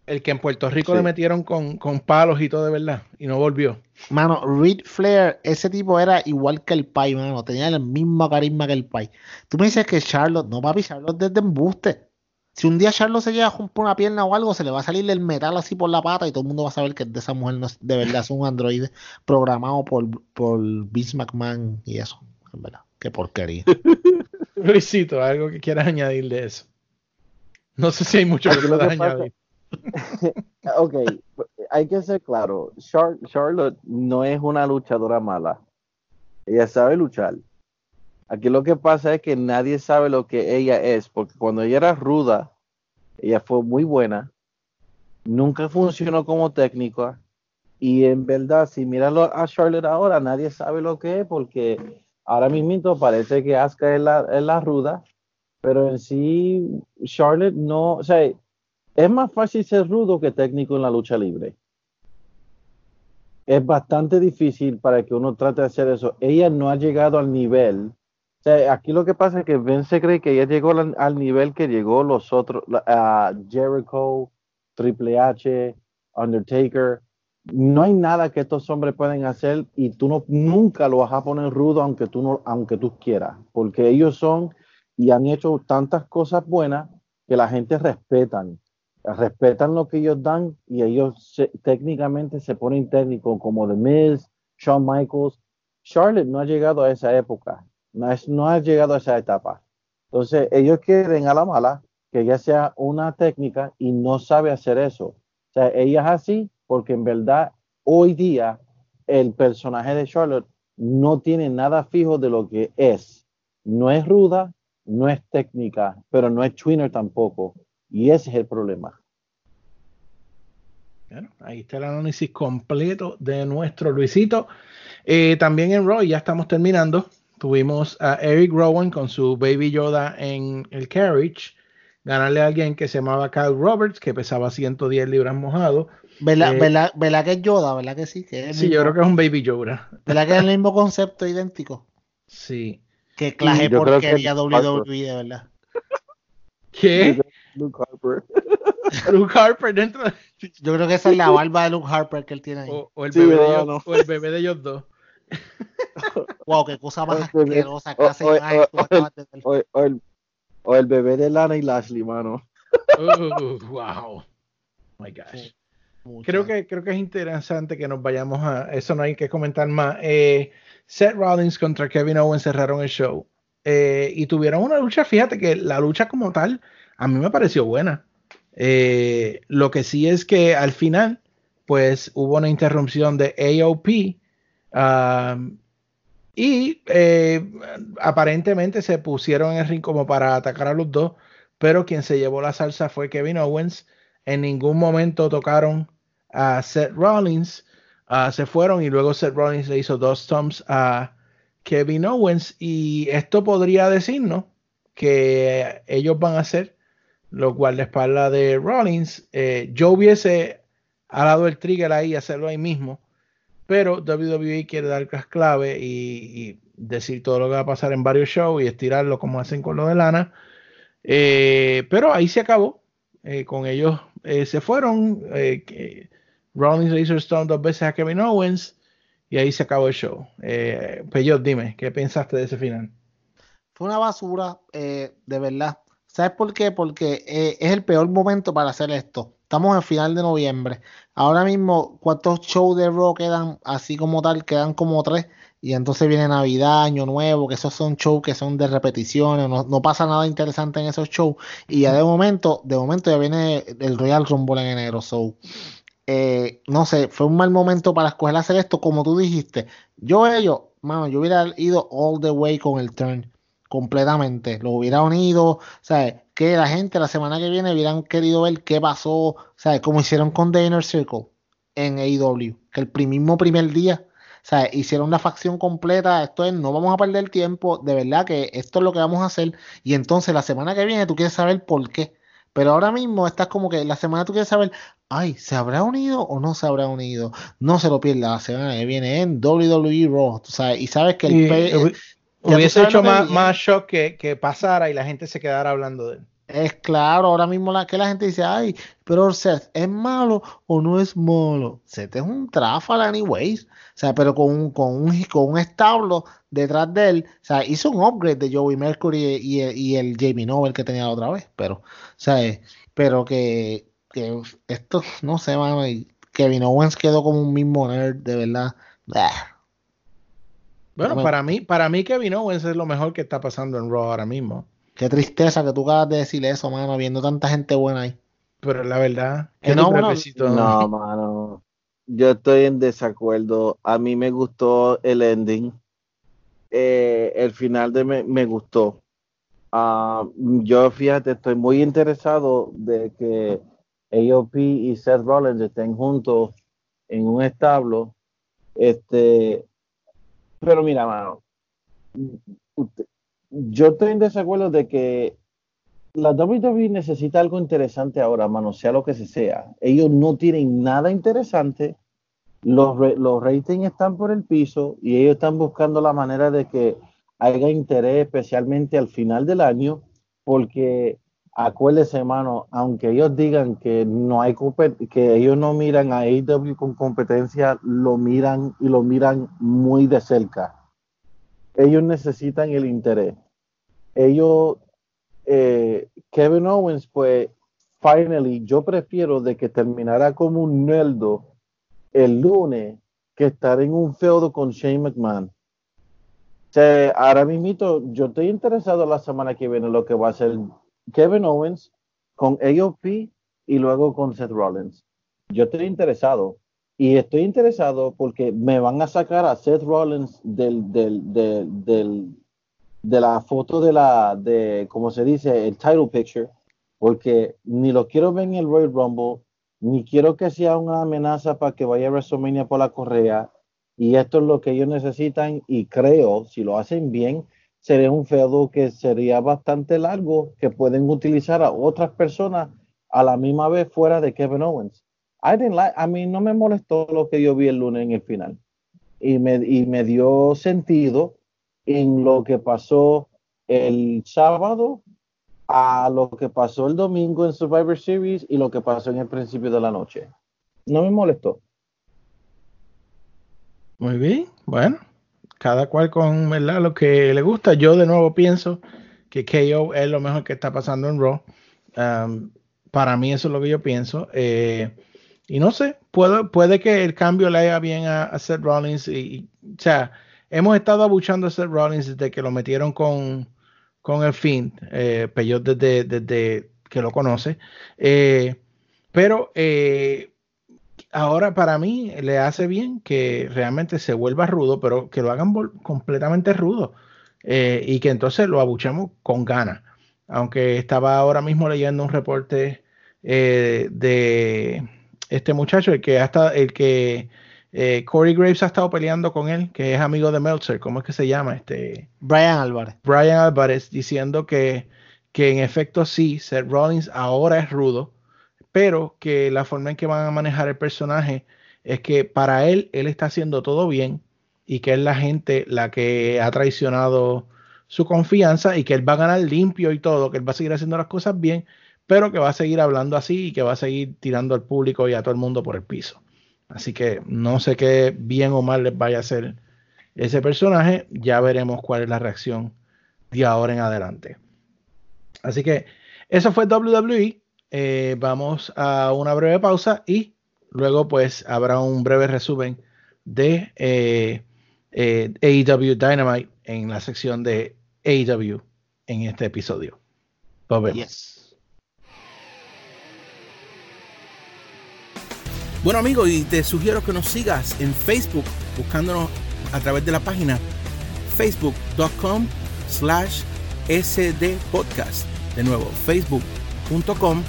El que en Puerto Rico Sí. le metieron con, con palos y todo de verdad. Y no volvió. Mano, Reed Flair, ese tipo era igual que el Pai, mano. Tenía el mismo carisma que el Pai. Tú me dices que Charlotte, no papi, Charlotte desde embuste. Si un día Charlotte se llega a romper una pierna o algo, se le va a salir el metal así por la pata y todo el mundo va a saber que de esa mujer no es, de verdad es un androide programado por, por Vince McMahon y eso. En verdad, qué porquería. Luisito, algo que quieras añadir de eso. No sé si hay mucho que puedas añadir. Ok, hay que ser claro, Char- Charlotte no es una luchadora mala. Ella sabe luchar. Aquí lo que pasa es que nadie sabe lo que ella es, porque cuando ella era ruda, ella fue muy buena, nunca funcionó como técnica, y en verdad, si miras a Charlotte ahora, nadie sabe lo que es, porque ahora mismo parece que Asuka es la, es la ruda, pero en sí, Charlotte no, o sea, es más fácil ser rudo que técnico en la lucha libre. Es bastante difícil para que uno trate de hacer eso. Ella no ha llegado al nivel. Aquí lo que pasa es que Vince cree que ella llegó al, nivel que llegó los otros, a Jericho, Triple H, Undertaker. No hay nada que estos hombres pueden hacer y tú no, nunca lo vas a poner rudo aunque tú, no, aunque tú quieras, porque ellos son y han hecho tantas cosas buenas que la gente respetan respetan lo que ellos dan y ellos se- técnicamente se ponen técnicos como The Miz, Shawn Michaels. Charlotte no ha llegado a esa época, no, es- no ha llegado a esa etapa. Entonces ellos quieren a la mala que ella sea una técnica y no sabe hacer eso. O sea, ella es así porque en verdad hoy día el personaje de Charlotte no tiene nada fijo de lo que es. No es ruda, no es técnica, pero no es twinner tampoco. Y ese es el problema. Bueno, ahí está el análisis completo de nuestro Luisito. Eh, también en Raw, ya estamos terminando. Tuvimos a Eric Rowan con su Baby Yoda en el carriage. Ganarle a alguien que se llamaba Kyle Roberts, que pesaba 110 libras mojado. ¿Verdad, Eh, verdad, verdad que es Yoda? ¿Verdad que sí? Que es Sí, yo creo que es un Baby Yoda. ¿Verdad que es el mismo concepto idéntico? Sí. Que clase porquería WWE, de verdad. ¿Qué? Luke Harper. Luke Harper dentro de- Yo creo que esa es la barba de Luke Harper que él tiene ahí. o, o el Sí, bebé de ¿verdad, ellos, no? o el bebé de ellos dos. Wow, qué cosa más O el bebé- asquerosa, o- clase imagen el, o el bebé de Lana y Lashley, mano. Uh, wow. My gosh. Creo que, creo que es interesante que nos vayamos a. Eso no hay que comentar más. Eh, Seth Rollins contra Kevin Owens cerraron el show. eh, y tuvieron una lucha. Fíjate que la lucha como tal, a mí me pareció buena. Eh, lo que sí es que al final, pues hubo una interrupción de AOP. Y eh, aparentemente se pusieron en el ring como para atacar a los dos. Pero quien se llevó la salsa fue Kevin Owens. En ningún momento tocaron a Seth Rollins. Ah, se fueron y luego Seth Rollins le hizo dos stomps a Kevin Owens. Y esto podría decirnos que ellos van a hacer los guardaespaldas de Rollins. Eh, yo hubiese dado el trigger ahí y hacerlo ahí mismo. Pero WWE quiere dar las claves y, decir todo lo que va a pasar en varios shows y estirarlo como hacen con lo de Lana. Eh, pero ahí se acabó. Eh, con ellos eh, se fueron. Rollins le Stone dos veces a Kevin Owens. y ahí se acabó el show. Eh, Peyot, dime, ¿qué pensaste de ese final? Fue una basura, de verdad. ¿Sabes por qué? Porque es el peor momento para hacer esto. Estamos en final de noviembre. Ahora mismo, ¿cuántos shows de rock quedan así como tal? Quedan como tres. Y entonces viene Navidad, Año Nuevo, que esos son shows que son de repeticiones, no, pasa nada interesante en esos shows. Y ya de momento, de momento ya viene el Royal Rumble en enero. So, eh, no sé, fue un mal momento para escoger hacer esto, como tú dijiste. Yo, ellos, mano, yo hubiera ido all the way con el turn, completamente. Lo hubiera unido, ¿sabes? Que la gente la semana que viene hubieran querido ver qué pasó, ¿sabes? Como hicieron con The Inner Circle en AEW, que el mismo primer día o sea, hicieron la facción completa, esto es, no vamos a perder tiempo, de verdad que esto es lo que vamos a hacer. Y entonces la semana que viene tú quieres saber por qué. Pero ahora mismo estás como que la semana tú quieres saber, ay, ¿se habrá unido o no se habrá unido? No se lo pierda la semana que viene en WWE Raw, tú sabes, y sabes que el Y tú hubiese hecho más shock que, que pasara y la gente se quedara hablando de él. Es claro, ahora mismo la que la gente dice, ay, pero Seth, ¿es malo o no es malo? Seth es un tráfala anyways. O sea, pero con un, con un, con un establo detrás de él. O sea, hizo un upgrade de Joey Mercury y, y, y el Jamie Noble que tenía la otra vez. Pero, o sea, eh, pero que, que esto, no sé, mano, Kevin Owens quedó como un mismo nerd, de verdad. Bah. Bueno, Bueno. para mí, para mí Kevin Owens es lo mejor que está pasando en Raw ahora mismo. Qué tristeza que tú acabas de decir eso, mano, viendo tanta gente buena ahí. Pero la verdad, Que ¿qué no, bueno? No, mano. Yo estoy en desacuerdo. A mí me gustó el ending. Eh, el final de me, me gustó. Ah, yo, fíjate, estoy muy interesado de que AOP y Seth Rollins estén juntos en un establo. Este, pero mira, mano, usted- yo estoy en desacuerdo de que la WWE necesita algo interesante ahora, mano, sea lo que se sea. Ellos no tienen nada interesante. Los, re- los ratings están por el piso y ellos están buscando la manera de que haya interés, especialmente al final del año, porque acuérdese, hermano, aunque ellos digan que no hay que ellos no miran a AEW con competencia, lo miran y lo miran muy de cerca. Ellos necesitan el interés. Ellos eh, Kevin Owens, pues, finally, yo prefiero de que terminara como un nerdo el lunes que estar en un feudo con Shane McMahon. O sea, ahora mismo yo estoy interesado la semana que viene en lo que va a ser Kevin Owens con AOP y luego con Seth Rollins. Yo estoy interesado. Y estoy interesado porque me van a sacar a Seth Rollins del, de la foto de la, de, como se dice, el title picture, porque ni lo quiero ver en el Royal Rumble, ni quiero que sea una amenaza para que vaya a WrestleMania por la correa, y esto es lo que ellos necesitan, y creo, si lo hacen bien, sería un feudo que sería bastante largo, que pueden utilizar a otras personas a la misma vez fuera de Kevin Owens. I didn't like- a mí no me molestó lo que yo vi el lunes en el final, y me, y me dio sentido en lo que pasó el sábado a lo que pasó el domingo en Survivor Series y lo que pasó en el principio de la noche. No me molestó. Muy bien, bueno, cada cual con ¿verdad? lo que le gusta. Yo de nuevo pienso que KO es lo mejor que está pasando en Raw. Um, para mí eso es lo que yo pienso. Eh, y no sé, puede, puede que el cambio le haga bien a, Seth Rollins. Y, o sea, hemos estado abuchando a Seth Rollins desde que lo metieron con, con el fin, eh, desde, desde que lo conoce. Eh, pero eh, ahora para mí le hace bien que realmente se vuelva rudo, pero que lo hagan completamente rudo eh, y que entonces lo abuchemos con ganas. Aunque estaba ahora mismo leyendo un reporte de este muchacho, el que hasta el que eh, Corey Graves ha estado peleando con él, que es amigo de Meltzer, ¿cómo es que se llama? Este Brian Álvarez. Brian Álvarez diciendo que, que en efecto sí, Seth Rollins ahora es rudo, pero que la forma en que van a manejar el personaje es que para él, él está haciendo todo bien y que es la gente la que ha traicionado su confianza y que él va a ganar limpio y todo, que él va a seguir haciendo las cosas bien, pero que va a seguir hablando así y que va a seguir tirando al público y a todo el mundo por el piso. Así que no sé qué bien o mal les vaya a hacer ese personaje. Ya veremos cuál es la reacción de ahora en adelante. Así que eso fue WWE. Eh, vamos a una breve pausa y luego pues habrá un breve resumen de eh, eh, AEW Dynamite en la sección de AEW en este episodio. Nos vemos. Bueno amigo, y te sugiero que nos sigas en Facebook buscándonos a través de la página facebook.com slash sdpodcast. De nuevo, facebook.com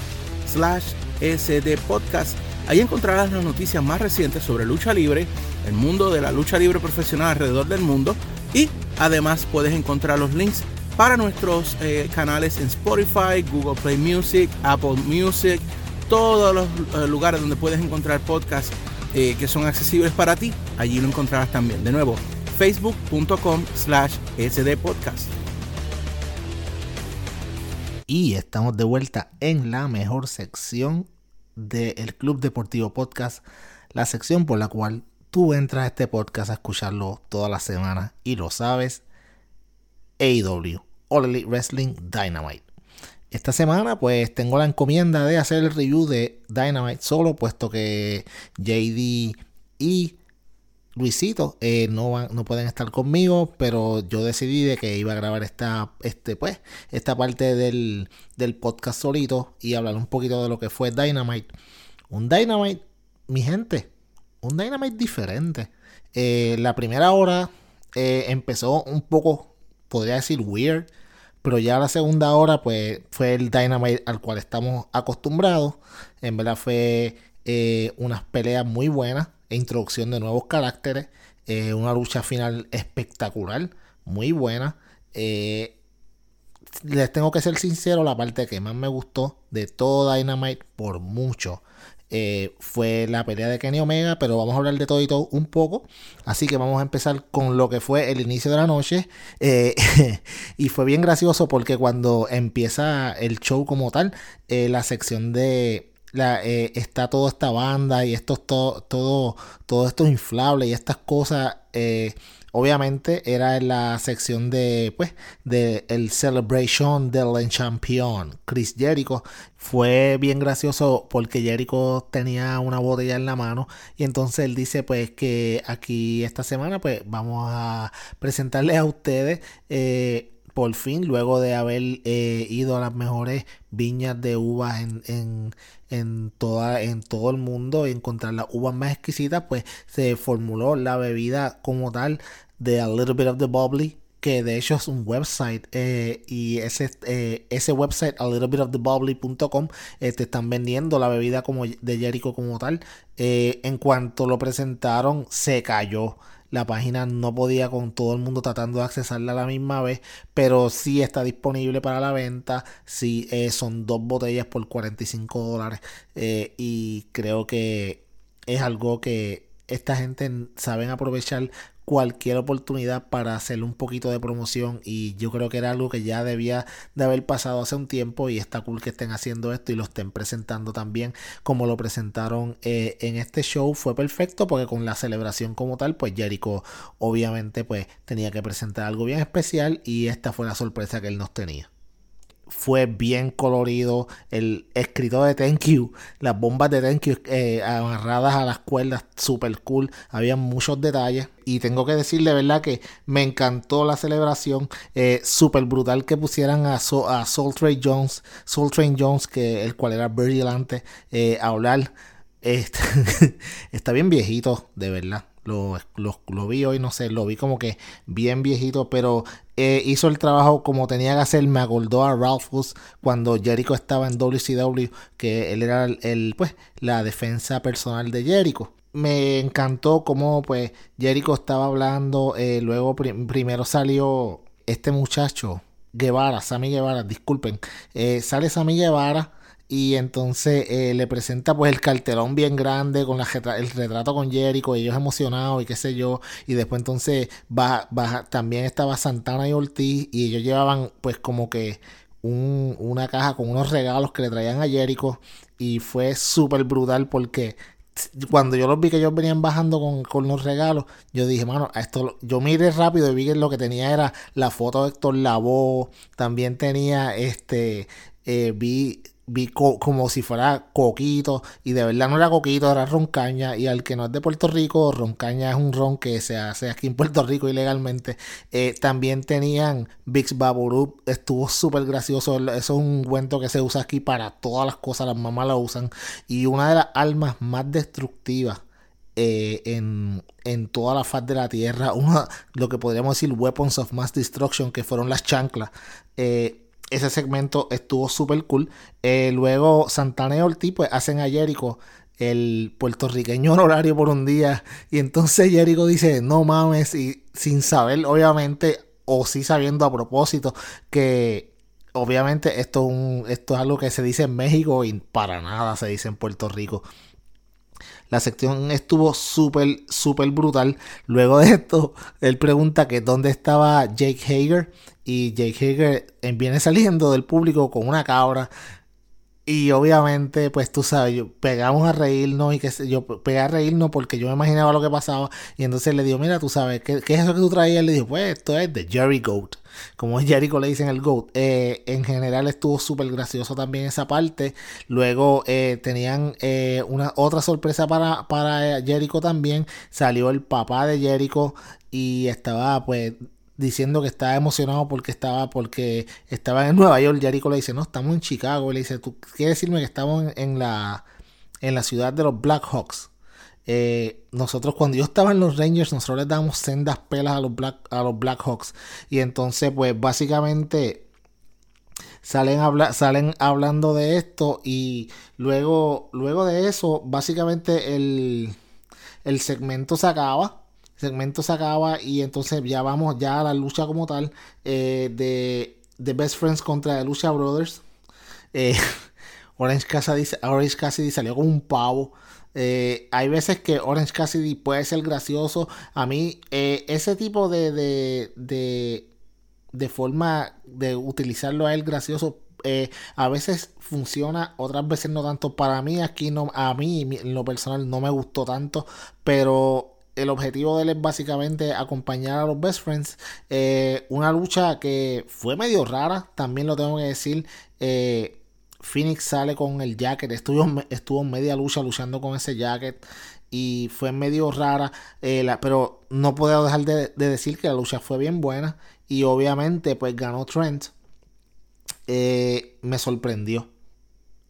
slash sdpodcast. Ahí encontrarás las noticias más recientes sobre lucha libre, el mundo de la lucha libre profesional alrededor del mundo y además puedes encontrar los links para nuestros eh, canales en Spotify, Google Play Music, Apple Music, todos los eh, lugares donde puedes encontrar podcasts eh, que son accesibles para ti. Allí lo encontrarás también. De nuevo, facebook.com slash sdpodcast. Y estamos de vuelta en la mejor sección del Club Deportivo Podcast, la sección por la cual tú entras a este podcast a escucharlo toda la semana y lo sabes, AEW, All Elite Wrestling Dynamite. Esta semana pues tengo la encomienda de hacer el review de Dynamite solo, puesto que JD y Luisito eh, no, van, no pueden estar conmigo, pero yo decidí de que iba a grabar esta, este, pues, esta parte del, del podcast solito y hablar un poquito de lo que fue Dynamite. Un Dynamite, mi gente, un Dynamite diferente. Eh, la primera hora eh, empezó un poco, podría decir, weird. Pero ya la segunda hora, pues, fue el Dynamite al cual estamos acostumbrados. En verdad fue eh, unas peleas muy buenas. e Introducción de nuevos caracteres. eh, una lucha final espectacular. Muy buena. Eh, les tengo que ser sincero, la parte que más me gustó de todo Dynamite por mucho eh, fue la pelea de Kenny Omega, pero vamos a hablar de todo y todo un poco. Así que vamos a empezar con lo que fue el inicio de la noche. Eh, y fue bien gracioso porque cuando empieza el show como tal, eh, la sección de... La, está toda esta banda y esto todo, todo, todo esto inflable y estas cosas obviamente era en la sección de pues de el celebration del champion. Chris Jericho fue bien gracioso porque Jericho tenía una botella en la mano y entonces él dice pues que aquí esta semana pues vamos a presentarles a ustedes eh, por fin, luego de haber eh, ido a las mejores viñas de uvas en, en, en, toda, en todo el mundo encontrar las uvas más exquisitas, pues se formuló la bebida como tal de A Little Bit of the Bubbly, que de hecho es un website eh, y ese, eh, ese website a little bit of the bubbly.com te están vendiendo la bebida como de Jericho como tal. Eh, en cuanto lo presentaron se cayó la página no podía con todo el mundo tratando de accesarla a la misma vez, pero sí está disponible para la venta. Sí, eh, son dos botellas por 45 dólares. eh, y creo que es algo que esta gente saben aprovechar cualquier oportunidad para hacerle un poquito de promoción y yo creo que era algo que ya debía de haber pasado hace un tiempo y está cool que estén haciendo esto y lo estén presentando también como lo presentaron eh, en este show. Fue perfecto porque con la celebración como tal pues Jericho obviamente pues tenía que presentar algo bien especial y esta fue la sorpresa que él nos tenía fue bien colorido. El escrito de Thank You, las bombas de Thank You eh, amarradas a las cuerdas, super cool. Había muchos detalles. Y tengo que decirle, ¿verdad? Que me encantó la celebración. Eh, super brutal que pusieran a, so a Soul Train Jones, Soul Train Jones, que el cual era Virgil antes, eh, a hablar. Este, está bien viejito, de verdad. Lo, lo, vi hoy, no sé, lo vi como que bien viejito, pero eh, hizo el trabajo como tenía que hacer. Me acordó a Ralphus cuando Jericho estaba en WCW, que él era el, pues, la defensa personal de Jericho. Me encantó como pues Jericho estaba hablando, eh, luego prim primero salió este muchacho, Guevara, Sammy Guevara, disculpen, eh, sale Sammy Guevara y entonces eh, le presenta pues el cartelón bien grande con la, el retrato con Jericho, ellos emocionados y qué sé yo, y después entonces va, va, también estaba Santana y Ortiz y ellos llevaban pues como que un, una caja con unos regalos que le traían a Jericho y fue súper brutal porque cuando yo los vi que ellos venían bajando con, con los regalos, yo dije, mano, a esto yo miré rápido y vi que lo que tenía era la foto de Héctor Lavoe, también tenía este, eh, vi, vi co- como si fuera Coquito, y de verdad no era Coquito, era Roncaña, y al que no es de Puerto Rico, Roncaña es un ron que se hace aquí en Puerto Rico ilegalmente. Eh, también tenían Bix Baburup, estuvo súper gracioso, eso es un cuento que se usa aquí para todas las cosas, las mamás lo usan, y una de las armas más destructivas eh, en, en toda la faz de la tierra, una, lo que podríamos decir weapons of mass destruction, que fueron las chanclas. Ese segmento estuvo súper cool. Eh, luego Santana y Ortiz pues hacen a Jericho el puertorriqueño honorario por un día. Y entonces Jericho dice, no mames, y sin saber, obviamente, o sí sabiendo a propósito, que obviamente esto es, un, esto es algo que se dice en México y para nada se dice en Puerto Rico. La sección estuvo súper, súper brutal. Luego de esto, él pregunta que dónde estaba Jake Hager. Y Jake Hager viene saliendo del público con una cabra. Y obviamente, pues tú sabes, yo- pegamos a reírnos y que yo pegué a reírnos porque yo me imaginaba lo que pasaba. Y entonces le digo, mira, tú sabes, ¿qué, qué es eso que tú traías? Él le dijo, pues esto es de Jerry Goat. Como Jericho le dicen el Goat. Eh, en general estuvo súper gracioso también esa parte. Luego eh, tenían eh, una otra sorpresa para, para Jericho también. Salió el papá de Jericho y estaba pues diciendo que estaba emocionado porque estaba porque estaba en Nueva York. Jericho le dice, no, estamos en Chicago. Le dice, ¿tú quieres decirme que estamos en la, en la ciudad de los Blackhawks? Eh, nosotros cuando yo estaba en los Rangers, nosotros les dábamos sendas pelas a los Black, a los Blackhawks. Y entonces, pues básicamente salen, habla salen hablando de esto. Y luego, luego de eso, básicamente el, el segmento se acaba. Segmento se acaba y entonces ya vamos ya a la lucha como tal eh, de, de Best Friends contra The Lucha Brothers. Eh, Orange Cassidy, Orange Cassidy salió como un pavo. Eh, hay veces que Orange Cassidy puede ser gracioso. A mí, eh, ese tipo de, de, de, forma de utilizarlo a él gracioso, eh, a veces funciona, otras veces no tanto. Para mí, aquí no, a mí en lo personal no me gustó tanto, pero el objetivo de él es básicamente acompañar a los best friends. Una lucha que fue medio rara, también lo tengo que decir. Phoenix sale con el jacket, estuvo, estuvo media lucha luchando con ese jacket y fue medio rara, eh, pero no puedo dejar de, de, decir que la lucha fue bien buena y obviamente pues ganó Trent. Eh, me sorprendió.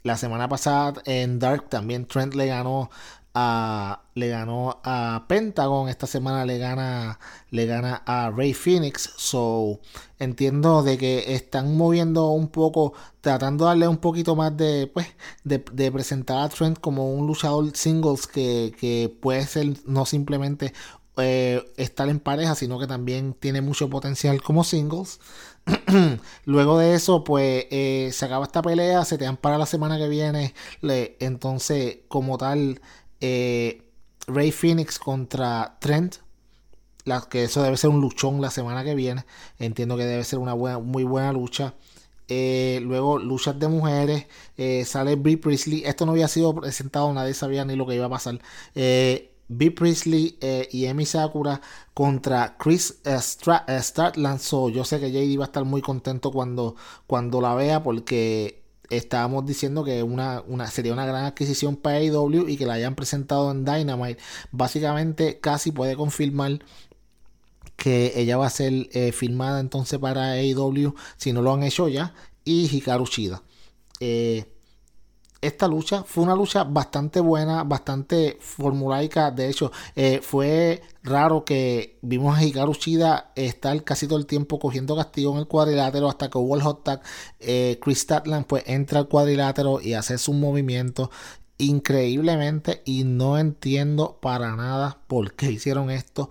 La semana pasada en Dark también Trent le ganó le ganó a Pentagon. Esta semana le gana, le gana a Ray Phoenix. So entiendo de que están moviendo un poco, tratando de darle un poquito más de, pues, de, presentar a Trent como un luchador singles que, que puede ser no simplemente eh, estar en pareja, sino que también tiene mucho potencial como singles. Luego de eso, pues eh, se acaba esta pelea, se te dan para la semana que viene. Le, entonces, como tal, eh, Ray Phoenix contra Trent. La, que eso debe ser un luchón la semana que viene. Entiendo que debe ser una buena, muy buena lucha. Eh, luego, luchas de mujeres. Eh, sale Brie Priestley. Esto no había sido presentado, nadie sabía ni lo que iba a pasar. Eh, B. Priestley y Emi Sakura contra Chris Strat Statland. So, yo sé que JD va a estar muy contento cuando, cuando la vea porque estábamos diciendo que una, sería una gran adquisición para AEW y que la hayan presentado en Dynamite. Básicamente casi puede confirmar que ella va a ser eh, filmada entonces para AEW si no lo han hecho ya. Y Hikaru Shida. Eh, esta lucha fue una lucha bastante buena, bastante formulaica. De hecho, eh, fue raro que vimos a Hikaru Shida estar casi todo el tiempo cogiendo castigo en el cuadrilátero hasta que hubo el hot tag. Eh, Chris Statland pues entra al cuadrilátero y hace su movimiento increíblemente y no entiendo para nada por qué hicieron esto.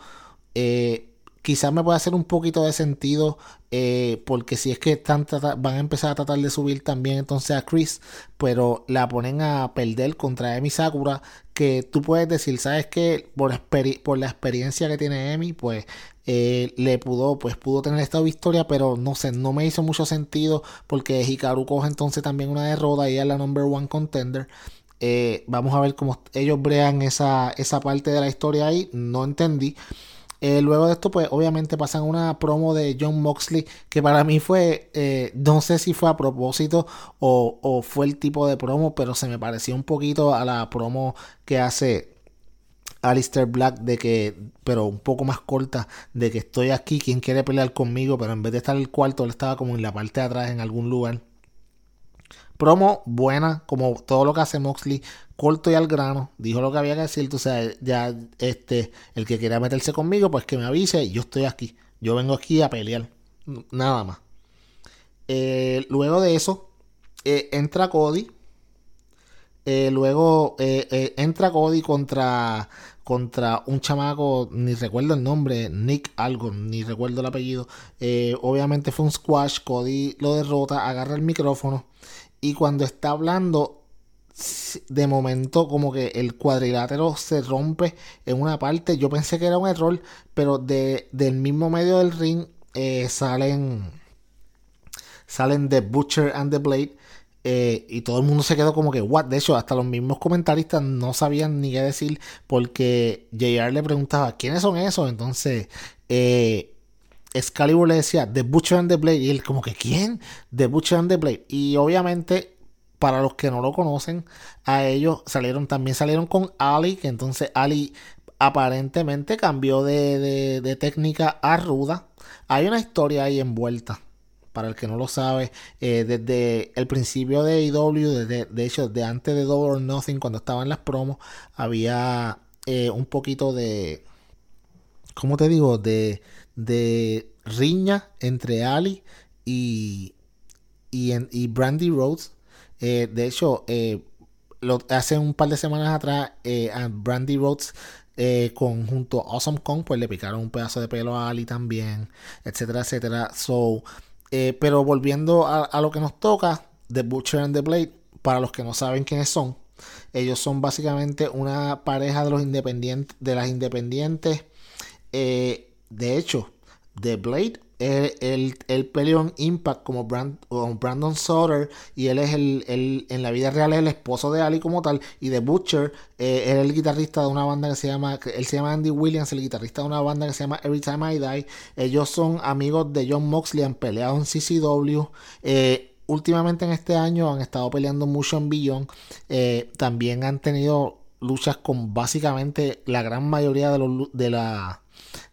Eh, quizás me puede hacer un poquito de sentido eh, porque si es que están van a empezar a tratar de subir también entonces a Chris pero la ponen a perder contra Emi Sakura que tú puedes decir sabes que por, la experiencia que tiene Emi pues eh, le pudo pues pudo tener esta victoria pero no sé no me hizo mucho sentido porque Hikaru coge entonces también una derrota y es la number one contender Eh, vamos a ver cómo ellos brean esa, esa parte de la historia ahí. No entendí. Eh, luego de esto, pues obviamente pasan una promo de John Moxley que para mí fue, eh, no sé si fue a propósito o, fue el tipo de promo, pero se me pareció un poquito a la promo que hace Alistair Black de que, pero un poco más corta, de que estoy aquí, quien quiere pelear conmigo, pero en vez de estar en el cuarto, él estaba como en la parte de atrás en algún lugar. Promo buena, como todo lo que hace Moxley, corto y al grano. Dijo lo que había que decir. O sea, ya este, el que quiera meterse conmigo, pues que me avise. Yo estoy aquí. Yo vengo aquí a pelear. Nada más. Eh, luego de eso, eh, entra Cody. Eh, luego entra Cody contra, contra un chamaco, ni recuerdo el nombre, Nick algo, ni recuerdo el apellido. obviamente fue un squash. Cody lo derrota, agarra el micrófono y cuando está hablando, de momento como que el cuadrilátero se rompe en una parte. Yo pensé que era un error, pero de, del mismo medio del ring eh, salen salen The Butcher and the Blade. Eh, y todo el mundo se quedó como que, what? De hecho, hasta los mismos comentaristas no sabían ni qué decir porque JR le preguntaba, ¿quiénes son esos? Entonces, eh, Excalibur le decía The Butcher and the Blade y él como que ¿quién? The Butcher and the Blade y obviamente para los que no lo conocen a ellos salieron también salieron con Ali que entonces Ali aparentemente cambió de, técnica a ruda hay una historia ahí envuelta para el que no lo sabe, eh, desde el principio de AEW, desde, de hecho, de antes de Double or Nothing, cuando estaban las promos, había eh, un poquito de, ¿cómo te digo? De, de riña entre Ali y, y, y Brandy Rhodes. Eh, de hecho, eh, lo, hace un par de semanas atrás, eh, a Brandy Rhodes con, junto a Awesome Kong, pues le picaron un pedazo de pelo a Ali también, etcétera, etcétera. So, pero volviendo a, a, lo que nos toca, The Butcher and the Blade, para los que no saben quiénes son, ellos son básicamente una pareja de los independientes, de las independientes de hecho, The Blade el, el, el peleó en Impact como Brandon Sutter y él es el, en la vida real es el esposo de Ali como tal y The Butcher eh, era el guitarrista de una banda que se llama él se llama Andy Williams el guitarrista de una banda que se llama Every Time I Die. Ellos son amigos de John Moxley han peleado en CCW eh, últimamente en este año han estado peleando mucho en Beyond eh, también han tenido luchas con básicamente la gran mayoría de, los, de la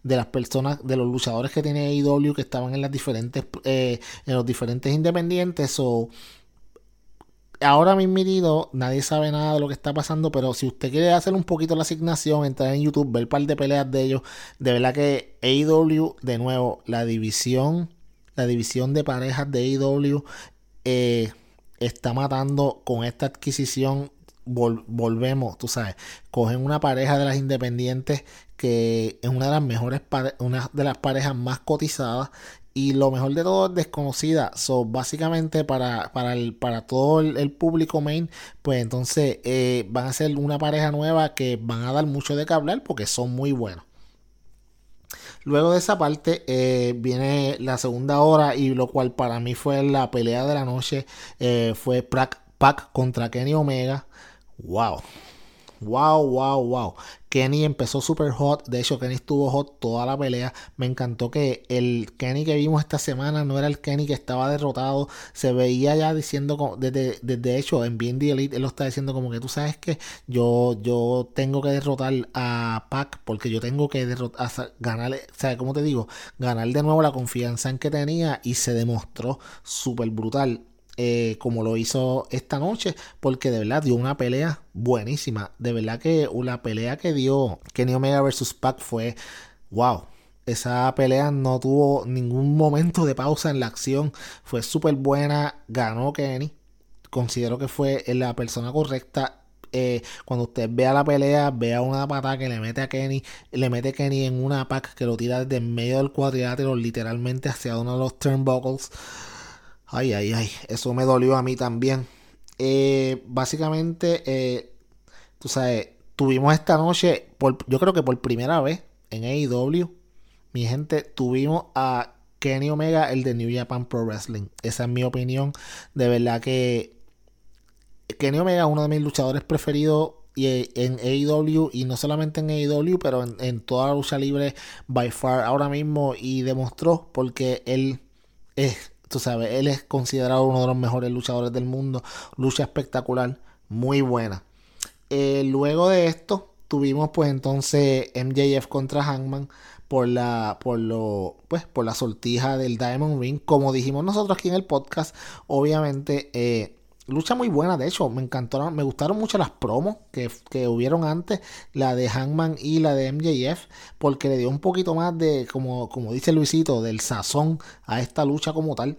de las personas, de los luchadores que tiene AEW que estaban en las diferentes, eh, en los diferentes independientes. O ahora mismo nadie sabe nada de lo que está pasando, pero si usted quiere hacer un poquito la asignación, entrar en YouTube, ver un par de peleas de ellos, de verdad que AEW, de nuevo, la división, la división de parejas de AEW eh, está matando con esta adquisición volvemos, tú sabes, cogen una pareja de las independientes que es una de las mejores, una de las parejas más cotizadas y lo mejor de todo es desconocida. So, básicamente para, para, el, para todo el, público main, pues entonces eh, van a ser una pareja nueva que van a dar mucho de que hablar porque son muy buenos. Luego de esa parte eh, viene la segunda hora y lo cual para mí fue la pelea de la noche. Eh, fue Pac, Pac contra Kenny Omega. Wow. Wow, wow, wow. Kenny empezó super hot. De hecho, Kenny estuvo hot toda la pelea. Me encantó que el Kenny que vimos esta semana no era el Kenny que estaba derrotado. Se veía ya diciendo, desde, desde hecho, en BND Elite, él lo está diciendo como que tú sabes que yo, yo tengo que derrotar a Pac porque yo tengo que derrotar, ganar, ¿sabes cómo te digo? Ganar de nuevo la confianza en que tenía y se demostró súper brutal. Eh, como lo hizo esta noche, porque de verdad dio una pelea buenísima. De verdad que la pelea que dio Kenny Omega versus Pac fue wow. Esa pelea no tuvo ningún momento de pausa en la acción. Fue súper buena. Ganó Kenny. Considero que fue la persona correcta eh, cuando usted vea la pelea, vea una patada que le mete a Kenny, le mete Kenny en una pack que lo tira desde medio del cuadrilátero, literalmente hacia uno de los turnbuckles. Ay, ay, ay, eso me dolió a mí también. Eh, básicamente, eh, tú sabes, tuvimos esta noche, yo creo que por primera vez en AEW, mi gente, tuvimos a Kenny Omega, el de New Japan Pro Wrestling. Esa es mi opinión. De verdad que Kenny Omega es uno de mis luchadores preferidos y eh, en AEW y no solamente en AEW, pero en, en toda la lucha libre by far ahora mismo y demostró porque él es, tú sabes, él es considerado uno de los mejores luchadores del mundo, lucha espectacular, muy buena. Eh, luego de esto tuvimos pues entonces MJF contra Hangman por la por lo pues por la sortija del Diamond Ring como dijimos nosotros aquí en el podcast obviamente eh, lucha muy buena, de hecho, me encantaron, me gustaron mucho las promos que, que, hubieron antes, la de Hangman y la de MJF, porque le dio un poquito más de, como, como dice Luisito, del sazón a esta lucha como tal.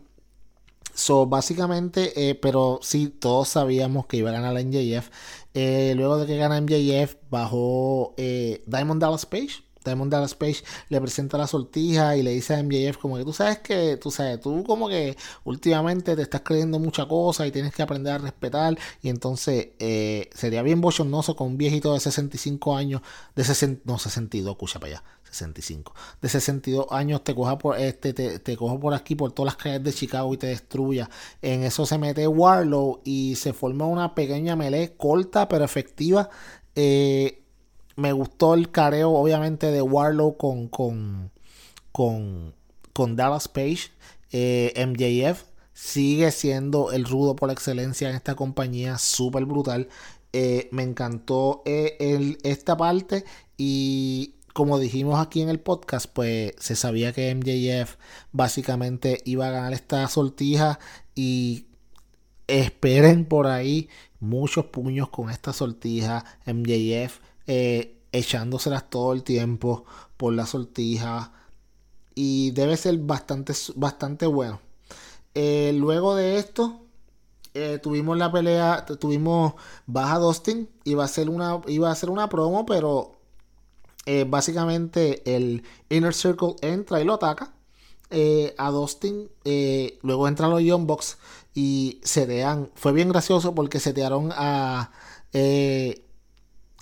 So, básicamente, eh, pero sí, todos sabíamos que iba a ganar la MJF. Eh, luego de que gana MJF, bajó eh, Diamond Dallas Page Diamond Dallas Page le presenta la sortija y le dice a MJF como que tú sabes que, tú sabes, tú como que últimamente te estás creyendo mucha cosa y tienes que aprender a respetar y entonces eh, sería bien bochornoso con un viejito de 65 años, de 60, no 62, escucha para allá, 65, de 62 años te coja por este, te, te cojo por aquí por todas las calles de Chicago y te destruya. En eso se mete Warlow y se forma una pequeña melee corta pero efectiva. Eh, me gustó el careo, obviamente, de Warlow con, con, con, con Dallas Page. Eh, MJF sigue siendo el rudo por excelencia en esta compañía, súper brutal. Eh, me encantó eh, esta parte y como dijimos aquí en el podcast, pues se sabía que MJF básicamente iba a ganar esta sortija y esperen por ahí muchos puños con esta sortija. MJF eh, echándoselas todo el tiempo por la sortija. Y debe ser bastante, bastante bueno. Eh, luego de esto, eh, tuvimos la pelea, tuvimos baja Dustin. Iba a ser una, iba a ser una promo, pero básicamente el Inner Circle entra y lo ataca. a Dustin, luego entran los Young Box y setean. Fue bien gracioso porque setearon a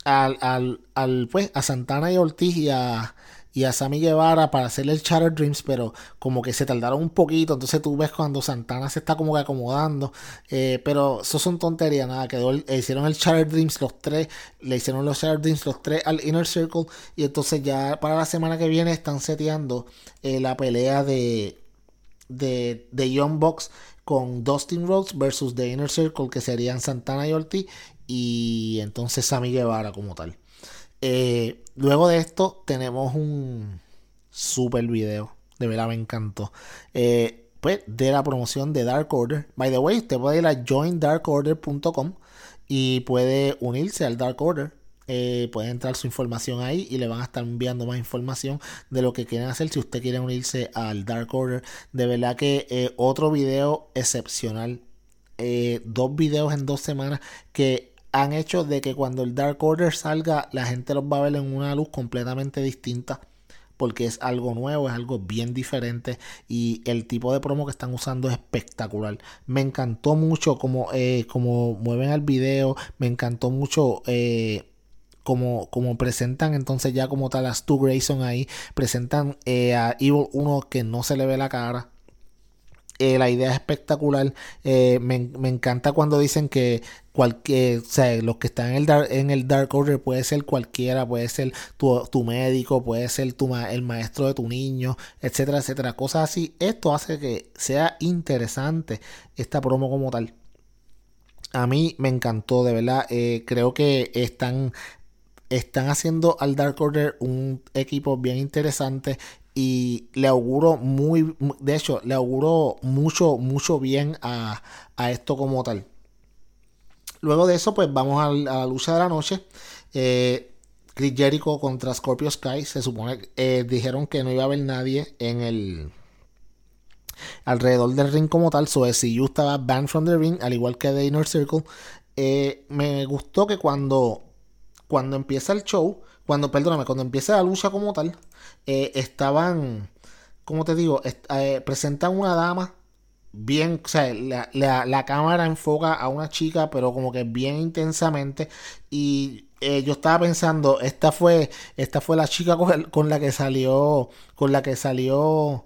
al, al, al, pues, a Santana y Ortiz y a, y a Sammy Guevara para hacerle el Chatter Dreams, pero como que se tardaron un poquito. Entonces tú ves cuando Santana se está como que acomodando. Eh, pero eso son tonterías, nada. Quedó, hicieron el Chatter Dreams los tres. Le hicieron los Chatter Dreams los tres al Inner Circle. Y entonces ya para la semana que viene están seteando eh, la pelea de, de, de Young Box con Dustin Rhodes versus The Inner Circle, que serían Santana y Ortiz y entonces Sammy Guevara como tal. Eh, luego de esto tenemos un super video. De verdad me encantó. Eh, pues de la promoción de Dark Order. By the way, usted puede ir a joindarkorder.com y puede unirse al Dark Order. Eh, puede entrar su información ahí y le van a estar enviando más información de lo que quieren hacer si usted quiere unirse al Dark Order. De verdad que otro video excepcional. dos videos en dos semanas que han hecho de que cuando el Dark Order salga, la gente los va a ver en una luz completamente distinta. Porque es algo nuevo, es algo bien diferente. Y el tipo de promo que están usando es espectacular. Me encantó mucho como, eh, como mueven el video. Me encantó mucho. Eh, como, como, presentan entonces ya como tal a Stu Grayson ahí, presentan eh, a Evil 1 que no se le ve la cara. Eh, la idea es espectacular. Eh, me, encanta cuando dicen que cualquier, o sea, los que están en el, dark, en el Dark Order puede ser cualquiera, puede ser tu, médico, puede ser tu, el maestro de tu niño, etcétera, etcétera. Cosas así. Esto hace que sea interesante esta promo como tal. A mí me encantó, de verdad. Eh, creo que están están haciendo al Dark Order un equipo bien interesante y le auguro muy, de hecho, le auguro mucho, mucho bien a, esto como tal. Luego de eso, pues vamos a, la lucha de la noche. Eh, Chris Jericho contra Scorpio Sky. Se supone eh, dijeron que no iba a haber nadie en el alrededor del ring como tal. So yo estaba banned from the ring, al igual que The Inner Circle. Eh, me gustó que cuando, cuando empieza el show, cuando, perdóname, cuando empieza la lucha como tal, eh, estaban, como te digo, eh, presentan una dama bien, o sea, la, cámara enfoca a una chica, pero como que bien intensamente. Y eh, yo estaba pensando, esta fue, esta fue la chica con, la que salió, con la que salió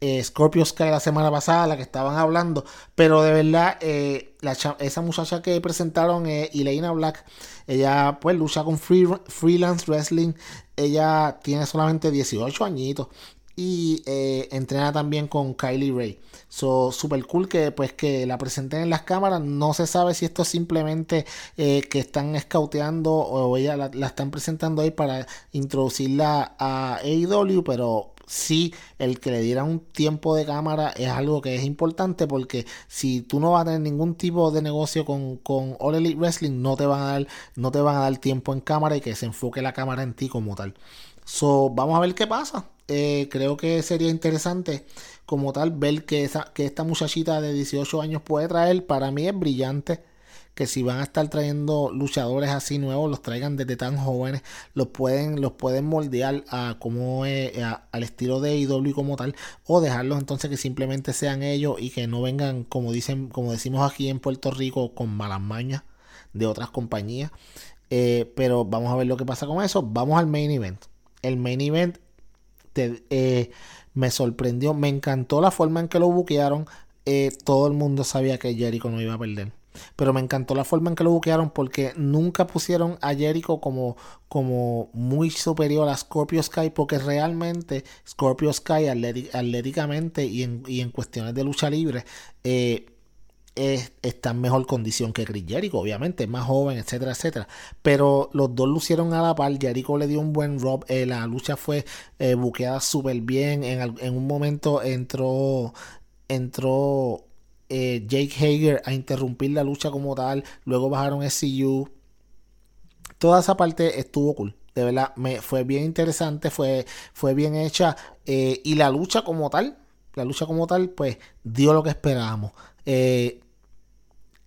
eh, Scorpio Sky la semana pasada, la que estaban hablando, pero de verdad, eh, esa muchacha que presentaron, eh, Elena Black, ella pues lucha con free- freelance wrestling, ella tiene solamente 18 añitos y eh, entrena también con Kylie Ray. So, super cool que pues que la presenten en las cámaras. No se sabe si esto es simplemente eh, que están escauteando o ella la, la están presentando ahí para introducirla a AEW, pero sí el que le dieran un tiempo de cámara es algo que es importante porque si tú no vas a tener ningún tipo de negocio con, con All Elite Wrestling, no te van a dar, no te van a dar tiempo en cámara y que se enfoque la cámara en ti como tal. So, vamos a ver qué pasa. Eh, creo que sería interesante como tal ver que, esa, que esta muchachita de 18 años puede traer. Para mí es brillante que si van a estar trayendo luchadores así nuevos, los traigan desde tan jóvenes, los pueden, los pueden moldear a como es, a- al estilo de IW como tal, o dejarlos entonces que simplemente sean ellos y que no vengan, como dicen, como decimos aquí en Puerto Rico, con malas mañas de otras compañías. Eh, pero vamos a ver lo que pasa con eso. Vamos al main event. El main event eh, me sorprendió, me encantó la forma en que lo buquearon. Eh, todo el mundo sabía que Jericho no iba a perder. Pero me encantó la forma en que lo buquearon porque nunca pusieron a Jericho como, como muy superior a Scorpio Sky porque realmente Scorpio Sky atléticamente y en, y en cuestiones de lucha libre eh, es- está en mejor condición que Chris Jericho, obviamente, es más joven, etcétera, etcétera. Pero los dos lucieron a la par. Jericho le dio un buen rob. eh, la lucha fue eh, buqueada súper bien. En, en un momento entró, entró eh, Jake Hager a interrumpir la lucha como tal. Luego bajaron SCU. Toda esa parte estuvo cool. De verdad, me fue bien interesante, fue, fue bien hecha. eh, y la lucha como tal, la lucha como tal, pues dio lo que esperábamos. Eh,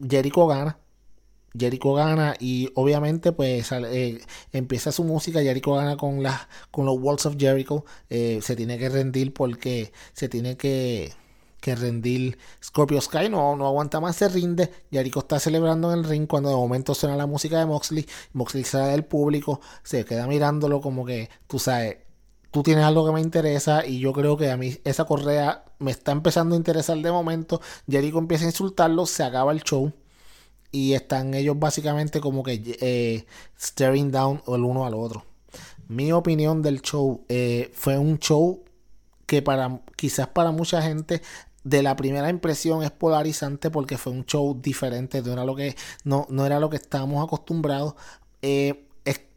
Jericho gana. Jericho gana y obviamente pues empieza su música. Jericho gana con, con los Walls of Jericho. Se tiene que rendir porque se tiene que, que rendir Scorpio Sky. No, no aguanta más, se rinde. Jericho está celebrando en el ring cuando de momento suena la música de Moxley. Moxley sale del público, se queda mirándolo como que, tú sabes, tú tienes algo que me interesa y yo creo que a mí esa correa me está empezando a interesar de momento. Jericho empieza a insultarlo, se acaba el show y están ellos básicamente como que eh, staring down el uno al otro. Mi opinión del show eh, fue un show que para quizás para mucha gente de la primera impresión es polarizante porque fue un show diferente, no era lo que, no, no era lo que estábamos acostumbrados. Eh,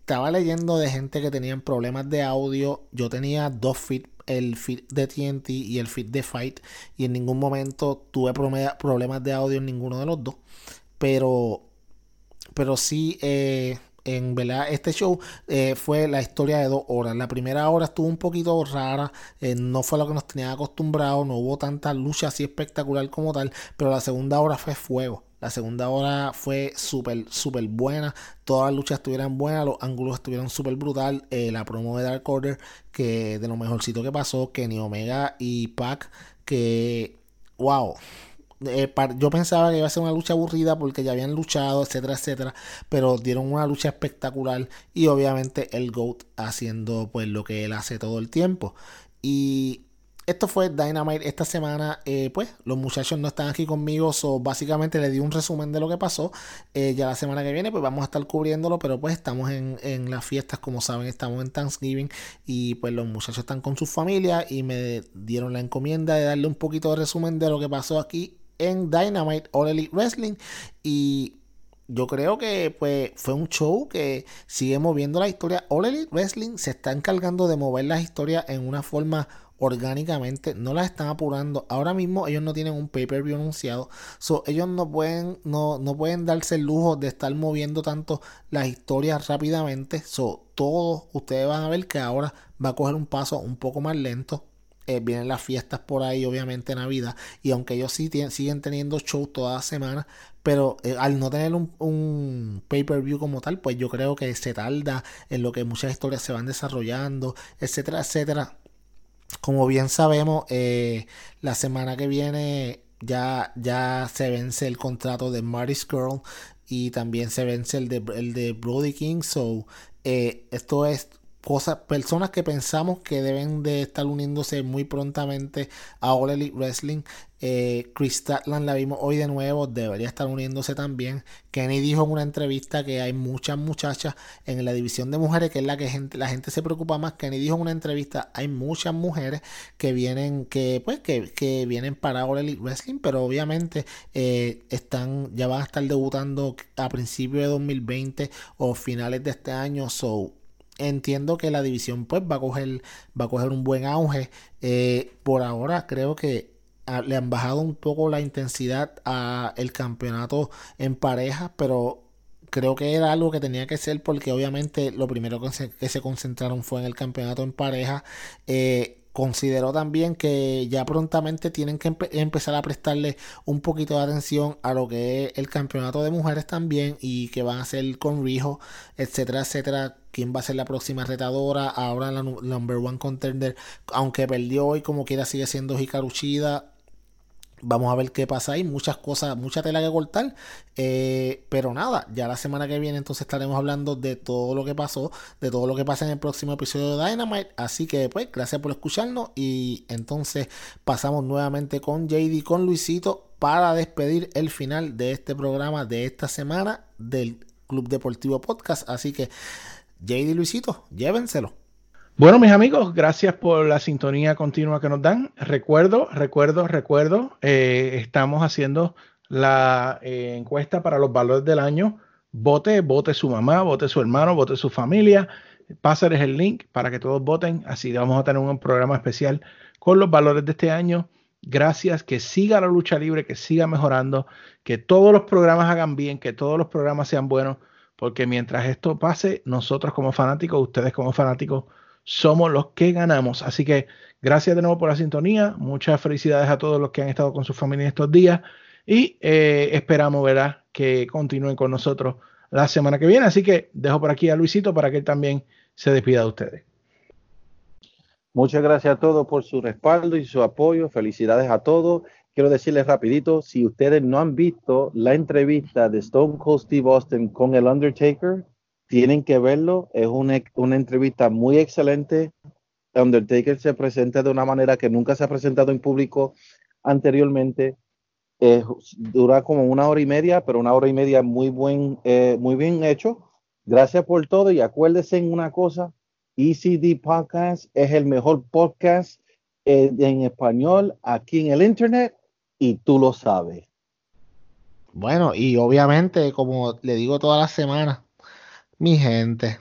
estaba leyendo de gente que tenían problemas de audio. Yo tenía dos feed, el feed de TNT y el feed de Fight, y en ningún momento tuve problemas de audio en ninguno de los dos. Pero, pero sí, eh, en verdad, este show eh, fue la historia de dos horas. La primera hora estuvo un poquito rara, eh, no fue lo que nos tenía acostumbrados, no hubo tanta lucha así espectacular como tal, pero la segunda hora fue fuego. La segunda hora fue súper, súper buena. Todas las luchas estuvieron buenas, los ángulos estuvieron súper brutal. Eh, la promo de Dark Order, que de lo mejorcito que pasó, Kenny Omega y Pac, que, wow, eh, yo pensaba que iba a ser una lucha aburrida porque ya habían luchado, etcétera, etcétera, pero dieron una lucha espectacular y obviamente el GOAT haciendo pues lo que él hace todo el tiempo. Y esto fue Dynamite esta semana, eh, pues los muchachos no están aquí conmigo, so básicamente le di un resumen de lo que pasó. Eh, ya la semana que viene pues vamos a estar cubriéndolo, pero pues estamos en, en las fiestas, como saben, estamos en Thanksgiving y pues los muchachos están con sus familias y me dieron la encomienda de darle un poquito de resumen de lo que pasó aquí en Dynamite All Elite Wrestling y yo creo que pues fue un show que sigue moviendo la historia. All Elite Wrestling se está encargando de mover las historias en una forma orgánicamente, no las están apurando. Ahora mismo ellos no tienen un pay-per-view anunciado, so ellos no pueden no, no pueden darse el lujo de estar moviendo tanto las historias rápidamente. So todos ustedes van a ver que ahora va a coger un paso un poco más lento. Eh, vienen las fiestas por ahí, obviamente Navidad, y aunque ellos sí siguen teniendo shows toda la semana, pero eh, al no tener un, pay-per-view como tal, pues yo creo que se tarda en lo que muchas historias se van desarrollando, etcétera, etcétera. Como bien sabemos, eh, la semana que viene ya, ya se vence el contrato de Marty Skrull y también se vence el de, el de Brody King. So, esto es cosas, personas que pensamos que deben de estar uniéndose muy prontamente a All Wrestling. Eh, Chris Statland la vimos hoy de nuevo, debería estar uniéndose también. Kenny dijo en una entrevista que hay muchas muchachas en la división de mujeres, que es la que gente, la gente se preocupa más. Kenny dijo en una entrevista, hay muchas mujeres que vienen, que pues, que, que vienen para All Elite Wrestling, pero obviamente eh, están, ya van a estar debutando a principios de 2020 o finales de este año. So entiendo que la división pues va a coger, va a coger un buen auge. Eh, por ahora creo que ah, le han bajado un poco la intensidad a el campeonato en pareja, pero creo que era algo que tenía que ser porque obviamente lo primero que se, que se concentraron fue en el campeonato en pareja. Eh, consideró también que ya prontamente tienen que empe empezar a prestarle un poquito de atención a lo que es el campeonato de mujeres también y que van a hacer con Rijo, etcétera, etcétera. ¿Quién va a ser la próxima retadora? Ahora la number one contender, aunque perdió hoy como quiera sigue siendo Hikaru Shida. Vamos a ver qué pasa ahí. Muchas cosas, mucha tela que cortar. Eh, pero nada, ya la semana que viene entonces estaremos hablando de todo lo que pasó, de todo lo que pasa en el próximo episodio de Dynamite. Así que pues, gracias por escucharnos. Y entonces pasamos nuevamente con JD, con Luisito, para despedir el final de este programa de esta semana del Club Deportivo Podcast. Así que JD Luisito, llévenselo. Bueno, mis amigos, gracias por la sintonía continua que nos dan. Recuerdo, recuerdo, recuerdo, eh, estamos haciendo la eh, encuesta para los valores del año. Vote, vote su mamá, vote su hermano, vote su familia. Pásenles el link para que todos voten. Así vamos a tener un programa especial con los valores de este año. Gracias, que siga la lucha libre, que siga mejorando, que todos los programas hagan bien, que todos los programas sean buenos, porque mientras esto pase, nosotros como fanáticos, ustedes como fanáticos, somos los que ganamos. Así que gracias de nuevo por la sintonía. Muchas felicidades a todos los que han estado con su familia estos días. Y eh, esperamos, ¿verdad?, que continúen con nosotros la semana que viene. Así que dejo por aquí a Luisito para que él también se despida de ustedes. Muchas gracias a todos por su respaldo y su apoyo. Felicidades a todos. Quiero decirles rapidito, si ustedes no han visto la entrevista de Stone Cold Steve Austin con el Undertaker, tienen que verlo. Es una, una entrevista muy excelente. Undertaker se presenta de una manera que nunca se ha presentado en público anteriormente. Eh, dura como una hora y media, pero una hora y media muy, buen, eh, muy bien hecho. Gracias por todo y acuérdense en una cosa, ECD Podcast es el mejor podcast eh, en español aquí en el Internet y tú lo sabes. Bueno, y obviamente, como le digo todas las semanas, mi gente,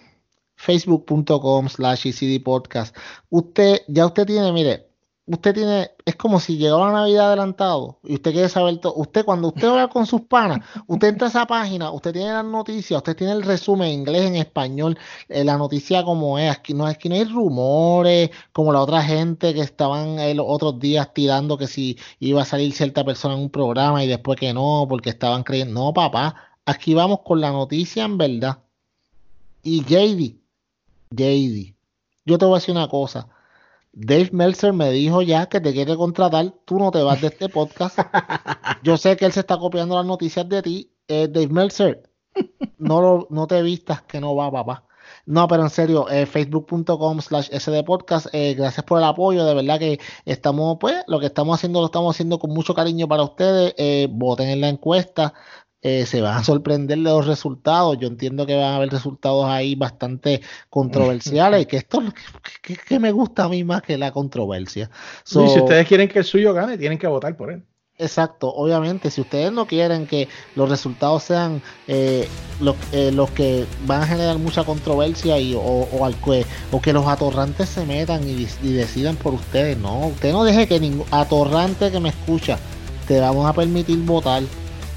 facebook.com slash podcast. Usted, ya usted tiene, mire, usted tiene, es como si llegó la Navidad adelantado y usted quiere saber todo. Usted, cuando usted habla con sus panas, usted entra a esa página, usted tiene las noticias, usted tiene el resumen en inglés, en español, eh, la noticia como es. Aquí no, aquí no hay rumores, como la otra gente que estaban eh, los otros días tirando que si iba a salir cierta persona en un programa y después que no, porque estaban creyendo. No, papá, aquí vamos con la noticia en verdad. Y JD, JD, yo te voy a decir una cosa. Dave Meltzer me dijo ya que te quiere contratar, tú no te vas de este podcast. Yo sé que él se está copiando las noticias de ti. Eh, Dave Meltzer, no, lo, no te vistas que no va, papá. No, pero en serio, eh, facebook.com slash sdpodcast, eh, gracias por el apoyo, de verdad que estamos, pues, lo que estamos haciendo lo estamos haciendo con mucho cariño para ustedes, eh, voten en la encuesta, eh, se van a sorprender de los resultados. Yo entiendo que van a haber resultados ahí bastante controversiales, que esto es lo que, que, que, me gusta a mí más que la controversia. So, y si ustedes quieren que el suyo gane, tienen que votar por él. Exacto, obviamente, si ustedes no quieren que los resultados sean eh, los, eh, los, que van a generar mucha controversia y, o, o, al que, o que los atorrantes se metan y, y decidan por ustedes, no, usted no deje que ningún atorrante que me escucha te vamos a permitir votar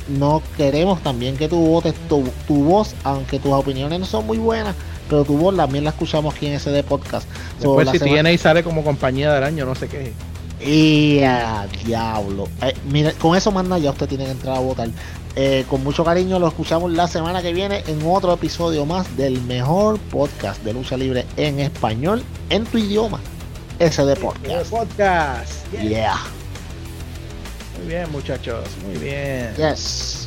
no queremos también que tú votes tu, tu, voz, aunque tus opiniones no son muy buenas, pero tu voz también la escuchamos aquí en SD Podcast. Después so, si semana... tiene y sale como compañía del año, no sé qué. Y a diablo. Eh, mire, con eso manda ya usted tiene que entrar a votar. Eh, con mucho cariño lo escuchamos la semana que viene en otro episodio más del mejor podcast de lucha libre en español en tu idioma. SD Podcast. Podcast. Yeah. Muy bien, muchachos. Muy bien. Yes.